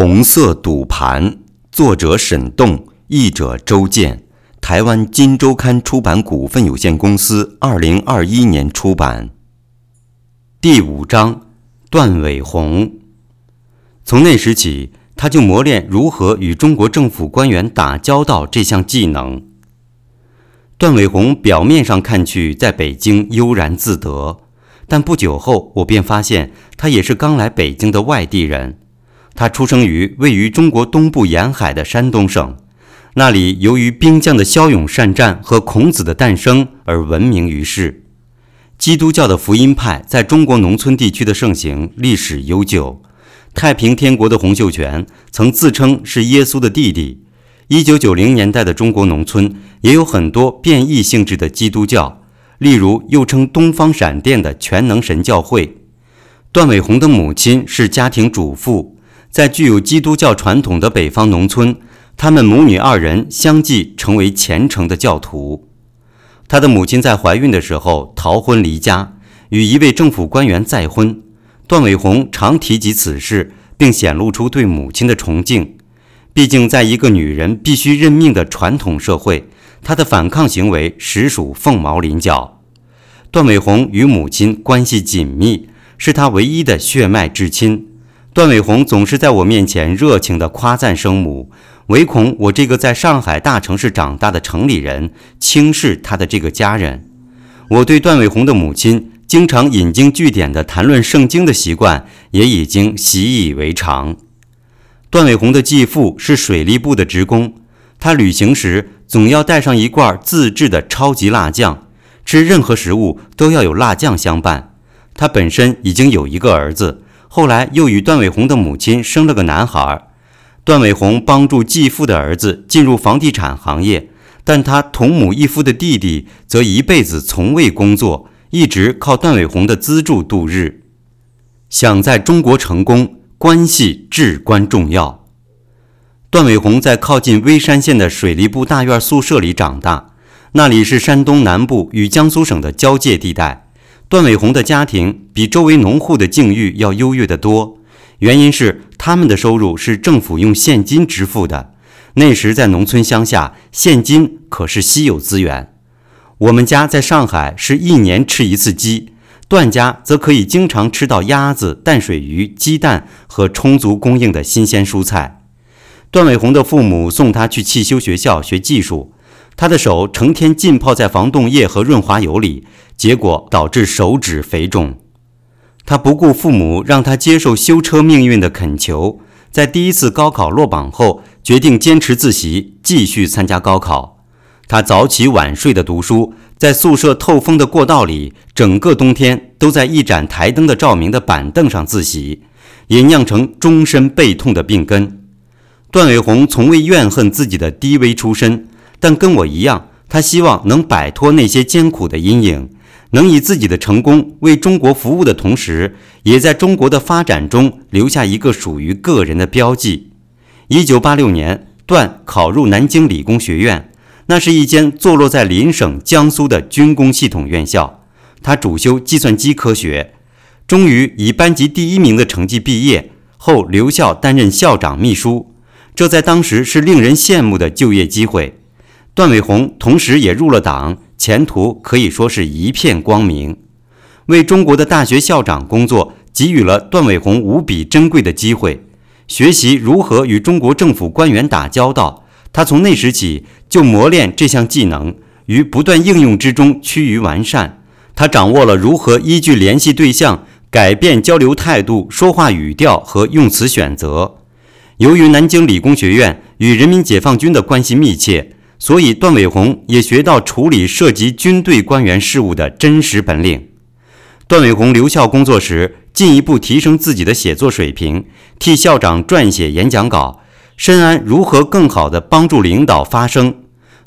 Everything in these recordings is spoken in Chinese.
红色赌盘，作者沈栋，译者周建，台湾金周刊出版股份有限公司二零二一年出版。第五章，段伟宏。从那时起，他就磨练如何与中国政府官员打交道这项技能。段伟宏表面上看去在北京悠然自得，但不久后，我便发现他也是刚来北京的外地人。他出生于位于中国东部沿海的山东省，那里由于兵将的骁勇善战和孔子的诞生而闻名于世。基督教的福音派在中国农村地区的盛行历史悠久。太平天国的洪秀全曾自称是耶稣的弟弟。一九九零年代的中国农村也有很多变异性质的基督教，例如又称东方闪电的全能神教会。段伟宏的母亲是家庭主妇。在具有基督教传统的北方农村，他们母女二人相继成为虔诚的教徒。他的母亲在怀孕的时候逃婚离家，与一位政府官员再婚。段伟宏常提及此事，并显露出对母亲的崇敬。毕竟，在一个女人必须认命的传统社会，他的反抗行为实属凤毛麟角。段伟宏与母亲关系紧密，是他唯一的血脉至亲。段伟宏总是在我面前热情地夸赞生母，唯恐我这个在上海大城市长大的城里人轻视他的这个家人。我对段伟宏的母亲经常引经据典地谈论圣经的习惯也已经习以为常。段伟宏的继父是水利部的职工，他旅行时总要带上一罐自制的超级辣酱，吃任何食物都要有辣酱相伴。他本身已经有一个儿子。后来又与段伟宏的母亲生了个男孩。段伟宏帮助继父的儿子进入房地产行业，但他同母异父的弟弟则一辈子从未工作，一直靠段伟宏的资助度日。想在中国成功，关系至关重要。段伟宏在靠近微山县的水利部大院宿舍里长大，那里是山东南部与江苏省的交界地带。段伟宏的家庭比周围农户的境遇要优越得多，原因是他们的收入是政府用现金支付的。那时在农村乡下，现金可是稀有资源。我们家在上海是一年吃一次鸡，段家则可以经常吃到鸭子、淡水鱼、鸡蛋和充足供应的新鲜蔬菜。段伟宏的父母送他去汽修学校学技术。他的手成天浸泡在防冻液和润滑油里，结果导致手指肥肿。他不顾父母让他接受修车命运的恳求，在第一次高考落榜后，决定坚持自习，继续参加高考。他早起晚睡的读书，在宿舍透风的过道里，整个冬天都在一盏台灯的照明的板凳上自习，也酿成终身背痛的病根。段伟宏从未怨恨自己的低微出身。但跟我一样，他希望能摆脱那些艰苦的阴影，能以自己的成功为中国服务的同时，也在中国的发展中留下一个属于个人的标记。一九八六年，段考入南京理工学院，那是一间坐落在邻省江苏的军工系统院校。他主修计算机科学，终于以班级第一名的成绩毕业后留校担任校长秘书，这在当时是令人羡慕的就业机会。段伟宏同时也入了党，前途可以说是一片光明。为中国的大学校长工作，给予了段伟宏无比珍贵的机会，学习如何与中国政府官员打交道。他从那时起就磨练这项技能，于不断应用之中趋于完善。他掌握了如何依据联系对象改变交流态度、说话语调和用词选择。由于南京理工学院与人民解放军的关系密切。所以，段伟宏也学到处理涉及军队官员事务的真实本领。段伟宏留校工作时，进一步提升自己的写作水平，替校长撰写演讲稿，深谙如何更好地帮助领导发声。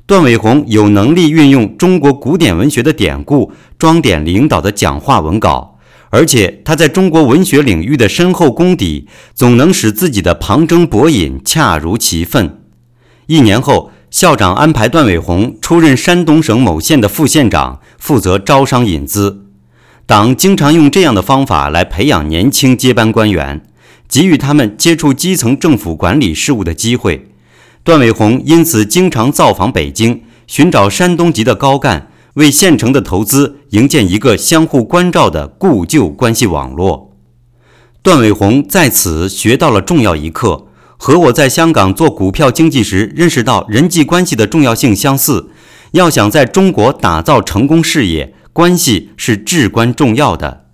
段伟宏有能力运用中国古典文学的典故，装点领导的讲话文稿，而且他在中国文学领域的深厚功底，总能使自己的旁征博引恰如其分。一年后。校长安排段伟宏出任山东省某县的副县长，负责招商引资。党经常用这样的方法来培养年轻接班官员，给予他们接触基层政府管理事务的机会。段伟宏因此经常造访北京，寻找山东籍的高干，为县城的投资营建一个相互关照的故旧关系网络。段伟宏在此学到了重要一课，和我在香港做股票经济时认识到人际关系的重要性相似。要想在中国打造成功事业，关系是至关重要的。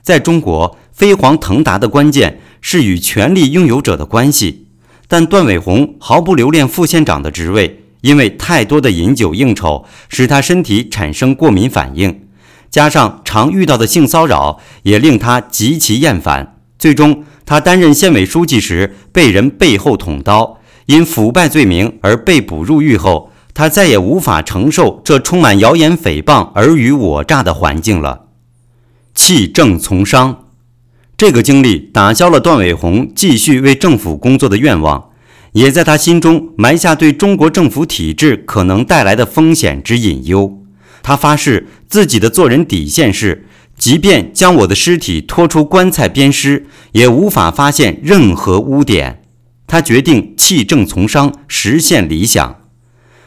在中国，飞黄腾达的关键是与权力拥有者的关系。但段伟宏毫不留恋副县长的职位，因为太多的饮酒应酬使他身体产生过敏反应，加上常遇到的性骚扰，也令他极其厌烦。最终，他担任县委书记时被人背后捅刀，因腐败罪名而被捕入狱后，他再也无法承受这充满谣言诽谤、尔虞我诈的环境了。弃政从商。这个经历打消了段伟宏继续为政府工作的愿望，也在他心中埋下对中国政府体制可能带来的风险之隐忧。他发誓自己的做人底线是，即便将我的尸体拖出棺材鞭尸，也无法发现任何污点。他决定弃政从商，实现理想。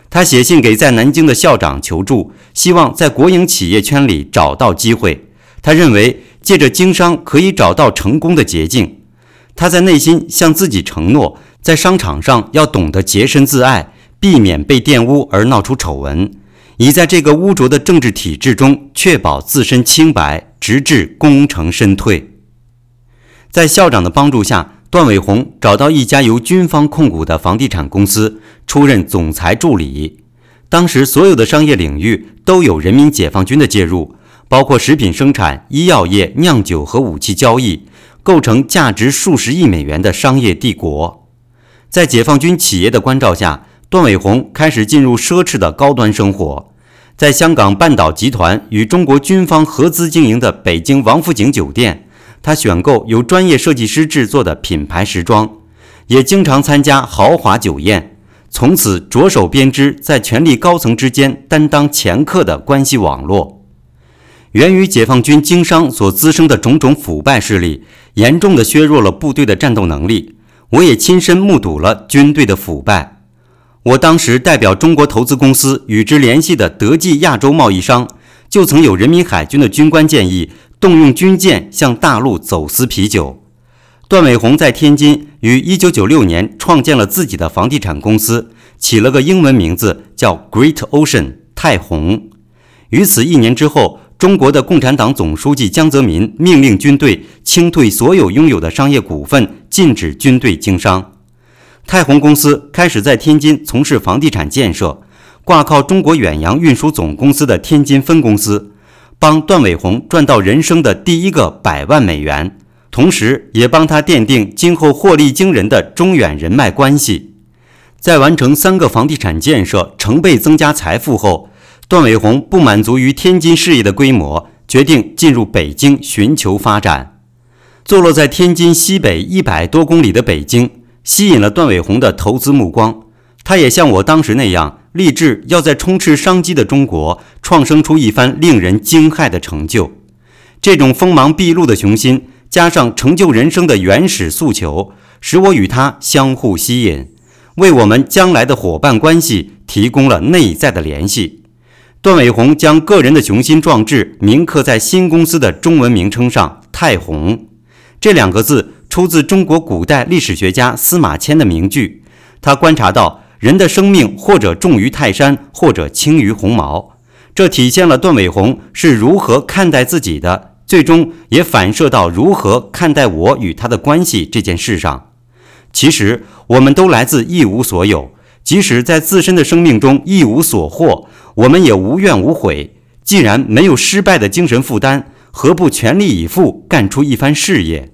他写信给在南京的校长求助，希望在国营企业圈里找到机会。他认为。借着经商可以找到成功的捷径，他在内心向自己承诺，在商场上要懂得洁身自爱，避免被玷污而闹出丑闻，以在这个污浊的政治体制中确保自身清白，直至功成身退。在校长的帮助下，段伟宏找到一家由军方控股的房地产公司，出任总裁助理。当时所有的商业领域都有人民解放军的介入。包括食品生产、医药业、酿酒和武器交易，构成价值数十亿美元的商业帝国。在解放军企业的关照下，段伟宏开始进入奢侈的高端生活。在香港半岛集团与中国军方合资经营的北京王府井酒店，他选购由专业设计师制作的品牌时装，也经常参加豪华酒宴。从此着手编织在权力高层之间担当掮客的关系网络。源于解放军经商所滋生的种种腐败势力，严重的削弱了部队的战斗能力。我也亲身目睹了军队的腐败。我当时代表中国投资公司与之联系的德记亚洲贸易商，就曾有人民海军的军官建议动用军舰向大陆走私啤酒。段伟宏在天津于1996年创建了自己的房地产公司，起了个英文名字叫 Great Ocean 泰宏。于此一年之后。中国的共产党总书记江泽民命令军队清退所有拥有的商业股份，禁止军队经商。泰宏公司开始在天津从事房地产建设，挂靠中国远洋运输总公司的天津分公司，帮段伟宏赚到人生的第一个百万美元，同时也帮他奠定今后获利惊人的中远人脉关系。在完成三个房地产建设，成倍增加财富后。段伟宏不满足于天津事业的规模，决定进入北京寻求发展。坐落在天津西北一百多公里的北京，吸引了段伟宏的投资目光。他也像我当时那样，立志要在充斥商机的中国创生出一番令人惊骇的成就。这种锋芒毕露的雄心，加上成就人生的原始诉求，使我与他相互吸引，为我们将来的伙伴关系提供了内在的联系。段伟宏将个人的雄心壮志铭刻在新公司的中文名称上“泰宏”，这两个字出自中国古代历史学家司马迁的名句。他观察到，人的生命或者重于泰山，或者轻于鸿毛。这体现了段伟宏是如何看待自己的，最终也反射到如何看待我与他的关系这件事上。其实，我们都来自一无所有，即使在自身的生命中一无所获。我们也无怨无悔。既然没有失败的精神负担，何不全力以赴干出一番事业？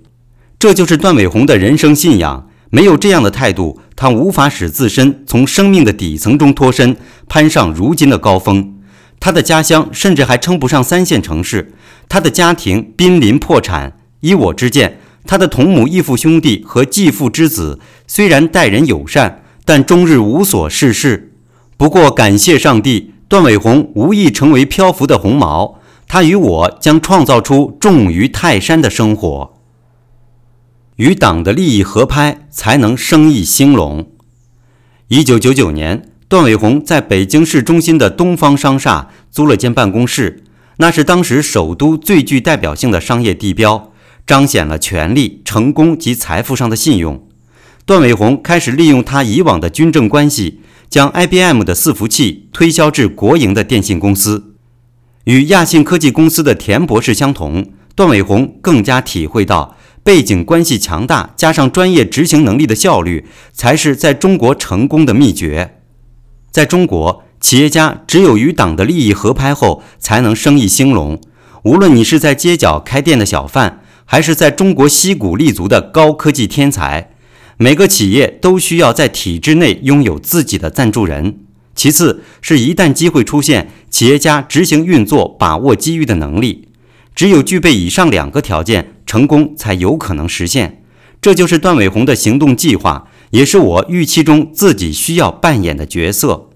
这就是段伟宏的人生信仰。没有这样的态度，他无法使自身从生命的底层中脱身，攀上如今的高峰。他的家乡甚至还称不上三线城市，他的家庭濒临破产。依我之见，他的同母异父兄弟和继父之子虽然待人友善，但终日无所事事。不过感谢上帝。段伟宏无意成为漂浮的鸿毛，他与我将创造出重于泰山的生活。与党的利益合拍，才能生意兴隆。一九九九年，段伟宏在北京市中心的东方商厦租了间办公室，那是当时首都最具代表性的商业地标，彰显了权力、成功及财富上的信用。段伟宏开始利用他以往的军政关系，将 IBM 的伺服器推销至国营的电信公司。与亚信科技公司的田博士相同，段伟宏更加体会到。背景关系强大，加上专业执行能力的效率，才是在中国成功的秘诀。在中国，企业家只有与党的利益合拍后，才能生意兴隆。无论你是在街角开店的小贩，还是在中国西谷立足的高科技天才，每个企业都需要在体制内拥有自己的赞助人。其次，是一旦机会出现，企业家执行运作、把握机遇的能力。只有具备以上两个条件。成功才有可能实现，这就是段伟宏的行动计划，也是我预期中自己需要扮演的角色。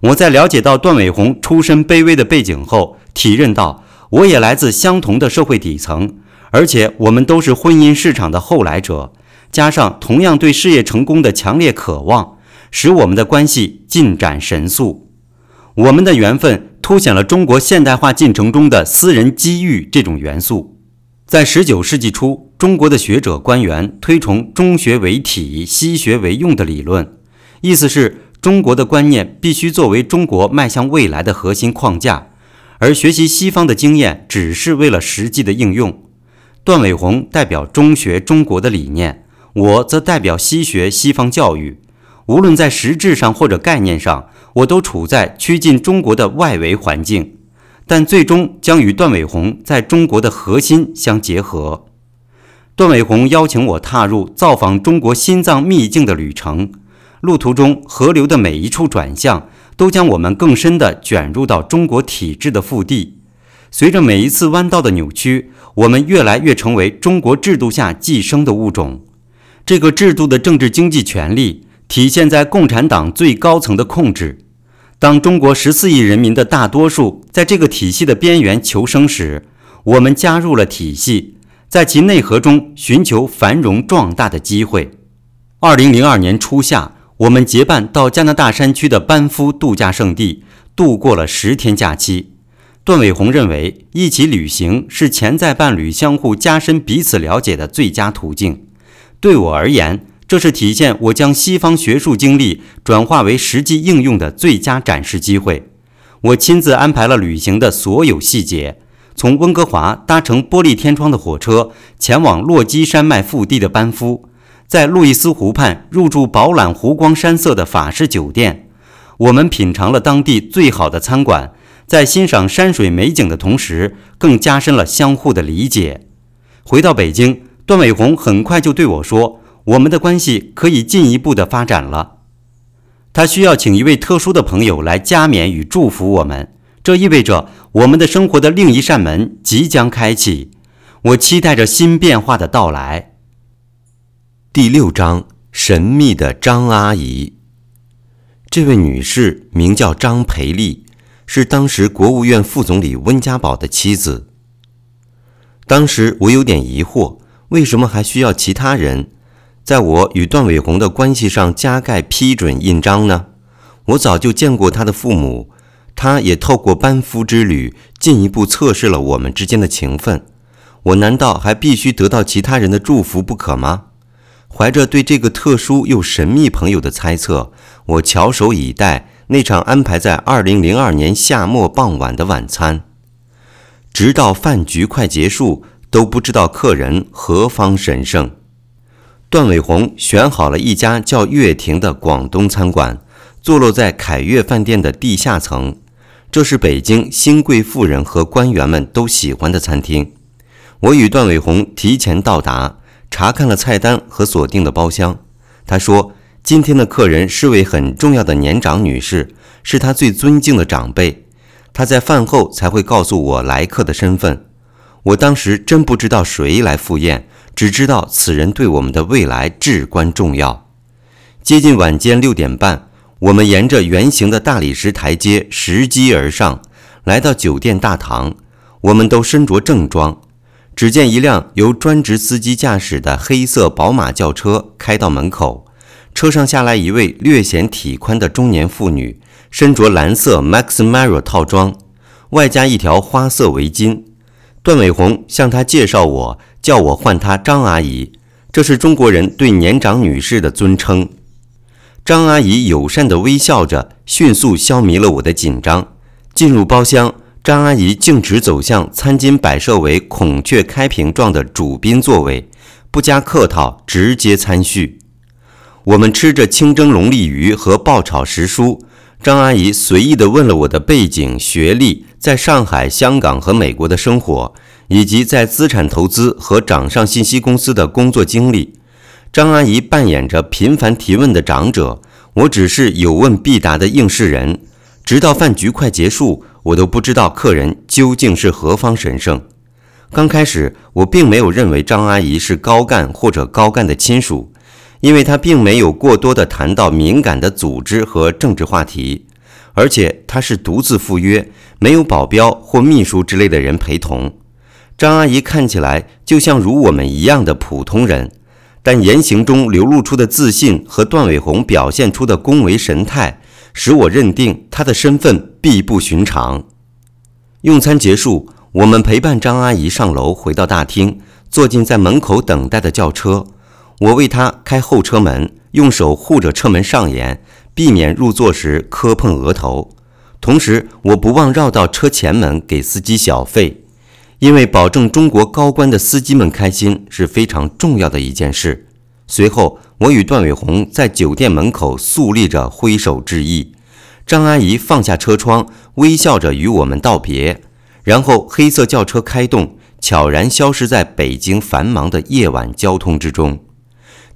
我在了解到段伟宏出身卑微的背景后，体认到我也来自相同的社会底层，而且我们都是婚姻市场的后来者，加上同样对事业成功的强烈渴望，使我们的关系进展神速。我们的缘分凸显了中国现代化进程中的私人机遇这种元素。在十九世纪初，中国的学者官员推崇“中学为体，西学为用”的理论，意思是中国的观念必须作为中国迈向未来的核心框架，而学习西方的经验只是为了实际的应用。段伟宏代表中学中国的理念，我则代表西学西方教育。无论在实质上或者概念上，我都处在趋近中国的外围环境。但最终将与段伟宏在中国的核心相结合。段伟宏邀请我踏入造访中国心脏秘境的旅程，路途中河流的每一处转向，都将我们更深地卷入到中国体制的腹地。随着每一次弯道的扭曲，我们越来越成为中国制度下寄生的物种。这个制度的政治经济权力体现在共产党最高层的控制。当中国十四亿人民的大多数在这个体系的边缘求生时，我们加入了体系，在其内核中寻求繁荣壮大的机会。二零零二年初夏，我们结伴到加拿大山区的班夫度假胜地，度过了十天假期。段伟宏认为，一起旅行是潜在伴侣相互加深彼此了解的最佳途径。对我而言，这是体现我将西方学术经历转化为实际应用的最佳展示机会。我亲自安排了旅行的所有细节，从温哥华搭乘玻璃天窗的火车前往落基山脉腹地的班夫，在路易斯湖畔入住饱览湖光山色的法式酒店。我们品尝了当地最好的餐馆，在欣赏山水美景的同时，更加深了相互的理解。回到北京，段伟宏很快就对我说。我们的关系可以进一步的发展了。他需要请一位特殊的朋友来加冕与祝福我们，这意味着我们的生活的另一扇门即将开启。我期待着新变化的到来。第六章：神秘的张阿姨。这位女士名叫张培丽，是当时国务院副总理温家宝的妻子。当时我有点疑惑，为什么还需要其他人？在我与段伟宏的关系上加盖批准印章呢？我早就见过他的父母，他也透过班夫之旅进一步测试了我们之间的情分。我难道还必须得到其他人的祝福不可吗？怀着对这个特殊又神秘朋友的猜测，我翘首以待那场安排在二零零二年夏末傍晚的晚餐，直到饭局快结束，都不知道客人何方神圣。段伟宏选好了一家叫月亭的广东餐馆，坐落在凯悦饭店的地下层。这是北京新贵妇人和官员们都喜欢的餐厅。我与段伟宏提前到达，查看了菜单和锁定的包厢。他说，今天的客人是位很重要的年长女士，是他最尊敬的长辈。他在饭后才会告诉我来客的身份。我当时真不知道谁来赴宴。只知道此人对我们的未来至关重要。接近晚间六点半，我们沿着圆形的大理石台阶拾级而上，来到酒店大堂。我们都身着正装，只见一辆由专职司机驾驶的黑色宝马轿车开到门口，车上下来一位略显体宽的中年妇女，身着蓝色 Max Mara 套装，外加一条花色围巾。段伟宏向她介绍我，叫我唤她张阿姨，这是中国人对年长女士的尊称。张阿姨友善地微笑着，迅速消弭了我的紧张。进入包厢。张阿姨径直走向餐巾摆设为孔雀开屏状的主宾座位，不加客套，直接餐叙。我们吃着清蒸龙利鱼和爆炒时蔬。张阿姨随意地问了我的背景、学历，在上海、香港和美国的生活，以及在资产投资和掌上信息公司的工作经历。张阿姨扮演着频繁提问的长者，我只是有问必答的应试人。直到饭局快结束。我都不知道客人究竟是何方神圣。刚开始，我并没有认为张阿姨是高干或者高干的亲属，因为她并没有过多的谈到敏感的组织和政治话题，而且她是独自赴约，没有保镖或秘书之类的人陪同。张阿姨看起来就像如我们一样的普通人，但言行中流露出的自信和段伟宏表现出的恭维神态。使我认定她的身份必不寻常。用餐结束，我们陪伴张阿姨上楼，回到大厅，坐进在门口等待的轿车。我为她开后车门，用手护着车门上沿，避免入座时磕碰额头。同时，我不忘绕到车前门给司机小费，因为保证中国高官的司机们开心是非常重要的一件事。随后，我与段伟宏在酒店门口肃立着挥手致意。张阿姨放下车窗，微笑着与我们道别。然后，黑色轿车开动，悄然消失在北京繁忙的夜晚交通之中。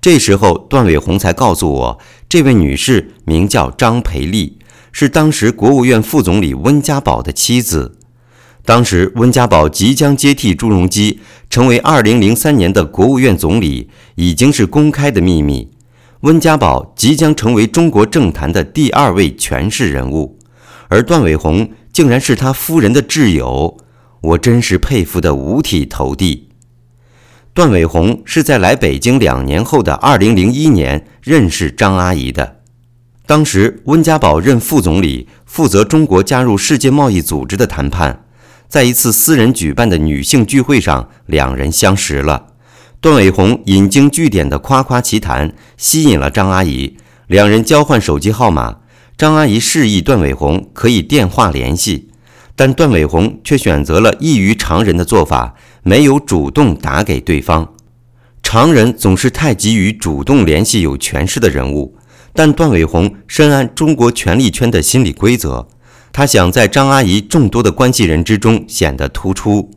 这时候，段伟宏才告诉我，这位女士名叫张培丽，是当时国务院副总理温家宝的妻子。当时，温家宝即将接替朱镕基，成为2003年的国务院总理，已经是公开的秘密。温家宝即将成为中国政坛的第二位权势人物，而段伟宏竟然是他夫人的挚友，我真是佩服得五体投地。段伟宏是在来北京两年后的2001年认识张阿姨的，当时温家宝任副总理，负责中国加入世界贸易组织的谈判。在一次私人举办的女性聚会上，两人相识了。段伟宏引经据典的夸夸其谈，吸引了张阿姨。两人交换手机号码，张阿姨示意段伟宏可以电话联系，但段伟宏却选择了异于常人的做法，没有主动打给对方。常人总是太急于主动联系有权势的人物，但段伟宏深谙中国权力圈的心理规则。他想在张阿姨众多的关系人之中显得突出。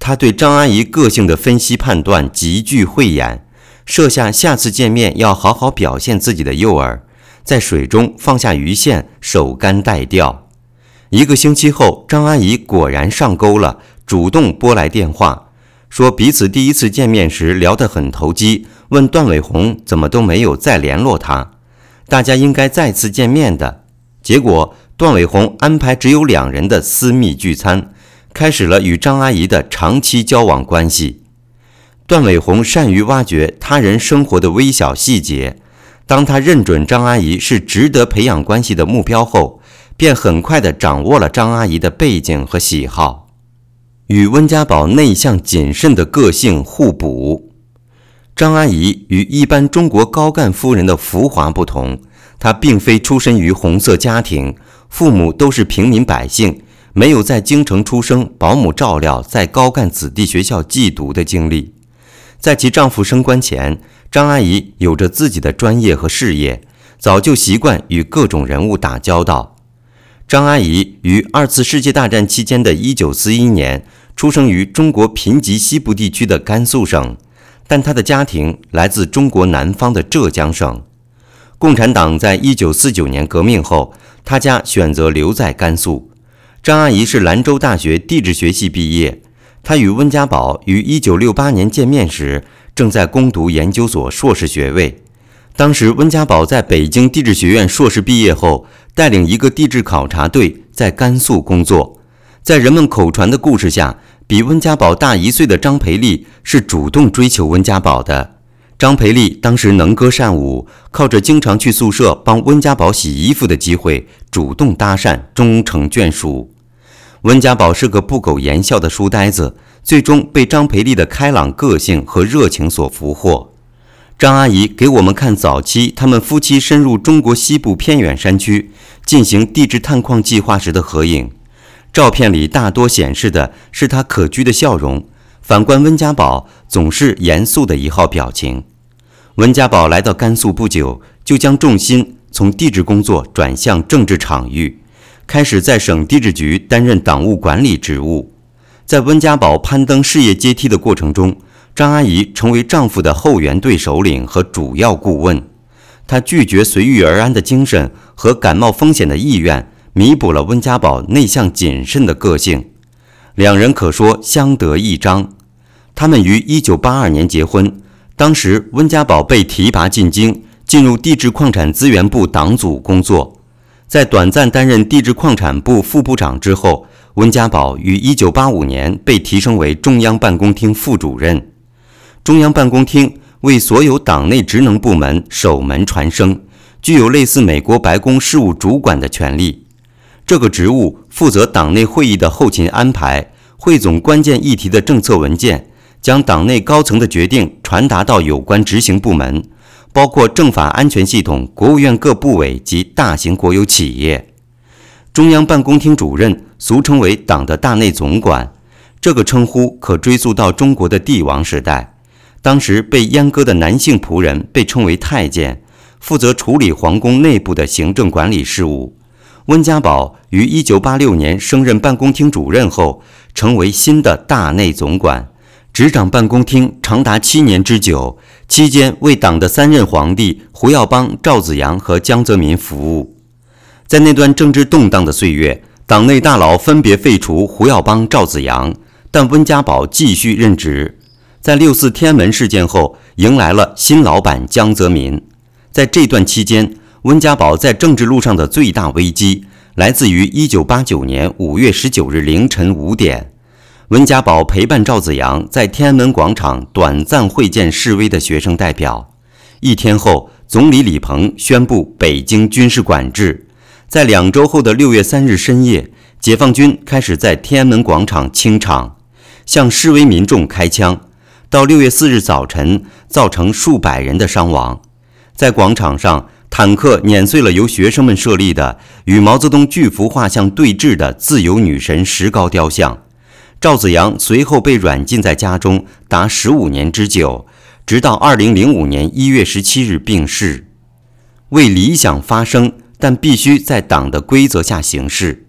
他对张阿姨个性的分析判断极具慧眼，设下下次见面要好好表现自己的诱饵，在水中放下鱼线，守竿待钓。一个星期后，张阿姨果然上钩了，主动拨来电话，说彼此第一次见面时聊得很投机，问段伟宏怎么都没有再联络他，大家应该再次见面的。结果。段伟宏安排只有两人的私密聚餐，开始了与张阿姨的长期交往关系。段伟宏善于挖掘他人生活的微小细节，当他认准张阿姨是值得培养关系的目标后，便很快地掌握了张阿姨的背景和喜好，与温家宝内向谨慎的个性互补。张阿姨与一般中国高干夫人的浮华不同，她并非出身于红色家庭。父母都是平民百姓，没有在京城出生、保姆照料、在高干子弟学校寄读的经历。在其丈夫升官前，张阿姨有着自己的专业和事业，早就习惯与各种人物打交道。张阿姨于二次世界大战期间的一九四一年出生于中国贫瘠西部地区的甘肃省，但她的家庭来自中国南方的浙江省。共产党在一九四九年革命后。他家选择留在甘肃。张阿姨是兰州大学地质学系毕业。她与温家宝于1968年见面时，正在攻读研究所硕士学位。当时，温家宝在北京地质学院硕士毕业后，带领一个地质考察队在甘肃工作。在人们口传的故事下，比温家宝大一岁的张培丽是主动追求温家宝的。张培丽当时能歌善舞，靠着经常去宿舍帮温家宝洗衣服的机会，主动搭讪，终成眷属。温家宝是个不苟言笑的书呆子，最终被张培丽的开朗个性和热情所俘获。张阿姨给我们看早期他们夫妻深入中国西部偏远山区进行地质探矿计划时的合影，照片里大多显示的是他可掬的笑容。反观温家宝，总是严肃的一号表情。温家宝来到甘肃不久，就将重心从地质工作转向政治场域，开始在省地质局担任党务管理职务。在温家宝攀登事业阶梯的过程中，张阿姨成为丈夫的后援队首领和主要顾问。她拒绝随遇而安的精神和敢冒风险的意愿，弥补了温家宝内向谨慎的个性。两人可说相得益彰。他们于一九八二年结婚，当时温家宝被提拔进京，进入地质矿产资源部党组工作。在短暂担任地质矿产部副部长之后，温家宝于一九八五年被提升为中央办公厅副主任。中央办公厅为所有党内职能部门守门传声，具有类似美国白宫事务主管的权利。这个职务负责党内会议的后勤安排，汇总关键议题的政策文件。将党内高层的决定传达到有关执行部门，包括政法安全系统、国务院各部委及大型国有企业。中央办公厅主任俗称为党的大内总管，这个称呼可追溯到中国的帝王时代。当时被阉割的男性仆人被称为太监，负责处理皇宫内部的行政管理事务。温家宝于1986年升任办公厅主任后，成为新的大内总管。执掌办公厅长达七年之久，期间为党的三任皇帝胡耀邦、赵紫阳和江泽民服务。在那段政治动荡的岁月，党内大佬分别废除胡耀邦、赵紫阳，但温家宝继续任职。在六四天安门事件后，迎来了新老板江泽民。在这段期间，温家宝在政治路上的最大危机来自于1989年5月19日凌晨五点。温家宝陪伴赵紫阳在天安门广场短暂会见示威的学生代表。一天后，总理李鹏宣布北京军事管制。在两周后的六月三日深夜，解放军开始在天安门广场清场，向示威民众开枪。到六月四日早晨，造成数百人的伤亡。在广场上，坦克碾碎了由学生们设立的与毛泽东巨幅画像对峙的自由女神石膏雕像。赵子阳随后被软禁在家中达十五年之久，直到二零零五年一月十七日病逝。为理想发声，但必须在党的规则下行事。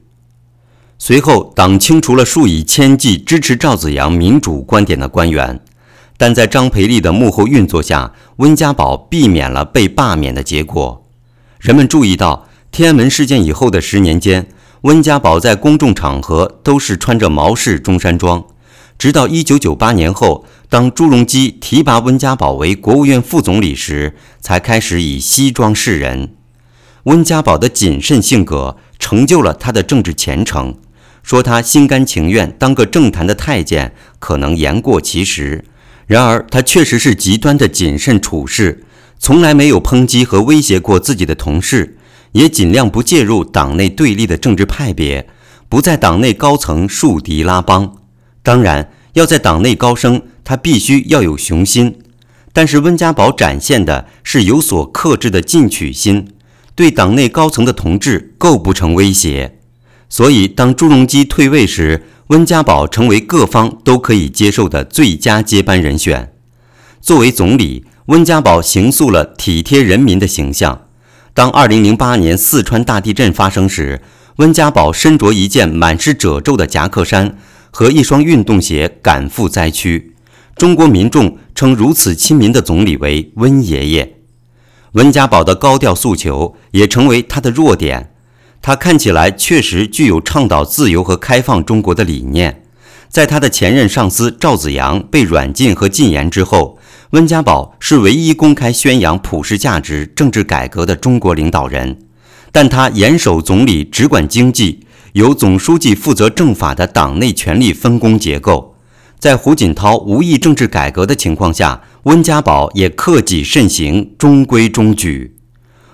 随后，党清除了数以千计支持赵子阳民主观点的官员，但在张培丽的幕后运作下，温家宝避免了被罢免的结果。人们注意到，天安门事件以后的十年间。温家宝在公众场合都是穿着毛式中山装，直到1998年后，当朱镕基提拔温家宝为国务院副总理时，才开始以西装示人。温家宝的谨慎性格成就了他的政治前程。说他心甘情愿当个政坛的太监，可能言过其实。然而，他确实是极端的谨慎处事，从来没有抨击和威胁过自己的同事。也尽量不介入党内对立的政治派别，不在党内高层树敌拉帮。当然，要在党内高升，他必须要有雄心。但是温家宝展现的是有所克制的进取心，对党内高层的同志构不成威胁。所以，当朱镕基退位时，温家宝成为各方都可以接受的最佳接班人选。作为总理，温家宝形塑了体贴人民的形象。当2008年四川大地震发生时，温家宝身着一件满是褶皱的夹克衫和一双运动鞋赶赴灾区。中国民众称如此亲民的总理为“温爷爷”。温家宝的高调诉求也成为他的弱点。他看起来确实具有倡导自由和开放中国的理念。在他的前任上司赵紫阳被软禁和禁言之后。温家宝是唯一公开宣扬普世价值、政治改革的中国领导人，但他严守总理只管经济，由总书记负责政法的党内权力分工结构，在胡锦涛无意政治改革的情况下，温家宝也克己慎行，中规中矩。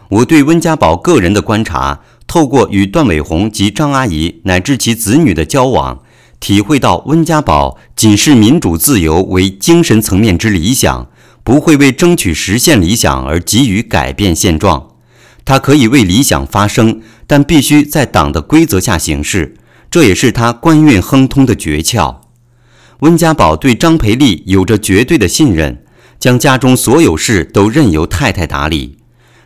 我对温家宝个人的观察，透过与段伟宏及张阿姨乃至其子女的交往，体会到温家宝仅视民主自由为精神层面之理想，不会为争取实现理想而急于改变现状。他可以为理想发声，但必须在党的规则下行事，这也是他官运亨通的诀窍。温家宝对张培丽有着绝对的信任，将家中所有事都任由太太打理。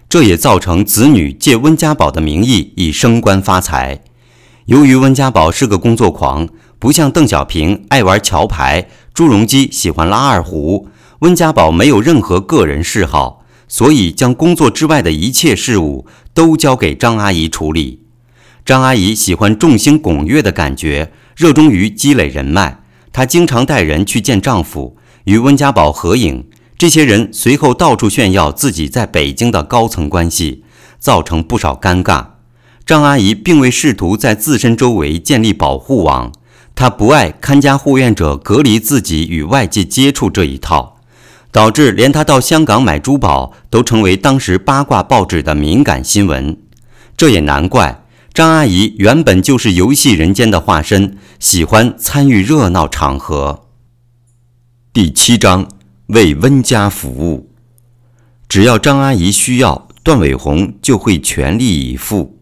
这也造成子女借温家宝的名义以升官发财。由于温家宝是个工作狂，不像邓小平爱玩桥牌，朱镕基喜欢拉二胡，温家宝没有任何个人嗜好，所以将工作之外的一切事务都交给张阿姨处理。张阿姨喜欢众星拱月的感觉，热衷于积累人脉，她经常带人去见丈夫，与温家宝合影。这些人随后到处炫耀自己在北京的高层关系，造成不少尴尬。张阿姨并未试图在自身周围建立保护网，她不爱看家护院者隔离自己与外界接触这一套，导致连她到香港买珠宝都成为当时八卦报纸的敏感新闻。这也难怪，张阿姨原本就是游戏人间的化身，喜欢参与热闹场合。第七章。为温家服务，只要张阿姨需要，段伟宏就会全力以赴。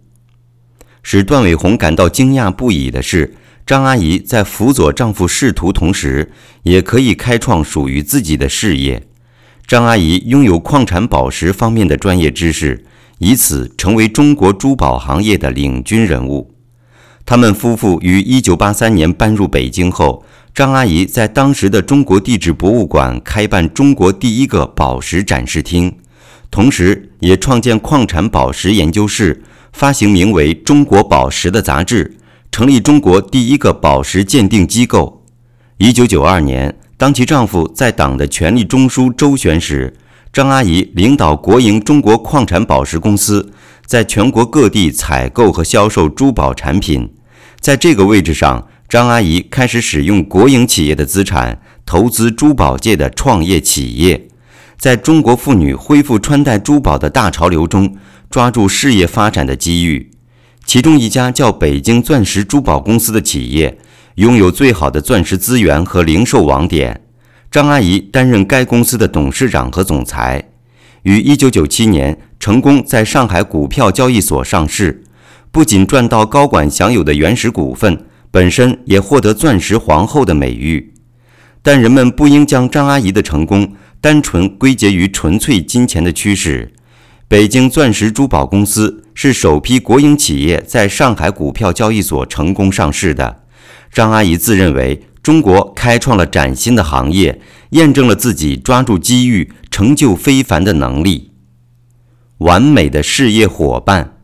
使段伟宏感到惊讶不已的是，张阿姨在辅佐丈夫仕途同时，也可以开创属于自己的事业。张阿姨拥有矿产宝石方面的专业知识，以此成为中国珠宝行业的领军人物。他们夫妇于1983年搬入北京后。张阿姨在当时的中国地质博物馆开办中国第一个宝石展示厅，同时也创建矿产宝石研究室，发行名为《中国宝石》的杂志，成立中国第一个宝石鉴定机构。一九九二年，当其丈夫在党的权力中枢周旋时，张阿姨领导国营中国矿产宝石公司，在全国各地采购和销售珠宝产品。在这个位置上。张阿姨开始使用国营企业的资产投资珠宝界的创业企业，在中国妇女恢复穿戴珠宝的大潮流中，抓住事业发展的机遇。其中一家叫北京钻石珠宝公司的企业，拥有最好的钻石资源和零售网点。张阿姨担任该公司的董事长和总裁，于1997年成功在上海股票交易所上市，不仅赚到高管享有的原始股份。本身也获得“钻石皇后”的美誉，但人们不应将张阿姨的成功单纯归结于纯粹金钱的驱使。北京钻石珠宝公司是首批国营企业在上海股票交易所成功上市的。张阿姨自认为中国开创了崭新的行业，验证了自己抓住机遇、成就非凡的能力。完美的事业伙伴。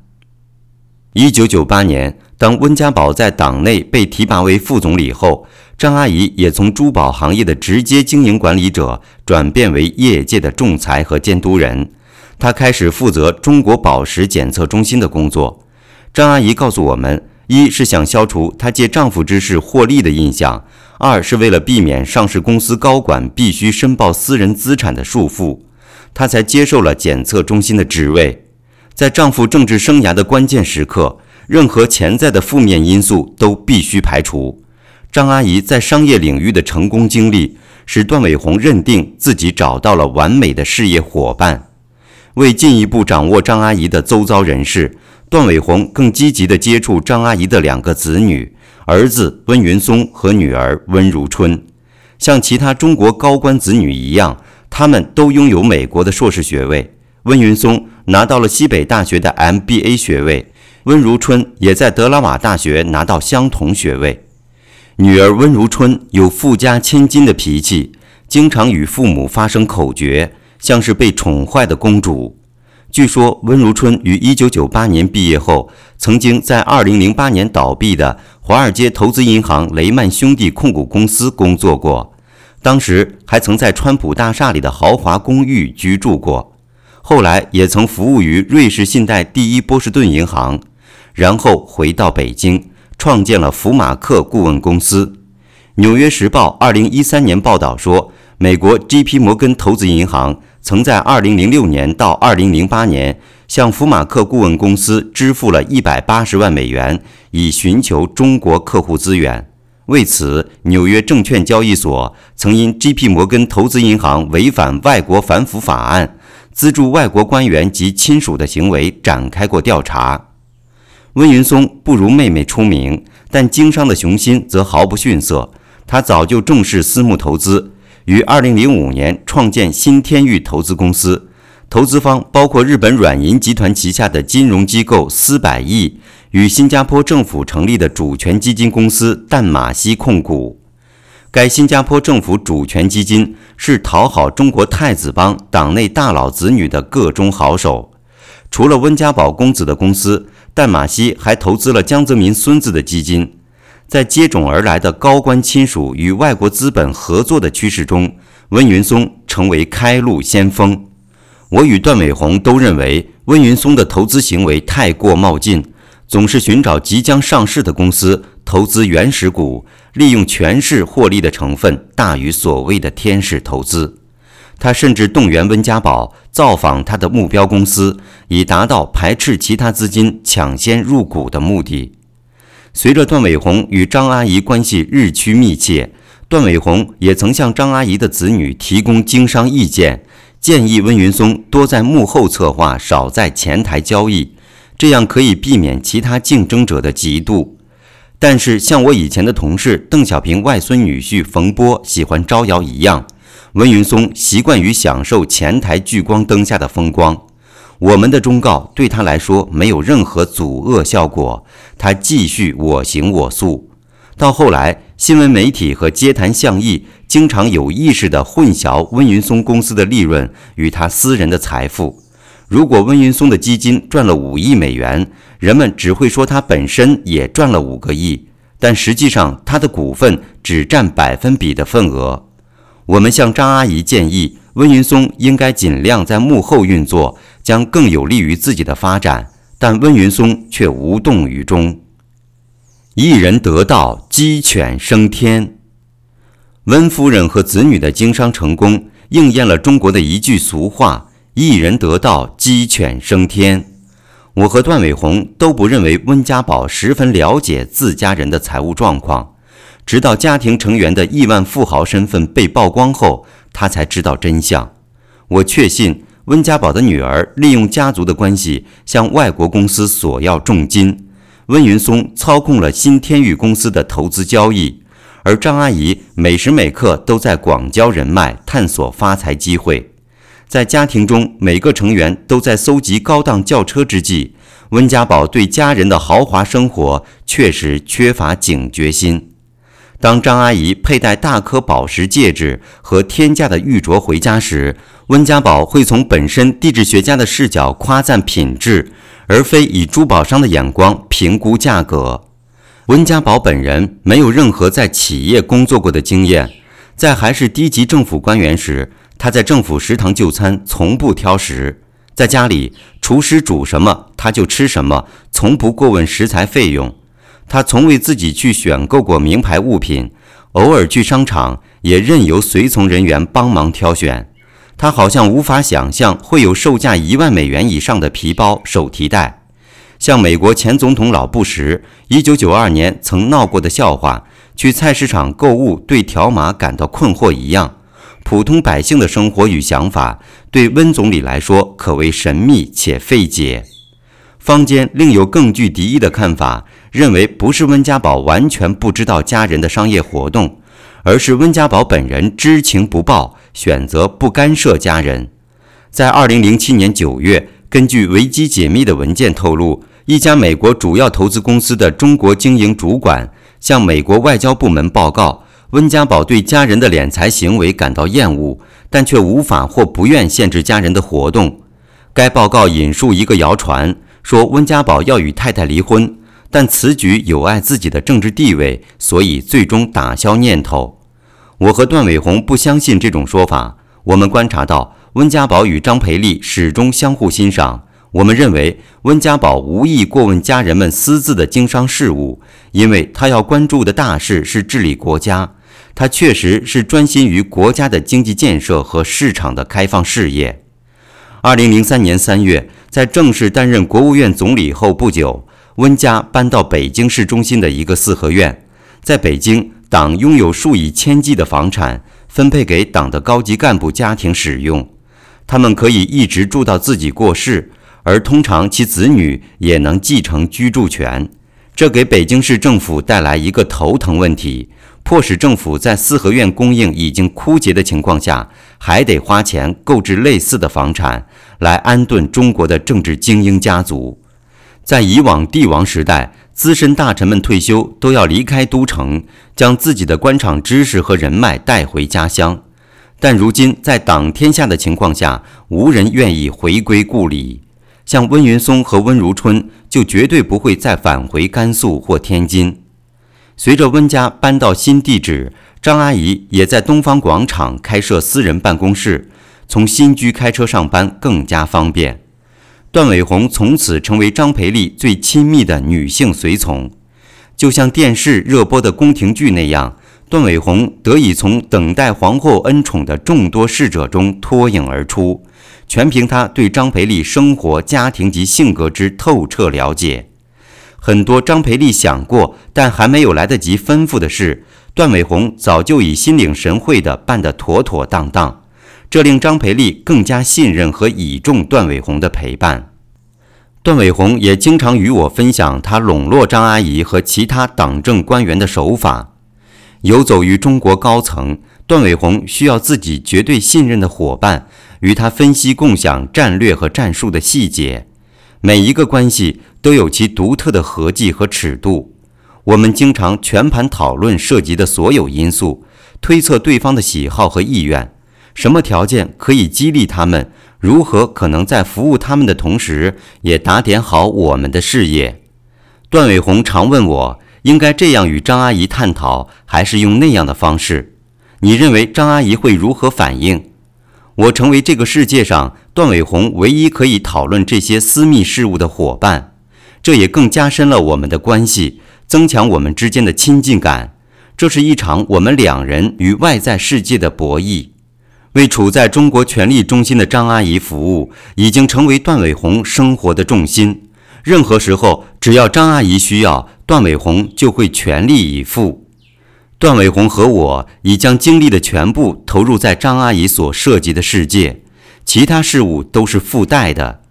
一九九八年。当温家宝在党内被提拔为副总理后，张阿姨也从珠宝行业的直接经营管理者转变为业界的仲裁和监督人。她开始负责中国宝石检测中心的工作。张阿姨告诉我们：一是想消除她借丈夫之事获利的印象；二是为了避免上市公司高管必须申报私人资产的束缚，她才接受了检测中心的职位。在丈夫政治生涯的关键时刻。任何潜在的负面因素都必须排除。张阿姨在商业领域的成功经历，使段伟宏认定自己找到了完美的事业伙伴。为进一步掌握张阿姨的周遭人士，段伟宏更积极地接触张阿姨的两个子女：儿子温云松和女儿温如春。像其他中国高官子女一样，他们都拥有美国的硕士学位。温云松拿到了西北大学的 MBA 学位。温如春也在德拉瓦大学拿到相同学位。女儿温如春有富家千金的脾气，经常与父母发生口角，像是被宠坏的公主。据说温如春于1998年毕业后，曾经在2008年倒闭的华尔街投资银行雷曼兄弟控股公司工作过，当时还曾在川普大厦里的豪华公寓居住过，后来也曾服务于瑞士信贷第一波士顿银行。然后回到北京，创建了福马克顾问公司。纽约时报二零一三年报道说，美国 J.P. 摩根投资银行曾在二零零六年到二零零八年向福马克顾问公司支付了一百八十万美元，以寻求中国客户资源。为此，纽约证券交易所曾因 J.P. 摩根投资银行违反外国反腐法案、资助外国官员及亲属的行为展开过调查。温云松不如妹妹出名，但经商的雄心则毫不逊色。他早就重视私募投资，于2005年创建新天域投资公司，投资方包括日本软银集团旗下的金融机构思百亿。与新加坡政府成立的主权基金公司淡马锡控股，该新加坡政府主权基金是讨好中国太子帮党内大佬子女的个中好手。除了温家宝公子的公司，淡马锡还投资了江泽民孙子的基金。在接踵而来的高官亲属与外国资本合作的趋势中，温云松成为开路先锋。我与段伟宏都认为，温云松的投资行为太过冒进。总是寻找即将上市的公司投资原始股，利用权势获利的成分大于所谓的天使投资。他甚至动员温家宝造访他的目标公司，以达到排斥其他资金抢先入股的目的。随着段伟宏与张阿姨关系日趋密切，段伟宏也曾向张阿姨的子女提供经商意见，建议温云松多在幕后策划，少在前台交易。这样可以避免其他竞争者的嫉妒，但是像我以前的同事邓小平外孙女婿冯波喜欢招摇一样，温云松习惯于享受前台聚光灯下的风光。我们的忠告对他来说没有任何阻遏效果，他继续我行我素。到后来，新闻媒体和街谈巷议经常有意识地混淆温云松公司的利润与他私人的财富。如果温云松的基金赚了五亿美元，人们只会说他本身也赚了五个亿，但实际上他的股份只占百分比的份额。我们向张阿姨建议，温云松应该尽量在幕后运作，将更有利于自己的发展。但温云松却无动于衷。一人得道，鸡犬升天。温夫人和子女的经商成功，应验了中国的一句俗话。一人得道，鸡犬升天。我和段伟宏都不认为温家宝十分了解自家人的财务状况，直到家庭成员的亿万富豪身份被曝光后，他才知道真相。我确信温家宝的女儿利用家族的关系向外国公司索要重金，温云松操控了新天域公司的投资交易，而张阿姨每时每刻都在广交人脉，探索发财机会。在家庭中，每个成员都在搜集高档轿车之际，温家宝对家人的豪华生活确实缺乏警觉心。当张阿姨佩戴大颗宝石戒指和天价的玉镯回家时，温家宝会从本身地质学家的视角夸赞品质，而非以珠宝商的眼光评估价格。温家宝本人没有任何在企业工作过的经验，在还是低级政府官员时。他在政府食堂就餐，从不挑食。在家里，厨师煮什么他就吃什么，从不过问食材费用。他从未自己去选购过名牌物品，偶尔去商场也任由随从人员帮忙挑选。他好像无法想象会有售价一万美元以上的皮包、手提袋，像美国前总统老布什1992年曾闹过的笑话：去菜市场购物对条码感到困惑一样。普通百姓的生活与想法，对温总理来说可谓神秘且费解。坊间另有更具敌意的看法，认为不是温家宝完全不知道家人的商业活动，而是温家宝本人知情不报，选择不干涉家人。在二零零七年九月，根据维基解密的文件透露，一家美国主要投资公司的中国经营主管向美国外交部门报告。温家宝对家人的敛财行为感到厌恶，但却无法或不愿限制家人的活动。该报告引述一个谣传，说温家宝要与太太离婚，但此举有碍自己的政治地位，所以最终打消念头。我和段伟宏不相信这种说法。我们观察到，温家宝与张培丽始终相互欣赏。我们认为温家宝无意过问家人们私自的经商事务，因为他要关注的大事是治理国家。他确实是专心于国家的经济建设和市场的开放事业。二零零三年三月，在正式担任国务院总理后不久，温家搬到北京市中心的一个四合院。在北京，党拥有数以千计的房产，分配给党的高级干部家庭使用，他们可以一直住到自己过世，而通常其子女也能继承居住权。这给北京市政府带来一个头疼问题。迫使政府在四合院供应已经枯竭的情况下，还得花钱购置类似的房产，来安顿中国的政治精英家族。在以往帝王时代，资深大臣们退休都要离开都城，将自己的官场知识和人脉带回家乡。但如今在党天下的情况下，无人愿意回归故里。像温云松和温如春，就绝对不会再返回甘肃或天津。随着温家搬到新地址，张阿姨也在东方广场开设私人办公室，从新居开车上班更加方便。段伟红从此成为张培丽最亲密的女性随从，就像电视热播的宫廷剧那样，段伟红得以从等待皇后恩宠的众多侍者中脱颖而出，全凭她对张培丽生活、家庭及性格之透彻了解。很多张培丽想过但还没有来得及吩咐的事，段伟红早就已心领神会地办得妥妥当当，这令张培丽更加信任和倚重段伟红的陪伴。段伟红也经常与我分享他笼络张阿姨和其他党政官员的手法。游走于中国高层，段伟红需要自己绝对信任的伙伴与他分析共享战略和战术的细节。每一个关系都有其独特的合计和尺度，我们经常全盘讨论涉及的所有因素，推测对方的喜好和意愿，什么条件可以激励他们，如何可能在服务他们的同时也打点好我们的事业。段伟红常问我，应该这样与张阿姨探讨，还是用那样的方式？你认为张阿姨会如何反应？我成为这个世界上段伟红唯一可以讨论这些私密事务的伙伴，这也更加深了我们的关系，增强我们之间的亲近感。这是一场我们两人与外在世界的博弈。为处在中国权力中心的张阿姨服务，已经成为段伟宏生活的重心。任何时候，只要张阿姨需要，段伟宏就会全力以赴。段伟宏和我已将精力的全部投入在张阿姨所涉及的世界，其他事物都是附带的。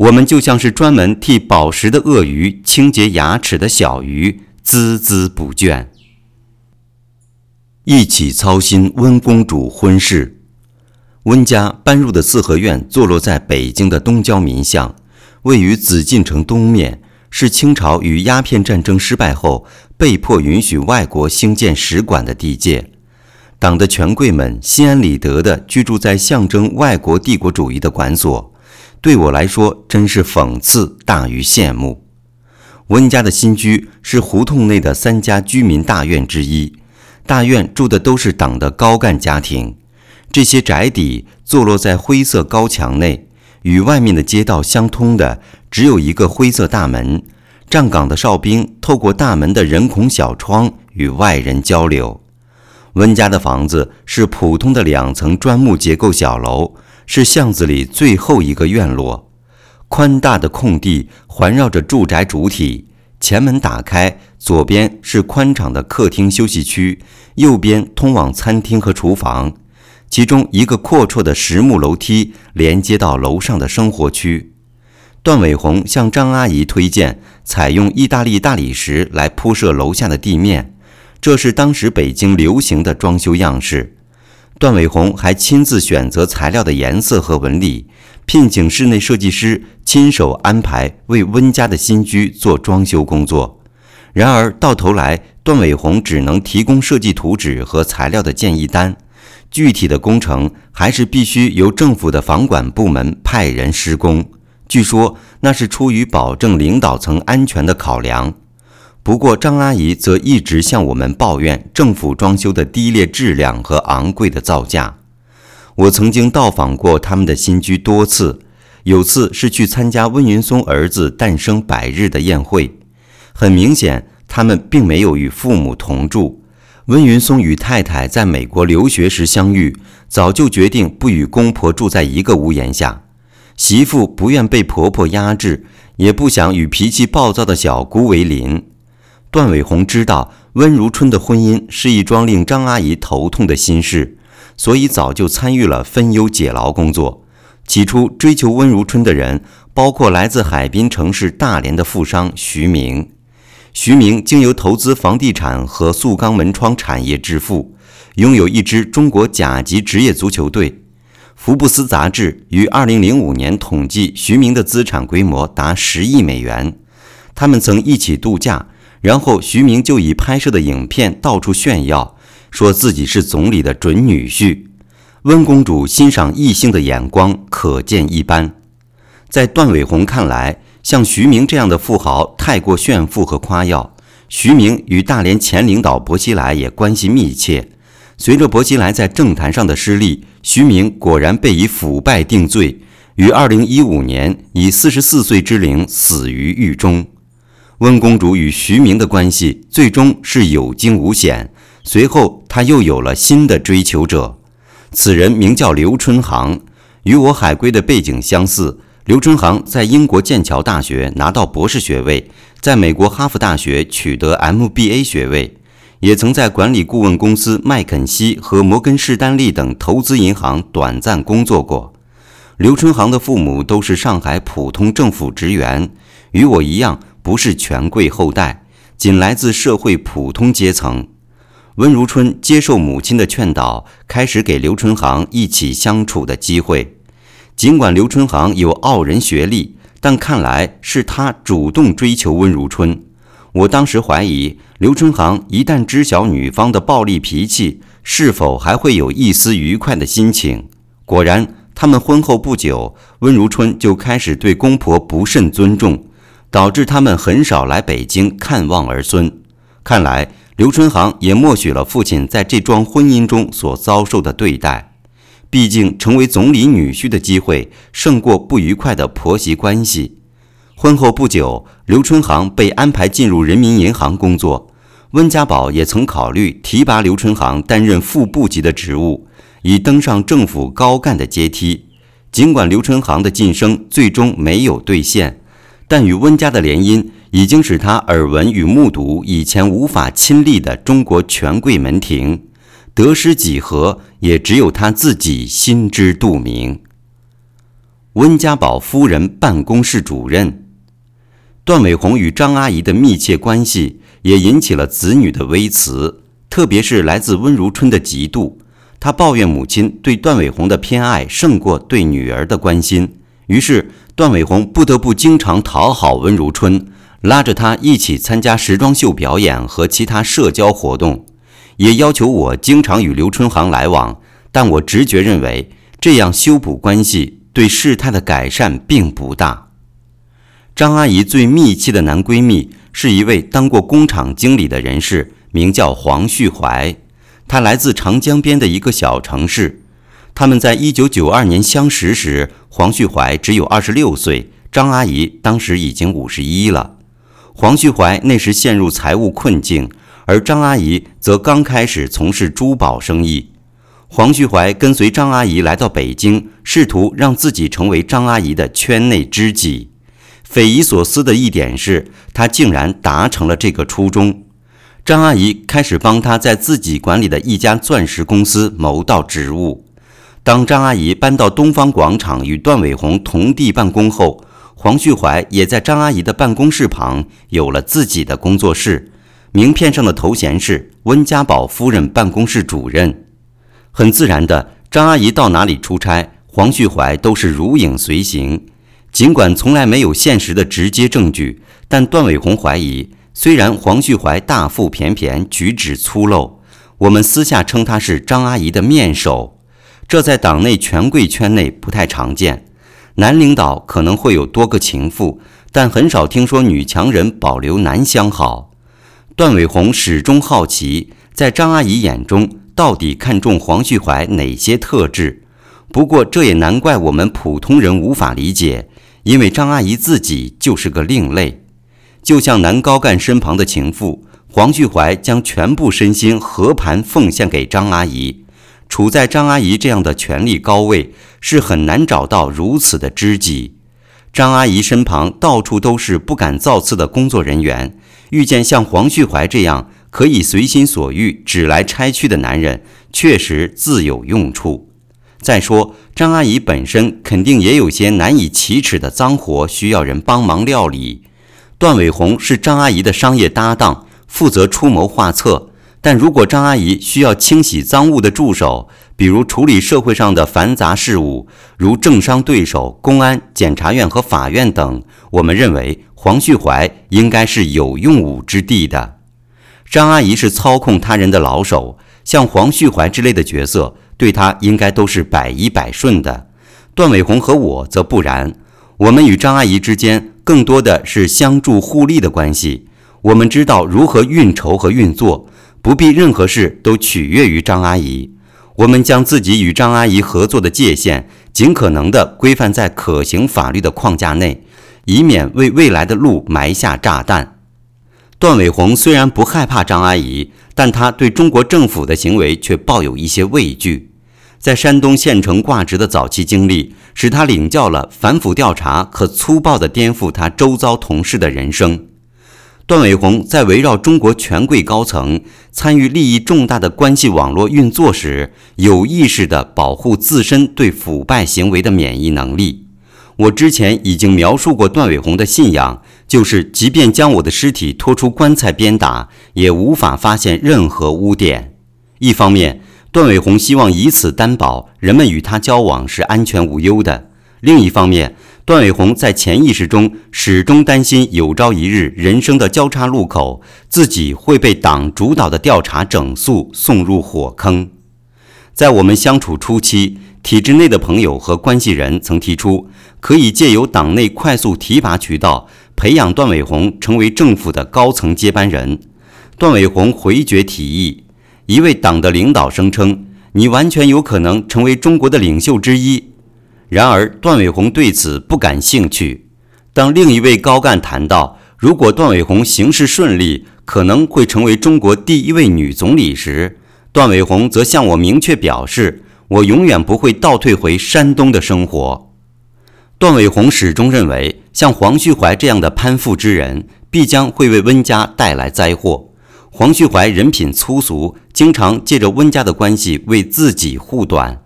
我们就像是专门替饱食的鳄鱼清洁牙齿的小鱼，孜孜不倦。一起操心温公主婚事。温家搬入的四合院坐落在北京的东郊民巷，位于紫禁城东面。是清朝与鸦片战争失败后被迫允许外国兴建使馆的地界，党的权贵们心安理得地居住在象征外国帝国主义的馆所，对我来说真是讽刺大于羡慕。温家的新居是胡同内的三家居民大院之一，大院住的都是党的高干家庭，这些宅邸坐落在灰色高墙内。与外面的街道相通的只有一个灰色大门，站岗的哨兵透过大门的人孔小窗与外人交流。温家的房子是普通的两层砖木结构小楼，是巷子里最后一个院落。宽大的空地环绕着住宅主体，前门打开，左边是宽敞的客厅休息区，右边通往餐厅和厨房。其中一个阔绰的实木楼梯连接到楼上的生活区。段伟红向张阿姨推荐采用意大利大理石来铺设楼下的地面，这是当时北京流行的装修样式。段伟红还亲自选择材料的颜色和纹理，聘请室内设计师亲手安排为温家的新居做装修工作。然而到头来，段伟红只能提供设计图纸和材料的建议单。具体的工程还是必须由政府的房管部门派人施工。据说那是出于保证领导层安全的考量。不过张阿姨则一直向我们抱怨政府装修的低劣质量和昂贵的造价。我曾经到访过他们的新居多次，有次是去参加温云松儿子诞生百日的宴会。很明显，他们并没有与父母同住。温云松与太太在美国留学时相遇，早就决定不与公婆住在一个屋檐下。媳妇不愿被婆婆压制，也不想与脾气暴躁的小姑为邻。段伟宏知道温如春的婚姻是一桩令张阿姨头痛的心事，所以早就参与了分忧解劳工作。起初追求温如春的人，包括来自海滨城市大连的富商徐明。徐明经由投资房地产和塑钢门窗产业致富，拥有一支中国甲级职业足球队。福布斯杂志于2005年统计徐明的资产规模达十亿美元。他们曾一起度假，然后徐明就以拍摄的影片到处炫耀，说自己是总理的准女婿。温公主欣赏异性的眼光可见一斑。在段伟宏看来，像徐明这样的富豪太过炫富和夸耀。徐明与大连前领导薄熙来也关系密切。随着薄熙来在政坛上的失利，徐明果然被以腐败定罪，于二零一五年以四十四岁之龄死于狱中。温公主与徐明的关系最终是有惊无险。随后，她又有了新的追求者，此人名叫刘春航，与我海归的背景相似。刘春航在英国剑桥大学拿到博士学位，在美国哈佛大学取得 MBA 学位。也曾在管理顾问公司麦肯锡和摩根士丹利等投资银行短暂工作过。刘春航的父母都是上海普通政府职员，与我一样不是权贵后代，仅来自社会普通阶层。温如春接受母亲的劝导，开始给刘春航一起相处的机会。尽管刘春航有傲人学历，但看来是他主动追求温如春。我当时怀疑，刘春航一旦知晓女方的暴力脾气，是否还会有一丝愉快的心情？果然，他们婚后不久，温如春就开始对公婆不甚尊重，导致他们很少来北京看望儿孙。看来，刘春航也默许了父亲在这桩婚姻中所遭受的对待。毕竟，成为总理女婿的机会，胜过不愉快的婆媳关系。婚后不久，刘春航被安排进入人民银行工作。温家宝也曾考虑提拔刘春航担任副部级的职务，以登上政府高干的阶梯。尽管刘春航的晋升最终没有兑现，但与温家的联姻已经使他耳闻与目睹以前无法亲历的中国权贵门庭，得失几何，也只有他自己心知肚明。温家宝夫人办公室主任。段伟宏与张阿姨的密切关系也引起了子女的微词，特别是来自温如春的嫉妒。他抱怨母亲对段伟宏的偏爱胜过对女儿的关心，于是段伟宏不得不经常讨好温如春，拉着她一起参加时装秀表演和其他社交活动，也要求我经常与刘春航来往。但我直觉认为，这样修补关系对事态的改善并不大。张阿姨最密切的男闺蜜是一位当过工厂经理的人士，名叫黄旭怀。他来自长江边的一个小城市。他们在一九九二年相识时，黄旭怀只有二十六岁，张阿姨当时已经五十一了。黄旭怀那时陷入财务困境，而张阿姨则刚开始从事珠宝生意。黄旭怀跟随张阿姨来到北京，试图让自己成为张阿姨的圈内知己。匪夷所思的一点是，他竟然达成了这个初衷。张阿姨开始帮他在自己管理的一家钻石公司谋到职务。当张阿姨搬到东方广场与段伟宏同地办公后，黄旭怀也在张阿姨的办公室旁有了自己的工作室，名片上的头衔是温家宝夫人办公室主任。很自然的，张阿姨到哪里出差，黄旭怀都是如影随形。尽管从来没有现实的直接证据，但段伟宏怀疑，虽然黄旭怀大腹便便、举止粗陋，我们私下称他是张阿姨的面首，这在党内权贵圈内不太常见。男领导可能会有多个情妇，但很少听说女强人保留男相好。段伟宏始终好奇，在张阿姨眼中到底看重黄旭怀哪些特质。不过这也难怪我们普通人无法理解。因为张阿姨自己就是个另类，就像男高干身旁的情妇，黄旭怀将全部身心和盘奉献给张阿姨。处在张阿姨这样的权力高位，是很难找到如此的知己。张阿姨身旁到处都是不敢造次的工作人员，遇见像黄旭怀这样可以随心所欲、指来拆去的男人，确实自有用处。再说，张阿姨本身肯定也有些难以启齿的脏活需要人帮忙料理。段伟红是张阿姨的商业搭档，负责出谋划策。但如果张阿姨需要清洗赃物的助手，比如处理社会上的繁杂事务，如政商对手、公安、检察院和法院等，我们认为黄旭怀应该是有用武之地的。张阿姨是操控他人的老手，像黄旭怀之类的角色，对他应该都是百依百顺的。段伟红和我则不然，我们与张阿姨之间更多的是相助互利的关系。我们知道如何运筹和运作。不必任何事都取悦于张阿姨，我们将自己与张阿姨合作的界限尽可能地规范在可行法律的框架内，以免为未来的路埋下炸弹。段伟宏虽然不害怕张阿姨，但他对中国政府的行为却抱有一些畏惧。在山东县城挂职的早期经历，使他领教了反腐调查可粗暴地颠覆他周遭同事的人生。段伟红在围绕中国权贵高层参与利益重大的关系网络运作时，有意识地保护自身对腐败行为的免疫能力。我之前已经描述过段伟红的信仰，就是即便将我的尸体拖出棺材鞭打，也无法发现任何污点。一方面，段伟红希望以此担保人们与他交往是安全无忧的；另一方面，段伟宏在潜意识中始终担心，有朝一日人生的交叉路口，自己会被党主导的调查整肃，送入火坑。在我们相处初期，体制内的朋友和关系人曾提出，可以借由党内快速提拔渠道，培养段伟宏成为政府的高层接班人。段伟宏回绝提议，一位党的领导声称：“你完全有可能成为中国的领袖之一。”然而，段伟宏对此不感兴趣。当另一位高干谈到如果段伟宏行事顺利，可能会成为中国第一位女总理时，段伟宏则向我明确表示：“我永远不会倒退回山东的生活。”段伟宏始终认为，像黄旭怀这样的攀附之人，必将会为温家带来灾祸。黄旭怀人品粗俗，经常借着温家的关系为自己护短。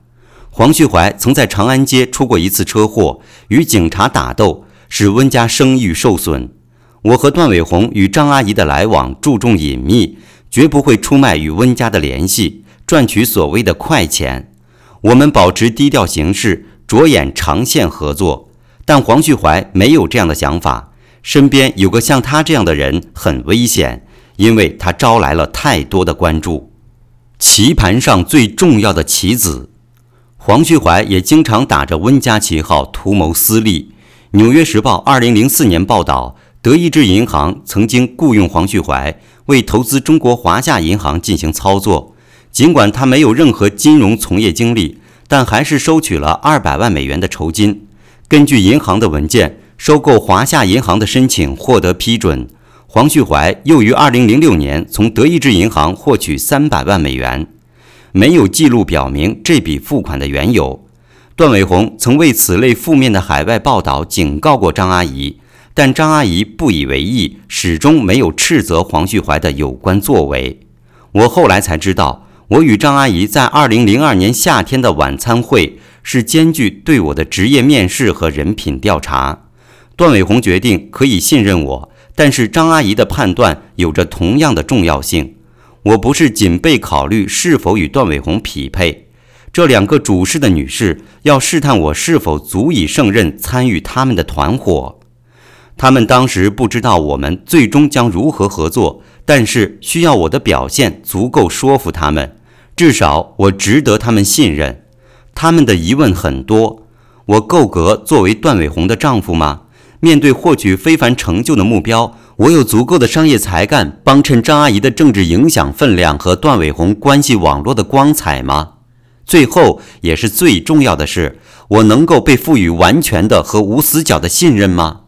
黄旭怀曾在长安街出过一次车祸，与警察打斗，使温家声誉受损。我和段伟红与张阿姨的来往注重隐秘，绝不会出卖与温家的联系，赚取所谓的快钱。我们保持低调行事，着眼长线合作。但黄旭怀没有这样的想法，身边有个像他这样的人很危险，因为他招来了太多的关注。棋盘上最重要的棋子。黄旭怀也经常打着温家旗号图谋私利。《纽约时报》二零零四年报道，德意志银行曾经雇佣黄旭怀为投资中国华夏银行进行操作。尽管他没有任何金融从业经历，但还是收取了二百万美元的酬金。根据银行的文件，收购华夏银行的申请获得批准。黄旭怀又于二零零六年从德意志银行获取三百万美元。没有记录表明这笔付款的缘由。段伟宏曾为此类负面的海外报道警告过张阿姨，但张阿姨不以为意，始终没有斥责黄旭怀的有关作为。我后来才知道，我与张阿姨在2002年夏天的晚餐会是兼具对我的职业面试和人品调查。段伟宏决定可以信任我，但是张阿姨的判断有着同样的重要性。我不是仅被考虑是否与段伟红匹配，这两个主事的女士要试探我是否足以胜任参与他们的团伙。他们当时不知道我们最终将如何合作，但是需要我的表现足够说服他们，至少我值得他们信任。他们的疑问很多：我够格作为段伟红的丈夫吗？面对获取非凡成就的目标。我有足够的商业才干帮衬张阿姨的政治影响分量和段伟宏关系网络的光彩吗？最后也是最重要的是，我能够被赋予完全的和无死角的信任吗？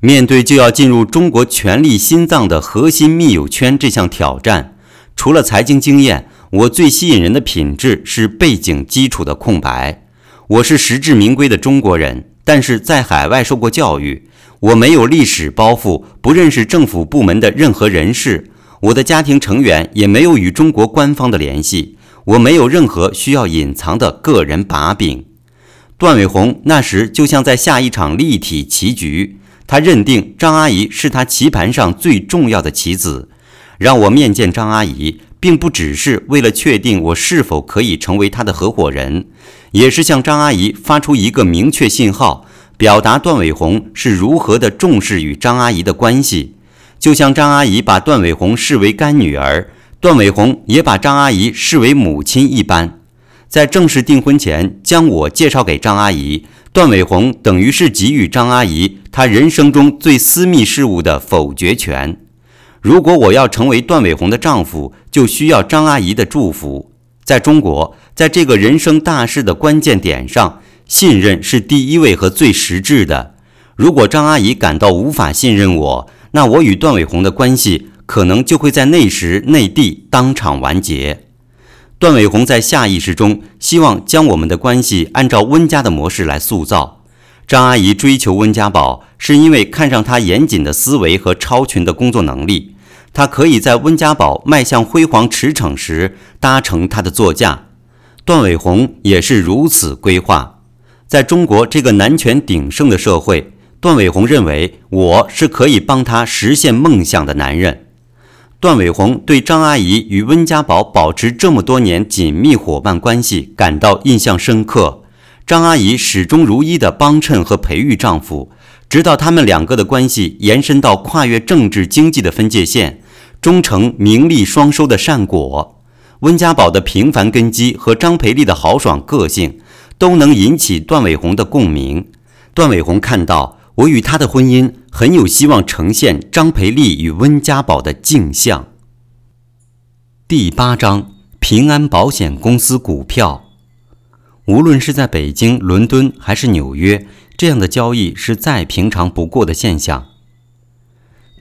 面对就要进入中国权力心脏的核心密友圈这项挑战，除了财经经验，我最吸引人的品质是背景基础的空白。我是实至名归的中国人，但是在海外受过教育。我没有历史包袱，不认识政府部门的任何人士。我的家庭成员也没有与中国官方的联系。我没有任何需要隐藏的个人把柄。段伟宏那时就像在下一场立体棋局。他认定张阿姨是他棋盘上最重要的棋子，让我面见张阿姨，并不只是为了确定我是否可以成为他的合伙人，也是向张阿姨发出一个明确信号，表达段伟宏是如何的重视与张阿姨的关系。就像张阿姨把段伟宏视为干女儿，段伟宏也把张阿姨视为母亲一般。在正式订婚前，将我介绍给张阿姨。段伟宏等于是给予张阿姨她人生中最私密事物的否决权。如果我要成为段伟宏的丈夫，就需要张阿姨的祝福。在中国，在这个人生大事的关键点上，信任是第一位和最实质的。如果张阿姨感到无法信任我，那我与段伟宏的关系可能就会在那时内地当场完结。段伟宏在下意识中希望将我们的关系按照温家的模式来塑造。张阿姨追求温家宝，是因为看上他严谨的思维和超群的工作能力。他可以在温家宝迈向辉煌驰骋时搭乘他的座驾。段伟宏也是如此规划。在中国这个男权鼎盛的社会，段伟宏认为我是可以帮他实现梦想的男人。段伟宏对张阿姨与温家宝保持这么多年紧密伙伴关系感到印象深刻。张阿姨始终如一地帮衬和培育丈夫，直到他们两个的关系延伸到跨越政治经济的分界线，终成名利双收的善果。温家宝的平凡根基和张培丽的豪爽个性，都能引起段伟宏的共鸣。段伟宏看到。我与他的婚姻很有希望呈现张培丽与温家宝的镜像。第八章：平安保险公司股票。无论是在北京、伦敦还是纽约，这样的交易是再平常不过的现象。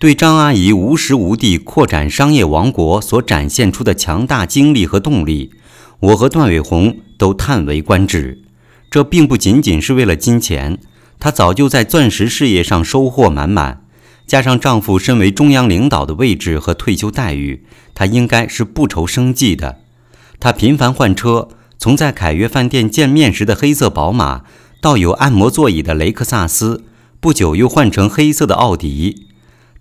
对张阿姨无时无地扩展商业王国所展现出的强大精力和动力，我和段伟宏都叹为观止。这并不仅仅是为了金钱。她早就在钻石事业上收获满满，加上丈夫身为中央领导的位置和退休待遇，她应该是不愁生计的。她频繁换车，从在凯悦饭店见面时的黑色宝马，到有按摩座椅的雷克萨斯，不久又换成黑色的奥迪。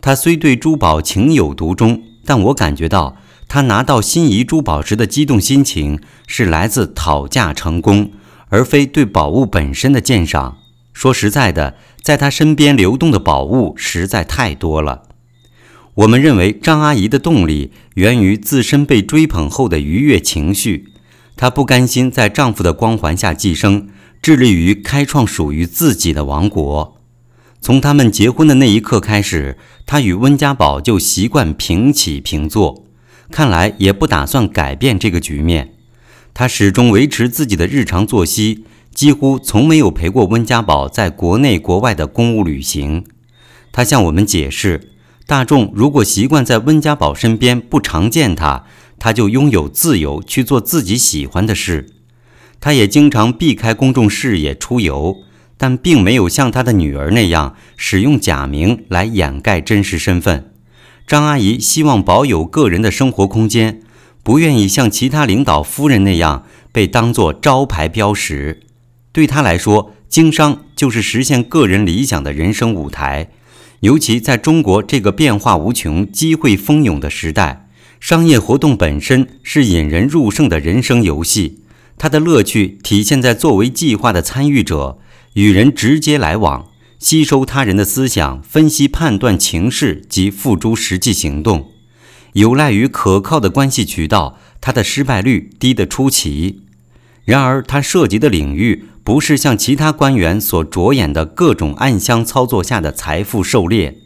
她虽对珠宝情有独钟，但我感觉到她拿到心仪珠宝时的激动心情，是来自讨价成功，而非对宝物本身的鉴赏。说实在的，在他身边流动的宝物实在太多了。我们认为张阿姨的动力源于自身被追捧后的愉悦情绪，她不甘心在丈夫的光环下寄生，致力于开创属于自己的王国。从他们结婚的那一刻开始，他与温家宝就习惯平起平坐，看来也不打算改变这个局面。他始终维持自己的日常作息。几乎从没有陪过温家宝在国内国外的公务旅行。他向我们解释，大众如果习惯在温家宝身边不常见他，他就拥有自由去做自己喜欢的事。他也经常避开公众视野出游，但并没有像他的女儿那样使用假名来掩盖真实身份。张阿姨希望保有个人的生活空间，不愿意像其他领导夫人那样被当作招牌标识。对她来说，经商就是实现个人理想的人生舞台。尤其在中国这个变化无穷、机会蜂拥的时代，商业活动本身是引人入胜的人生游戏。它的乐趣体现在作为计划的参与者，与人直接来往，吸收他人的思想，分析判断情势及付诸实际行动。有赖于可靠的关系渠道，他的失败率低得出奇。然而，他涉及的领域。不是像其他官员所着眼的各种暗箱操作下的财富狩猎，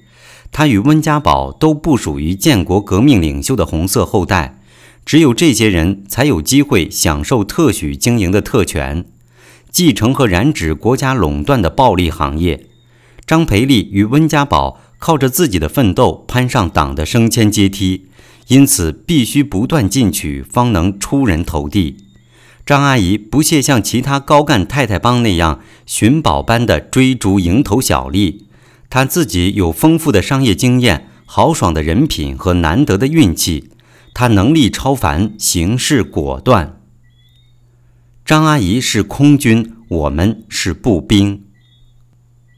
他与温家宝都不属于建国革命领袖的红色后代，只有这些人才有机会享受特许经营的特权，继承和染指国家垄断的暴利行业。张培利与温家宝靠着自己的奋斗攀上党的升迁阶梯，因此必须不断进取，方能出人头地。张阿姨不屑像其他高干太太帮那样寻宝般的追逐蝇头小利，她自己有丰富的商业经验、豪爽的人品和难得的运气，她能力超凡，行事果断。张阿姨是空军，我们是步兵。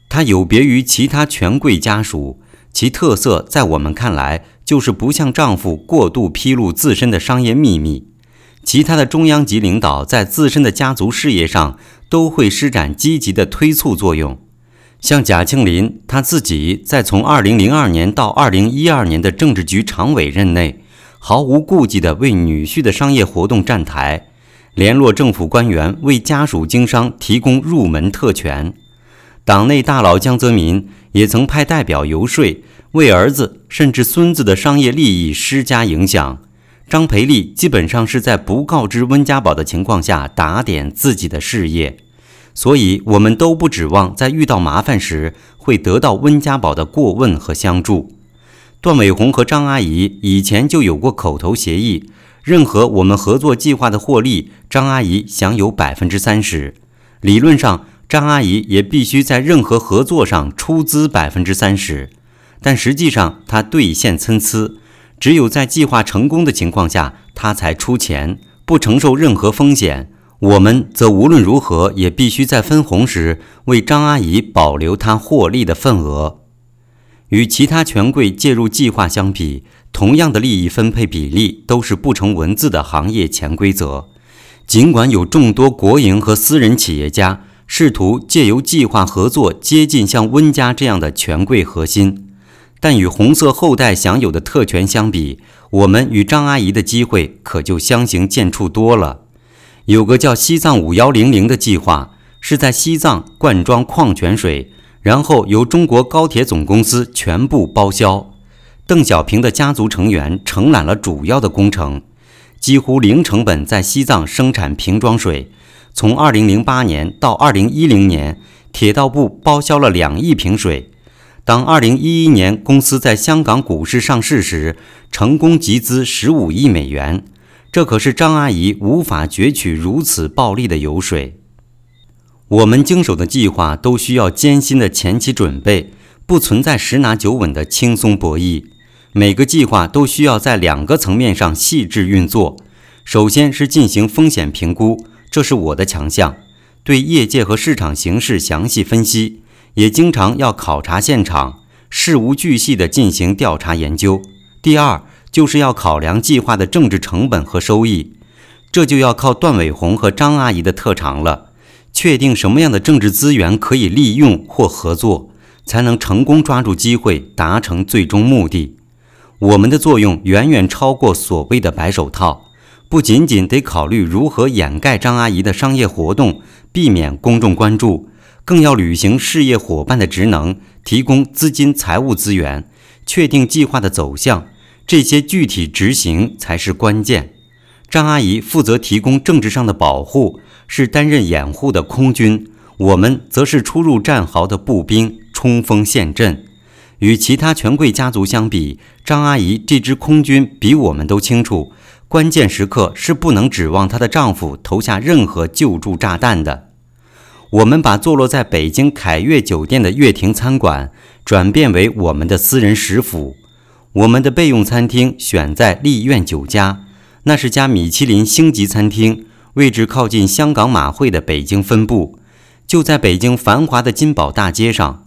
她有别于其他权贵家属，其特色在我们看来就是不向丈夫过度披露自身的商业秘密。其他的中央级领导在自身的家族事业上都会施展积极的推促作用，像贾庆林，他自己在从2002年到2012年的政治局常委任内，毫无顾忌地为女婿的商业活动站台，联络政府官员为家属经商提供入门特权。党内大佬江泽民也曾派代表游说，为儿子甚至孙子的商业利益施加影响。张培利基本上是在不告知温家宝的情况下打点自己的事业，所以我们都不指望在遇到麻烦时会得到温家宝的过问和相助。段伟宏和张阿姨以前就有过口头协议，任何我们合作计划的获利，张阿姨享有百分之三十。理论上，张阿姨也必须在任何合作上出资百分之三十，但实际上她兑现参差。只有在计划成功的情况下，她才出钱，不承受任何风险。我们则无论如何也必须在分红时为张阿姨保留她获利的份额。与其他权贵介入计划相比，同样的利益分配比例都是不成文字的行业潜规则。尽管有众多国营和私人企业家试图借由计划合作接近像温家这样的权贵核心。但与红色后代享有的特权相比，我们与张阿姨的机会可就相形见绌多了。有个叫“西藏五幺零零”的计划，是在西藏灌装矿泉水，然后由中国高铁总公司全部包销。邓小平的家族成员承揽了主要的工程，几乎零成本在西藏生产瓶装水。从2008年到2010年，铁道部包销了两亿瓶水。当2011年公司在香港股市上市时，成功集资15亿美元，这可是张阿姨无法攫取如此暴利的油水。我们经手的计划都需要艰辛的前期准备，不存在十拿九稳的轻松博弈。每个计划都需要在两个层面上细致运作。首先是进行风险评估，这是我的强项，对业界和市场形势详细分析。也经常要考察现场，事无巨细地进行调查研究。第二，就是要考量计划的政治成本和收益，这就要靠段伟红和张阿姨的特长了。确定什么样的政治资源可以利用或合作，才能成功抓住机会，达成最终目的。我们的作用远远超过所谓的白手套，不仅仅得考虑如何掩盖张阿姨的商业活动，避免公众关注。更要履行事业伙伴的职能，提供资金、财务资源，确定计划的走向，这些具体执行才是关键。张阿姨负责提供政治上的保护，是担任掩护的空军；我们则是出入战壕的步兵，冲锋陷阵。与其他权贵家族相比，张阿姨这支空军比我们都清楚，关键时刻是不能指望她的丈夫投下任何救助炸弹的。我们把坐落在北京凯悦酒店的悦庭餐馆转变为我们的私人食府。我们的备用餐厅选在丽苑酒家，那是家米其林星级餐厅，位置靠近香港马会的北京分部，就在北京繁华的金宝大街上。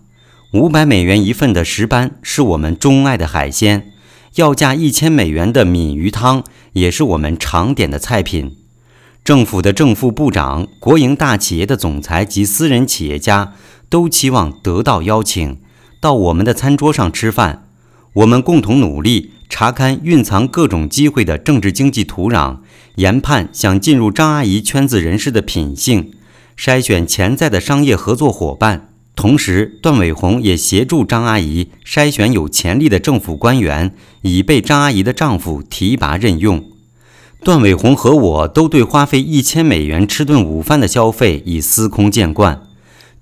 五百美元一份的石斑是我们钟爱的海鲜，要价一千美元的闽鱼汤也是我们常点的菜品。政府的正副部长、国营大企业的总裁及私人企业家都期望得到邀请到我们的餐桌上吃饭。我们共同努力，查看蕴藏各种机会的政治经济土壤，研判想进入张阿姨圈子人士的品性，筛选潜在的商业合作伙伴。同时，段伟宏也协助张阿姨筛选有潜力的政府官员，以被张阿姨的丈夫提拔任用。段伟宏和我都对花费一千美元吃顿午饭的消费已司空见惯。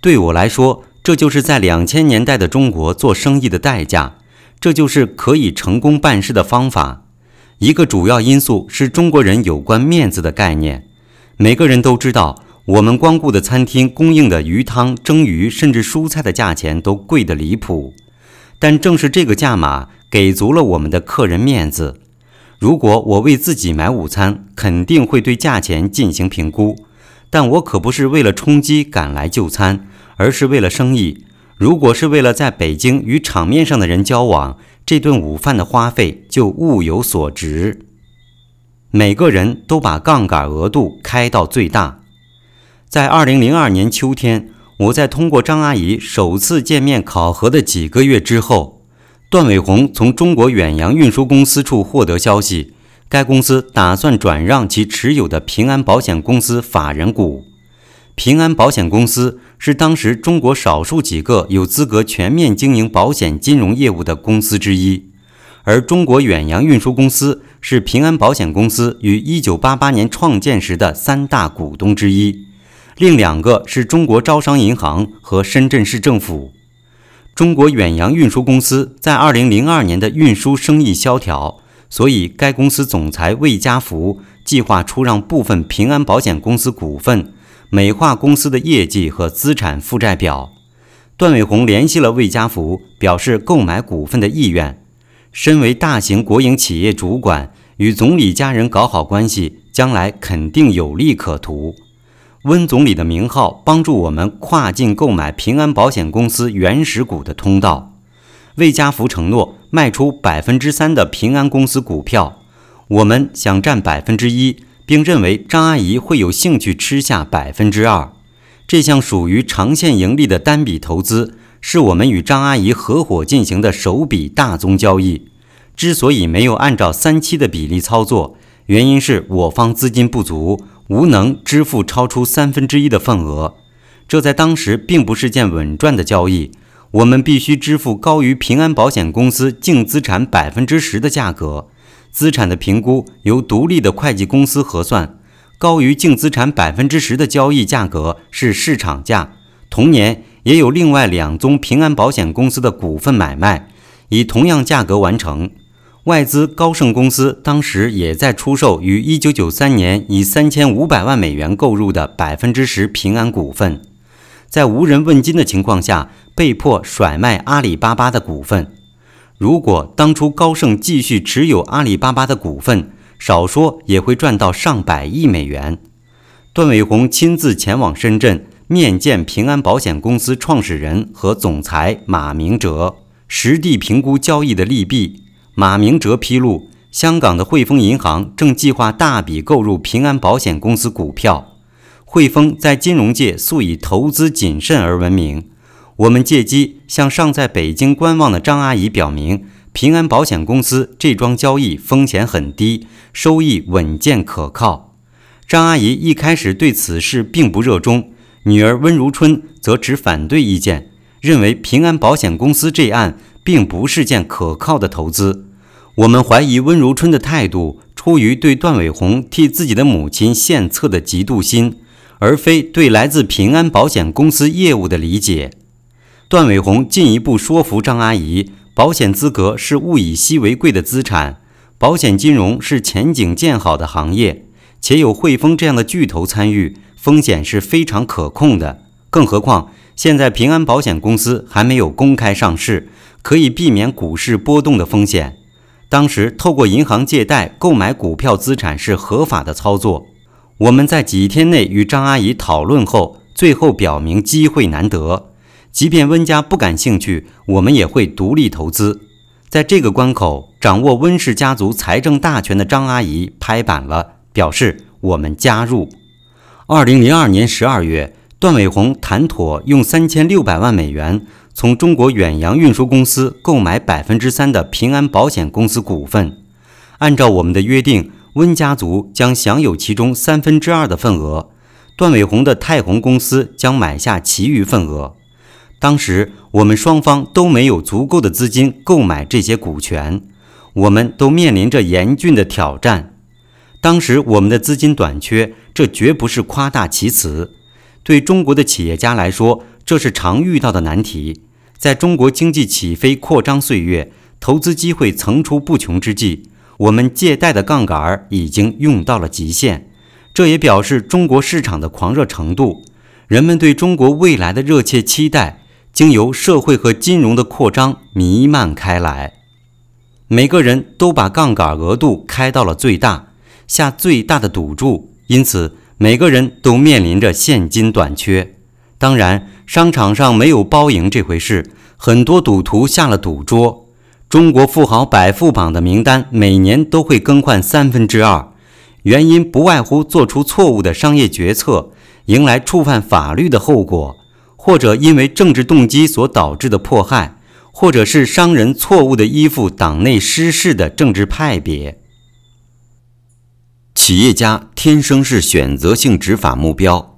对我来说，这就是在两千年代的中国做生意的代价，这就是可以成功办事的方法。一个主要因素是中国人有关面子的概念。每个人都知道，我们光顾的餐厅供应的鱼汤、蒸鱼，甚至蔬菜的价钱都贵得离谱。但正是这个价码，给足了我们的客人面子。如果我为自己买午餐，肯定会对价钱进行评估，但我可不是为了充饥赶来就餐，而是为了生意。如果是为了在北京与场面上的人交往，这顿午饭的花费就物有所值。每个人都把杠杆额度开到最大。在二零零二年秋天，我在通过张阿姨首次见面考核的几个月之后。段伟宏从中国远洋运输公司处获得消息，该公司打算转让其持有的平安保险公司法人股。平安保险公司是当时中国少数几个有资格全面经营保险金融业务的公司之一，而中国远洋运输公司是平安保险公司于1988年创建时的三大股东之一，另两个是中国招商银行和深圳市政府。中国远洋运输公司在二零零二年的运输生意萧条，所以该公司总裁魏家福计划出让部分平安保险公司股份，美化公司的业绩和资产负债表。段伟宏联系了魏家福，表示购买股份的意愿。身为大型国营企业主管，与总理家人搞好关系，将来肯定有利可图。温总理的名号帮助我们跨境购买平安保险公司原始股的通道。魏家福承诺卖出百分之三的平安公司股票，我们想占百分之一，并认为张阿姨会有兴趣吃下百分之二。这项属于长线盈利的单笔投资，是我们与张阿姨合伙进行的首笔大宗交易。之所以没有按照三七的比例操作，原因是我方资金不足。无能支付超出三分之一的份额，这在当时并不是件稳赚的交易。我们必须支付高于平安保险公司净资产百分之十的价格。资产的评估由独立的会计公司核算，高于净资产百分之十的交易价格是市场价。同年也有另外两宗平安保险公司的股份买卖，以同样价格完成。外资高盛公司当时也在出售于1993年以3500万美元购入的百分之十平安股份，在无人问津的情况下被迫甩卖阿里巴巴的股份。如果当初高盛继续持有阿里巴巴的股份，少说也会赚到上百亿美元。段伟宏亲自前往深圳面见平安保险公司创始人和总裁马明哲，实地评估交易的利弊。马明哲披露，香港的汇丰银行正计划大笔购入平安保险公司股票。汇丰在金融界素以投资谨慎而闻名。我们借机向尚在北京观望的张阿姨表明，平安保险公司这桩交易风险很低，收益稳健可靠。张阿姨一开始对此事并不热衷，女儿温如春则持反对意见，认为平安保险公司这案并不是件可靠的投资。我们怀疑温如春的态度出于对段伟宏替自己的母亲献策的嫉妒心，而非对来自平安保险公司业务的理解。段伟宏进一步说服张阿姨，保险资格是物以稀为贵的资产，保险金融是前景见好的行业，且有汇丰这样的巨头参与，风险是非常可控的。更何况现在平安保险公司还没有公开上市，可以避免股市波动的风险。当时透过银行借贷购买股票资产是合法的操作。我们在几天内与张阿姨讨论后，最后表明机会难得，即便温家不感兴趣，我们也会独立投资。在这个关口，掌握温氏家族财政大权的张阿姨拍板了，表示我们加入。二零零二年十二月，段伟宏谈妥用三千六百万美元。从中国远洋运输公司购买百分之三的平安保险公司股份，按照我们的约定，温家族将享有其中三分之二的份额，段伟宏的泰宏公司将买下其余份额。当时我们双方都没有足够的资金购买这些股权，我们都面临着严峻的挑战。当时我们的资金短缺，这绝不是夸大其词。对中国的企业家来说，这是常遇到的难题。在中国经济起飞扩张岁月，投资机会层出不穷之际，我们借贷的杠杆已经用到了极限。这也表示中国市场的狂热程度，人们对中国未来的热切期待，经由社会和金融的扩张弥漫开来。每个人都把杠杆额度开到了最大，下最大的赌注，因此每个人都面临着现金短缺。当然，商场上没有包赢这回事，很多赌徒下了赌桌。中国富豪百富榜的名单每年都会更换三分之二。原因不外乎做出错误的商业决策，迎来触犯法律的后果，或者因为政治动机所导致的迫害，或者是商人错误的依附党内失势的政治派别。企业家天生是选择性执法目标，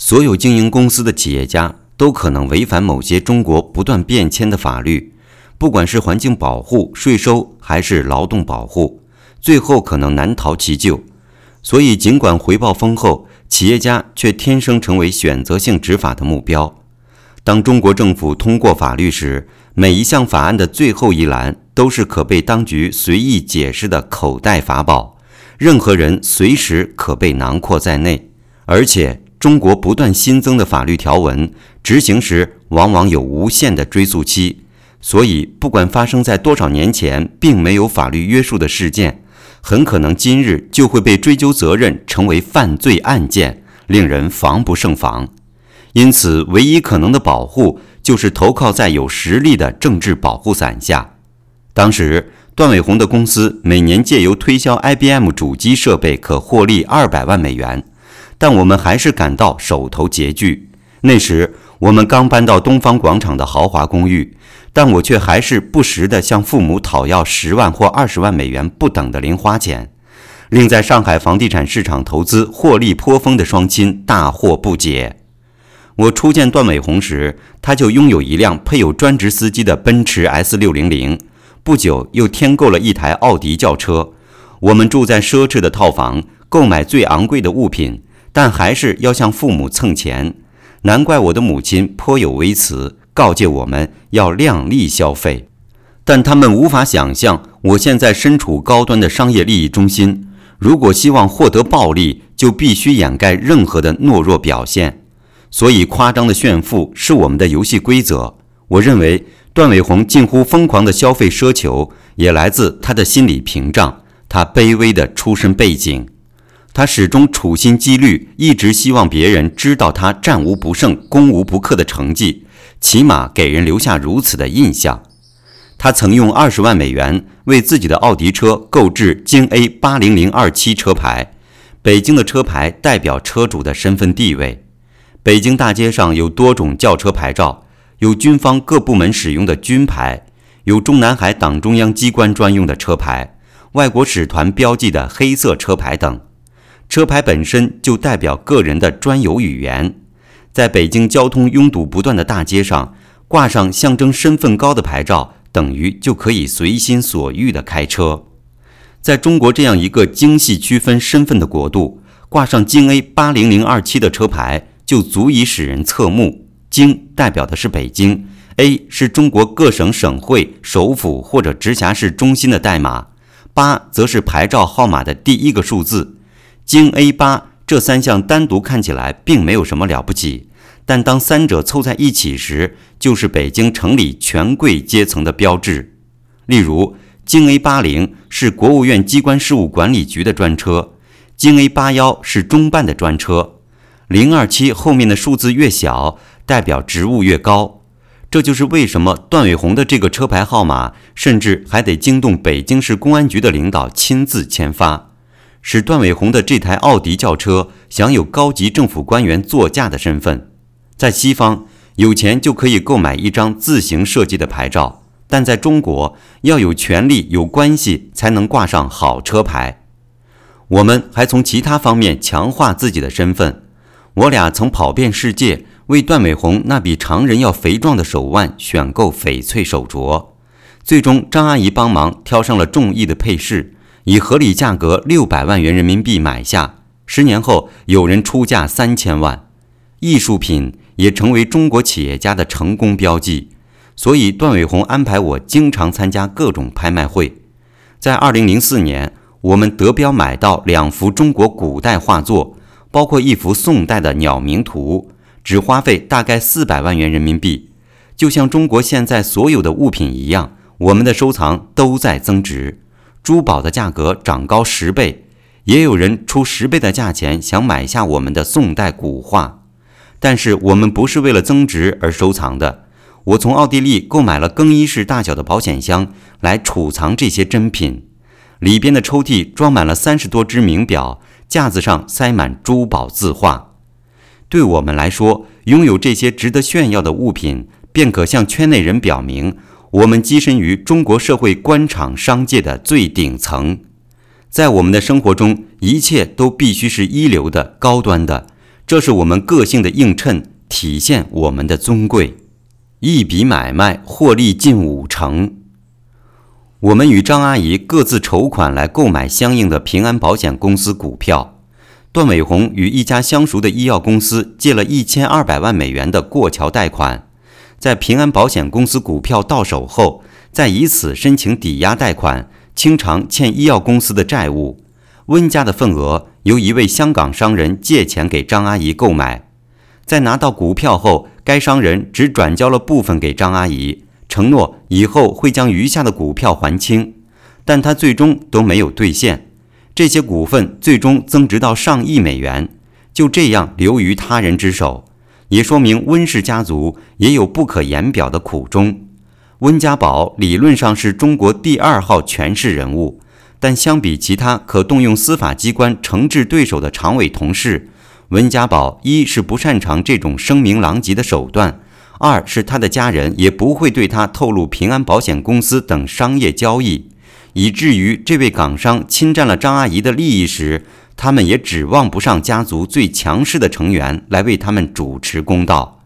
所有经营公司的企业家都可能违反某些中国不断变迁的法律，不管是环境保护、税收还是劳动保护。最后可能难逃其咎，所以尽管回报丰厚，企业家却天生成为选择性执法的目标。当中国政府通过法律时，每一项法案的最后一栏都是可被当局随意解释的口袋法宝，任何人随时可被囊括在内。而且，中国不断新增的法律条文，执行时往往有无限的追溯期，所以不管发生在多少年前，并没有法律约束的事件。很可能今日就会被追究责任，成为犯罪案件，令人防不胜防。因此，唯一可能的保护就是投靠在有实力的政治保护伞下。当时，段伟宏的公司每年借由推销 IBM 主机设备可获利二百万美元，但我们还是感到手头拮据。那时，我们刚搬到东方广场的豪华公寓。但我却还是不时地向父母讨要十万或二十万美元不等的零花钱，令在上海房地产市场投资获利颇丰的双亲大惑不解。我初见段伟宏时，他就拥有一辆配有专职司机的奔驰 S 六零零，不久又添购了一台奥迪轿车。我们住在奢侈的套房，购买最昂贵的物品，但还是要向父母蹭钱。难怪我的母亲颇有微词。告诫我们要量力消费，但他们无法想象我现在身处高端的商业利益中心。如果希望获得暴利，就必须掩盖任何的懦弱表现。所以，夸张的炫富是我们的游戏规则。我认为，段伟宏近乎疯狂的消费奢求，也来自他的心理屏障，他卑微的出身背景。他始终处心积虑，一直希望别人知道他战无不胜、攻无不克的成绩。起码给人留下如此的印象。他曾用二十万美元为自己的奥迪车购置京 A 八零零二七车牌。北京的车牌代表车主的身份地位。北京大街上有多种轿车牌照，有军方各部门使用的军牌，有中南海党中央机关专用的车牌，外国使团标记的黑色车牌等。车牌本身就代表个人的专有语言。在北京交通拥堵不断的大街上，挂上象征身份高的牌照，等于就可以随心所欲地开车。在中国这样一个精细区分身份的国度，挂上京 A 八零零二七的车牌就足以使人侧目。京代表的是北京，A 是中国各省省会、首府或者直辖市中心的代码，八则是牌照号码的第一个数字。京 A 八。这三项单独看起来并没有什么了不起，但当三者凑在一起时，就是北京城里权贵阶层的标志。例如，京 A 八零是国务院机关事务管理局的专车，京 A 八幺是中办的专车。零二七后面的数字越小，代表职务越高。这就是为什么段伟宏的这个车牌号码，甚至还得惊动北京市公安局的领导亲自签发。使段伟宏的这台奥迪轿车享有高级政府官员座驾的身份。在西方，有钱就可以购买一张自行设计的牌照，但在中国，要有权利、有关系才能挂上好车牌。我们还从其他方面强化自己的身份。我俩曾跑遍世界，为段伟宏那比常人要肥壮的手腕选购翡翠手镯。最终，张阿姨帮忙挑上了中意的配饰。以合理价格六百万元人民币买下，十年后有人出价三千万。艺术品也成为中国企业家的成功标记。所以，段伟宏安排我经常参加各种拍卖会。在2004年，我们得标买到两幅中国古代画作，包括一幅宋代的鸟鸣图，只花费大概四百万元人民币。就像中国现在所有的物品一样，我们的收藏都在增值，珠宝的价格涨高十倍，也有人出十倍的价钱想买下我们的宋代古画。但是我们不是为了增值而收藏的。我从奥地利购买了更衣室大小的保险箱来储藏这些珍品，里边的抽屉装满了三十多只名表，架子上塞满珠宝字画。对我们来说，拥有这些值得炫耀的物品，便可向圈内人表明，我们跻身于中国社会官场商界的最顶层。在我们的生活中，一切都必须是一流的、高端的，这是我们个性的映衬，体现我们的尊贵。一笔买卖获利近五成。我们与张阿姨各自筹款来购买相应的平安保险公司股票。段伟宏与一家相熟的医药公司借了一千二百万美元的过桥贷款，在平安保险公司股票到手后，再以此申请抵押贷款，清偿欠医药公司的债务。温家的份额由一位香港商人借钱给张阿姨购买。在拿到股票后，该商人只转交了部分给张阿姨，承诺以后会将余下的股票还清，但他最终都没有兑现。这些股份最终增值到上亿美元，就这样流于他人之手，也说明温氏家族也有不可言表的苦衷。温家宝理论上是中国第二号权势人物，但相比其他可动用司法机关惩治对手的常委同事。温家宝一是不擅长这种声名狼藉的手段，二是他的家人也不会对他透露平安保险公司等商业交易，以至于这位港商侵占了张阿姨的利益时，他们也指望不上家族最强势的成员来为他们主持公道。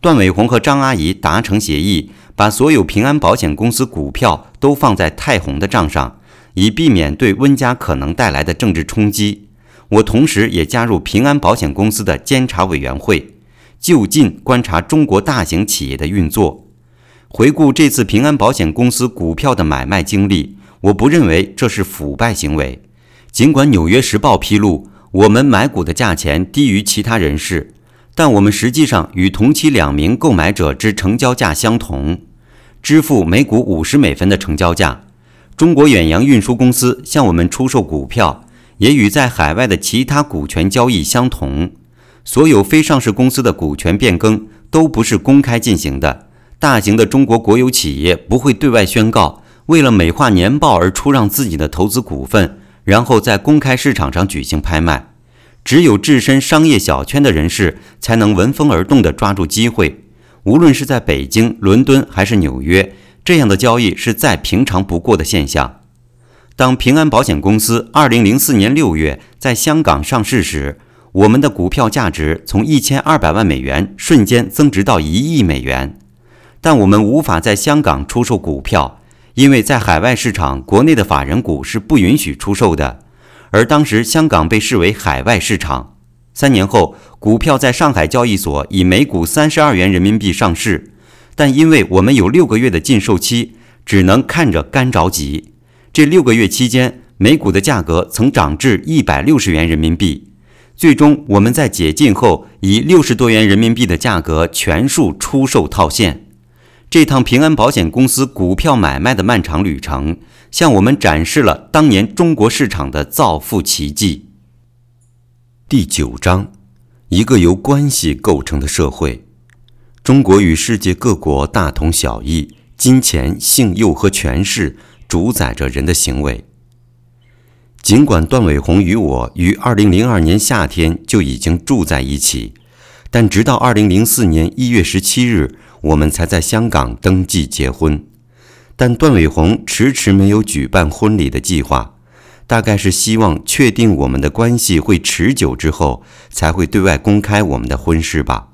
段伟宏和张阿姨达成协议，把所有平安保险公司股票都放在泰宏的账上，以避免对温家可能带来的政治冲击。我同时也加入平安保险公司的监察委员会，就近观察中国大型企业的运作。回顾这次平安保险公司股票的买卖经历，我不认为这是腐败行为。尽管《纽约时报》披露我们买股的价钱低于其他人士，但我们实际上与同期两名购买者之成交价相同，支付每股五十美分的成交价。中国远洋运输公司向我们出售股票。也与在海外的其他股权交易相同，所有非上市公司的股权变更都不是公开进行的。大型的中国国有企业不会对外宣告，为了美化年报而出让自己的投资股份，然后在公开市场上举行拍卖。只有置身商业小圈的人士才能闻风而动地抓住机会。无论是在北京、伦敦还是纽约，这样的交易是再平常不过的现象。当平安保险公司2004年6月在香港上市时，我们的股票价值从1200万美元瞬间增值到1亿美元。但我们无法在香港出售股票，因为在海外市场，国内的法人股是不允许出售的。而当时香港被视为海外市场。三年后，股票在上海交易所以每股三十二元人民币上市，但因为我们有六个月的禁售期，只能看着干着急。这六个月期间，每股的价格曾涨至一百六十元人民币。最终，我们在解禁后以六十多元人民币的价格全数出售套现。这趟平安保险公司股票买卖的漫长旅程，向我们展示了当年中国市场的造富奇迹。第九章：一个由关系构成的社会。中国与世界各国大同小异，金钱、性诱和权势。主宰着人的行为。尽管段伟宏与我于二零零二年夏天就已经住在一起，但直到二零零四年一月十七日，我们才在香港登记结婚。但段伟宏迟迟没有举办婚礼的计划，大概是希望确定我们的关系会持久之后，才会对外公开我们的婚事吧。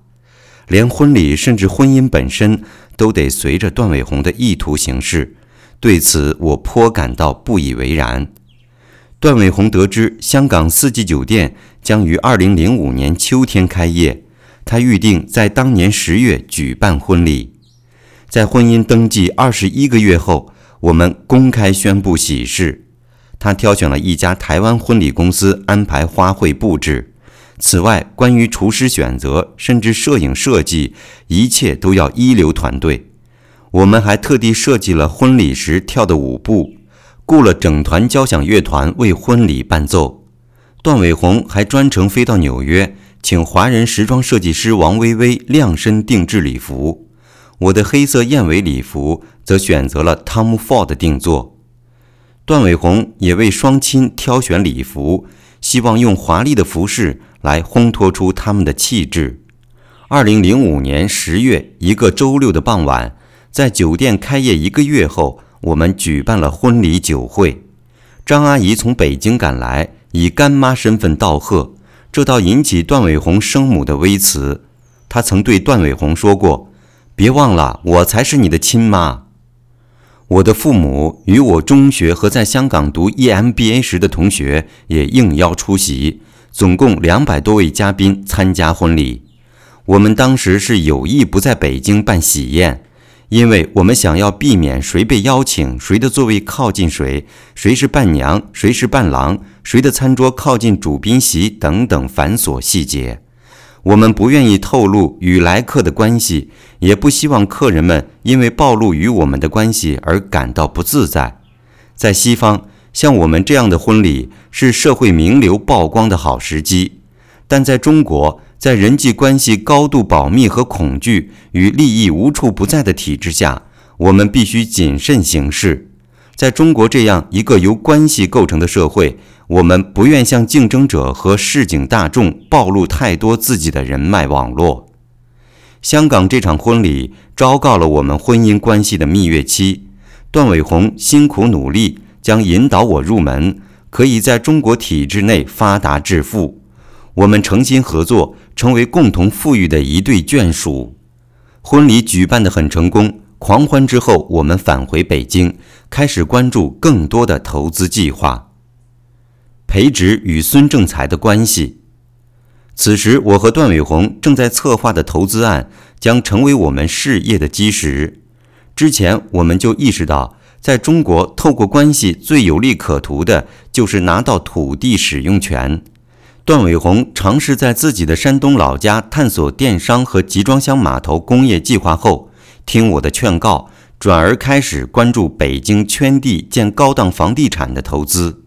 连婚礼甚至婚姻本身，都得随着段伟宏的意图行事。对此，我颇感到不以为然。段伟宏得知香港四季酒店将于二零零五年秋天开业，他预定在当年十月举办婚礼。在婚姻登记二十一个月后，我们公开宣布喜事。他挑选了一家台湾婚礼公司安排花卉布置。此外，关于厨师选择，甚至摄影设计，一切都要一流团队。我们还特地设计了婚礼时跳的舞步，雇了整团交响乐团为婚礼伴奏。段伟宏还专程飞到纽约，请华人时装设计师王薇薇量身定制礼服。我的黑色燕尾礼服则选择了 Tom Ford 定做。段伟宏也为双亲挑选礼服，希望用华丽的服饰。来烘托出他们的气质。二零零五年十月一个周六的傍晚，在酒店开业一个月后，我们举办了婚礼酒会。张阿姨从北京赶来，以干妈身份道贺，这倒引起段伟宏生母的微词。她曾对段伟宏说过：“别忘了，我才是你的亲妈。”我的父母与我中学和在香港读 EMBA 时的同学也应邀出席。总共两百多位嘉宾参加婚礼。我们当时是有意不在北京办喜宴，因为我们想要避免谁被邀请，谁的座位靠近谁，谁是伴娘，谁是伴郎，谁的餐桌靠近主宾席等等繁琐细节。我们不愿意透露与来客的关系，也不希望客人们因为暴露与我们的关系而感到不自在。在西方。像我们这样的婚礼是社会名流曝光的好时机，但在中国，在人际关系高度保密和恐惧与利益无处不在的体制下，我们必须谨慎行事。在中国这样一个由关系构成的社会，我们不愿向竞争者和市井大众暴露太多自己的人脉网络。香港这场婚礼昭告了我们婚姻关系的蜜月期，段伟宏辛苦努力。将引导我入门，可以在中国体制内发达致富。我们诚心合作，成为共同富裕的一对眷属。婚礼举办得很成功，狂欢之后，我们返回北京，开始关注更多的投资计划。裴植与孙正才的关系。此时，我和段伟宏正在策划的投资案将成为我们事业的基石。之前，我们就意识到。在中国，透过关系最有利可图的就是拿到土地使用权。段伟宏尝试在自己的山东老家探索电商和集装箱码头工业计划后，听我的劝告，转而开始关注北京圈地建高档房地产的投资。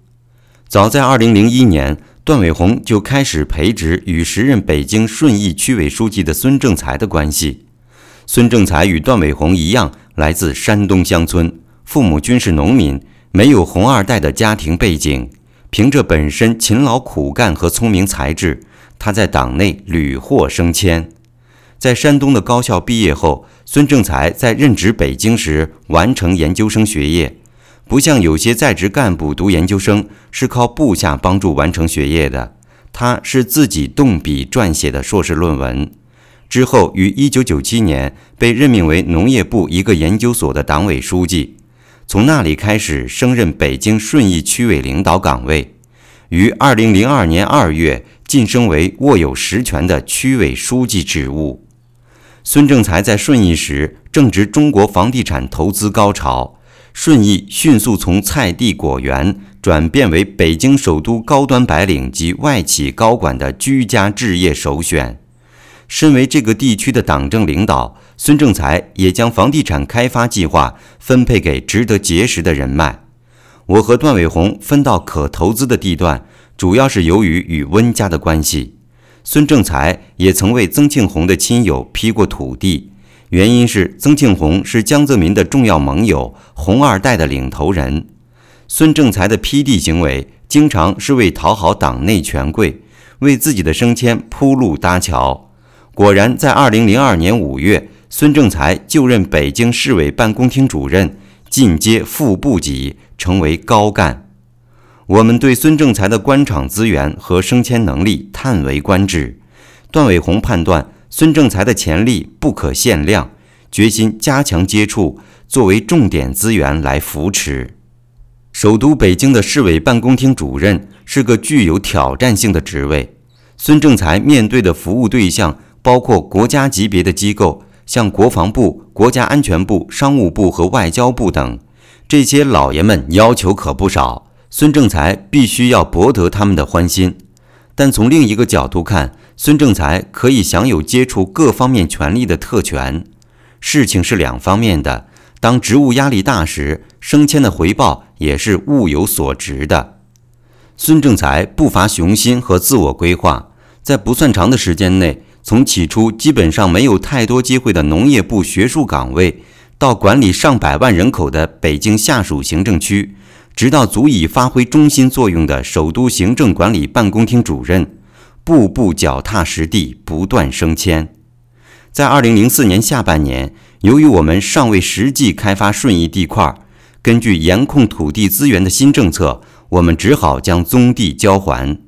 早在2001年，段伟宏就开始培植与时任北京顺义区委书记的孙正才的关系。孙正才与段伟宏一样，来自山东乡村。父母均是农民，没有红二代的家庭背景。凭着本身勤劳苦干和聪明才智，他在党内屡获升迁。在山东的高校毕业后，孙正才在任职北京时完成研究生学业。不像有些在职干部读研究生是靠部下帮助完成学业的，他是自己动笔撰写的硕士论文。之后于1997年被任命为农业部一个研究所的党委书记。从那里开始升任北京顺义区委领导岗位，于二零零二年二月晋升为握有实权的区委书记职务。孙正才在顺义时正值中国房地产投资高潮，顺义迅速从菜地果园转变为北京首都高端白领及外企高管的居家置业首选。身为这个地区的党政领导。孙正才也将房地产开发计划分配给值得结识的人脉。我和段伟宏分到可投资的地段，主要是由于与温家的关系。孙正才也曾为曾庆红的亲友批过土地，原因是曾庆红是江泽民的重要盟友，红二代的领头人。孙正才的批地行为，经常是为讨好党内权贵，为自己的升迁铺路搭桥。果然，在二零零二年五月。孙正才就任北京市委办公厅主任，进阶副部级，成为高干。我们对孙正才的官场资源和升迁能力叹为观止。段伟宏判断孙正才的潜力不可限量，决心加强接触，作为重点资源来扶持。首都北京的市委办公厅主任是个具有挑战性的职位，孙正才面对的服务对象。包括国家级别的机构，像国防部、国家安全部、商务部和外交部等。这些老爷们要求可不少，孙政才必须要博得他们的欢心。但从另一个角度看，孙政才可以享有接触各方面权力的特权。事情是两方面的，当职务压力大时，升迁的回报也是物有所值的。孙政才不乏雄心和自我规划，在不算长的时间内，从起初基本上没有太多机会的农业部学术岗位。到管理上百万人口的北京下属行政区，直到足以发挥中心作用的首都行政管理办公厅主任，步步脚踏实地，不断升迁。在二零零四年下半年，由于我们尚未实际开发顺义地块，根据严控土地资源的新政策，我们只好将宗地交还。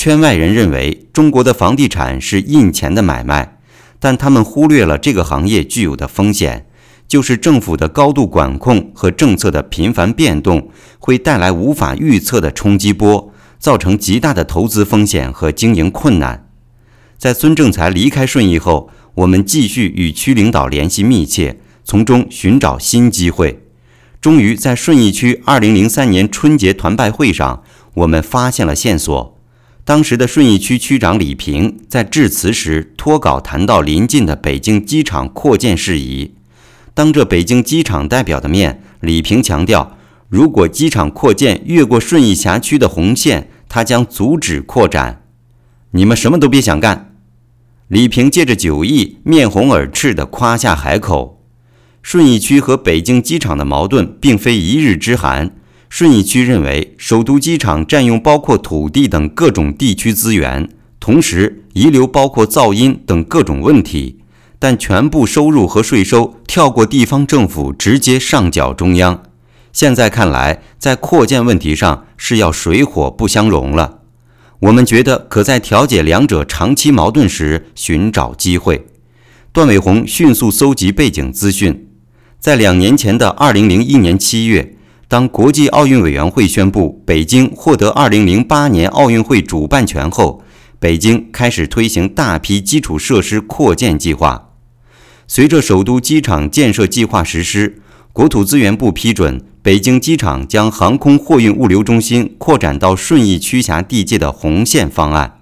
圈外人认为中国的房地产是印钱的买卖，但他们忽略了这个行业具有的风险。就是政府的高度管控和政策的频繁变动，会带来无法预测的冲击波，造成极大的投资风险和经营困难。在孙政才离开顺义后，我们继续与区领导联系密切，从中寻找新机会。终于在顺义区2003年春节团拜会上，我们发现了线索。当时的顺义区区长李平在致辞时脱稿谈到临近的北京机场扩建事宜。当着北京机场代表的面，李平强调，如果机场扩建越过顺义辖区的红线，他将阻止扩展。你们什么都别想干！李平借着酒意，面红耳赤地夸下海口。顺义区和北京机场的矛盾并非一日之寒。顺义区认为，首都机场占用包括土地等各种地区资源，同时遗留包括噪音等各种问题。但全部收入和税收跳过地方政府，直接上缴中央。现在看来，在扩建问题上是要水火不相容了。我们觉得可在调解两者长期矛盾时寻找机会。段伟宏迅速搜集背景资讯，在两年前的二零零一年七月，当国际奥运委员会宣布北京获得二零零八年奥运会主办权后，北京开始推行大批基础设施扩建计划。随着首都机场建设计划实施，国土资源部批准北京机场将航空货运物流中心扩展到顺义区辖地界的红线方案。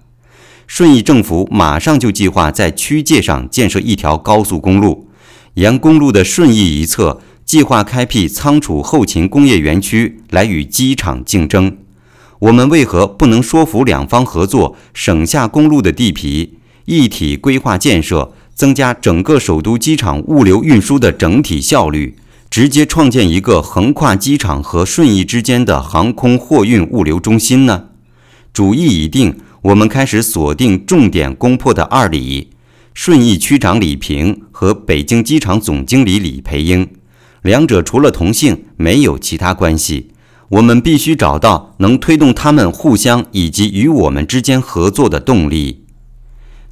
顺义政府马上就计划在区界上建设一条高速公路，沿公路的顺义一侧计划开辟仓储后勤工业园区来与机场竞争。我们为何不能说服两方合作，省下公路的地皮，一体规划建设？增加整个首都机场物流运输的整体效率，直接创建一个横跨机场和顺义之间的航空货运物流中心呢？主意已定，我们开始锁定重点攻破的二里。顺义区长李平和北京机场总经理李培英，两者除了同姓没有其他关系。我们必须找到能推动他们互相以及与我们之间合作的动力。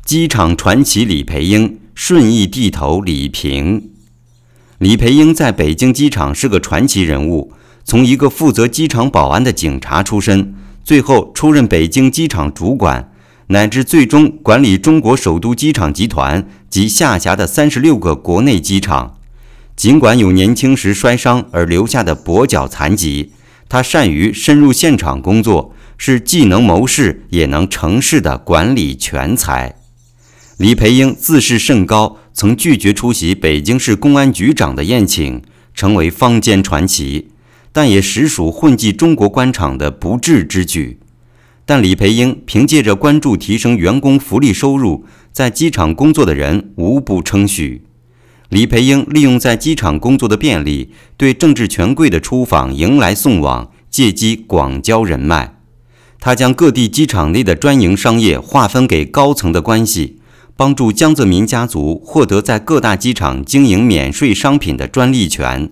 机场传奇李培英，顺义地头李平。李培英在北京机场是个传奇人物，从一个负责机场保安的警察出身，最后出任北京机场主管，乃至最终管理中国首都机场集团及下辖的三十六个国内机场。尽管有年轻时摔伤而留下的跛脚残疾，他善于深入现场工作，是既能谋事也能成事的管理全才。李培英自视甚高，曾拒绝出席北京市公安局长的宴请，成为坊间传奇，但也实属混迹中国官场的不智之举。但李培英凭借着关注提升员工福利收入，在机场工作的人无不称许。李培英利用在机场工作的便利，对政治权贵的出访迎来送往，借机广交人脉。他将各地机场内的专营商业划分给高层的关系。帮助江泽民家族获得在各大机场经营免税商品的专利权，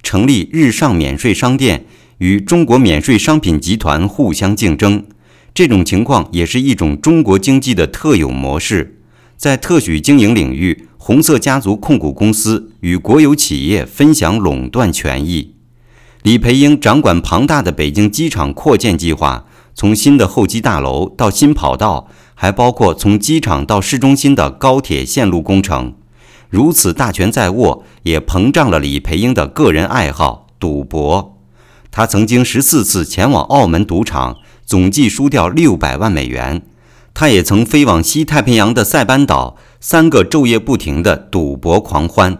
成立日上免税商店，与中国免税商品集团互相竞争。这种情况也是一种中国经济的特有模式。在特许经营领域，红色家族控股公司与国有企业分享垄断权益。李培英掌管庞大的北京机场扩建计划，从新的候机大楼到新跑道。还包括从机场到市中心的高铁线路工程。如此大权在握，也膨胀了李培英的个人爱好——赌博。他曾经十四次前往澳门赌场，总计输掉六百万美元。他也曾飞往西太平洋的塞班岛，三个昼夜不停的赌博狂欢。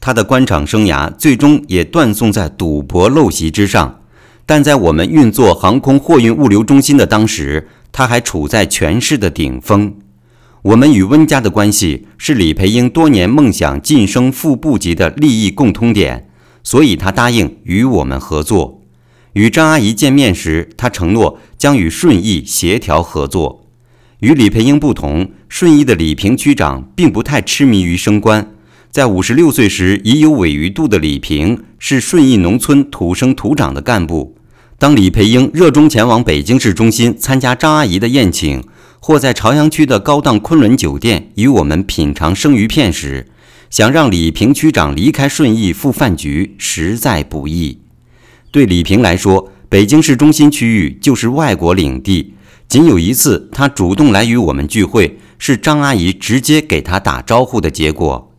他的官场生涯最终也断送在赌博陋习之上。但在我们运作航空货运物流中心的当时，他还处在权势的顶峰。我们与温家的关系是李培英多年梦想晋升副部级的利益共通点，所以他答应与我们合作。与张阿姨见面时，他承诺将与顺义协调合作。与李培英不同，顺义的李平区长并不太痴迷于升官。在五十六岁时已有尾鱼肚的李平是顺义农村土生土长的干部。当李培英热衷前往北京市中心参加张阿姨的宴请，或在朝阳区的高档昆仑酒店与我们品尝生鱼片时，想让李平区长离开顺义赴饭局实在不易。对李平来说，北京市中心区域就是外国领地。仅有一次，他主动来与我们聚会，是张阿姨直接给他打招呼的结果。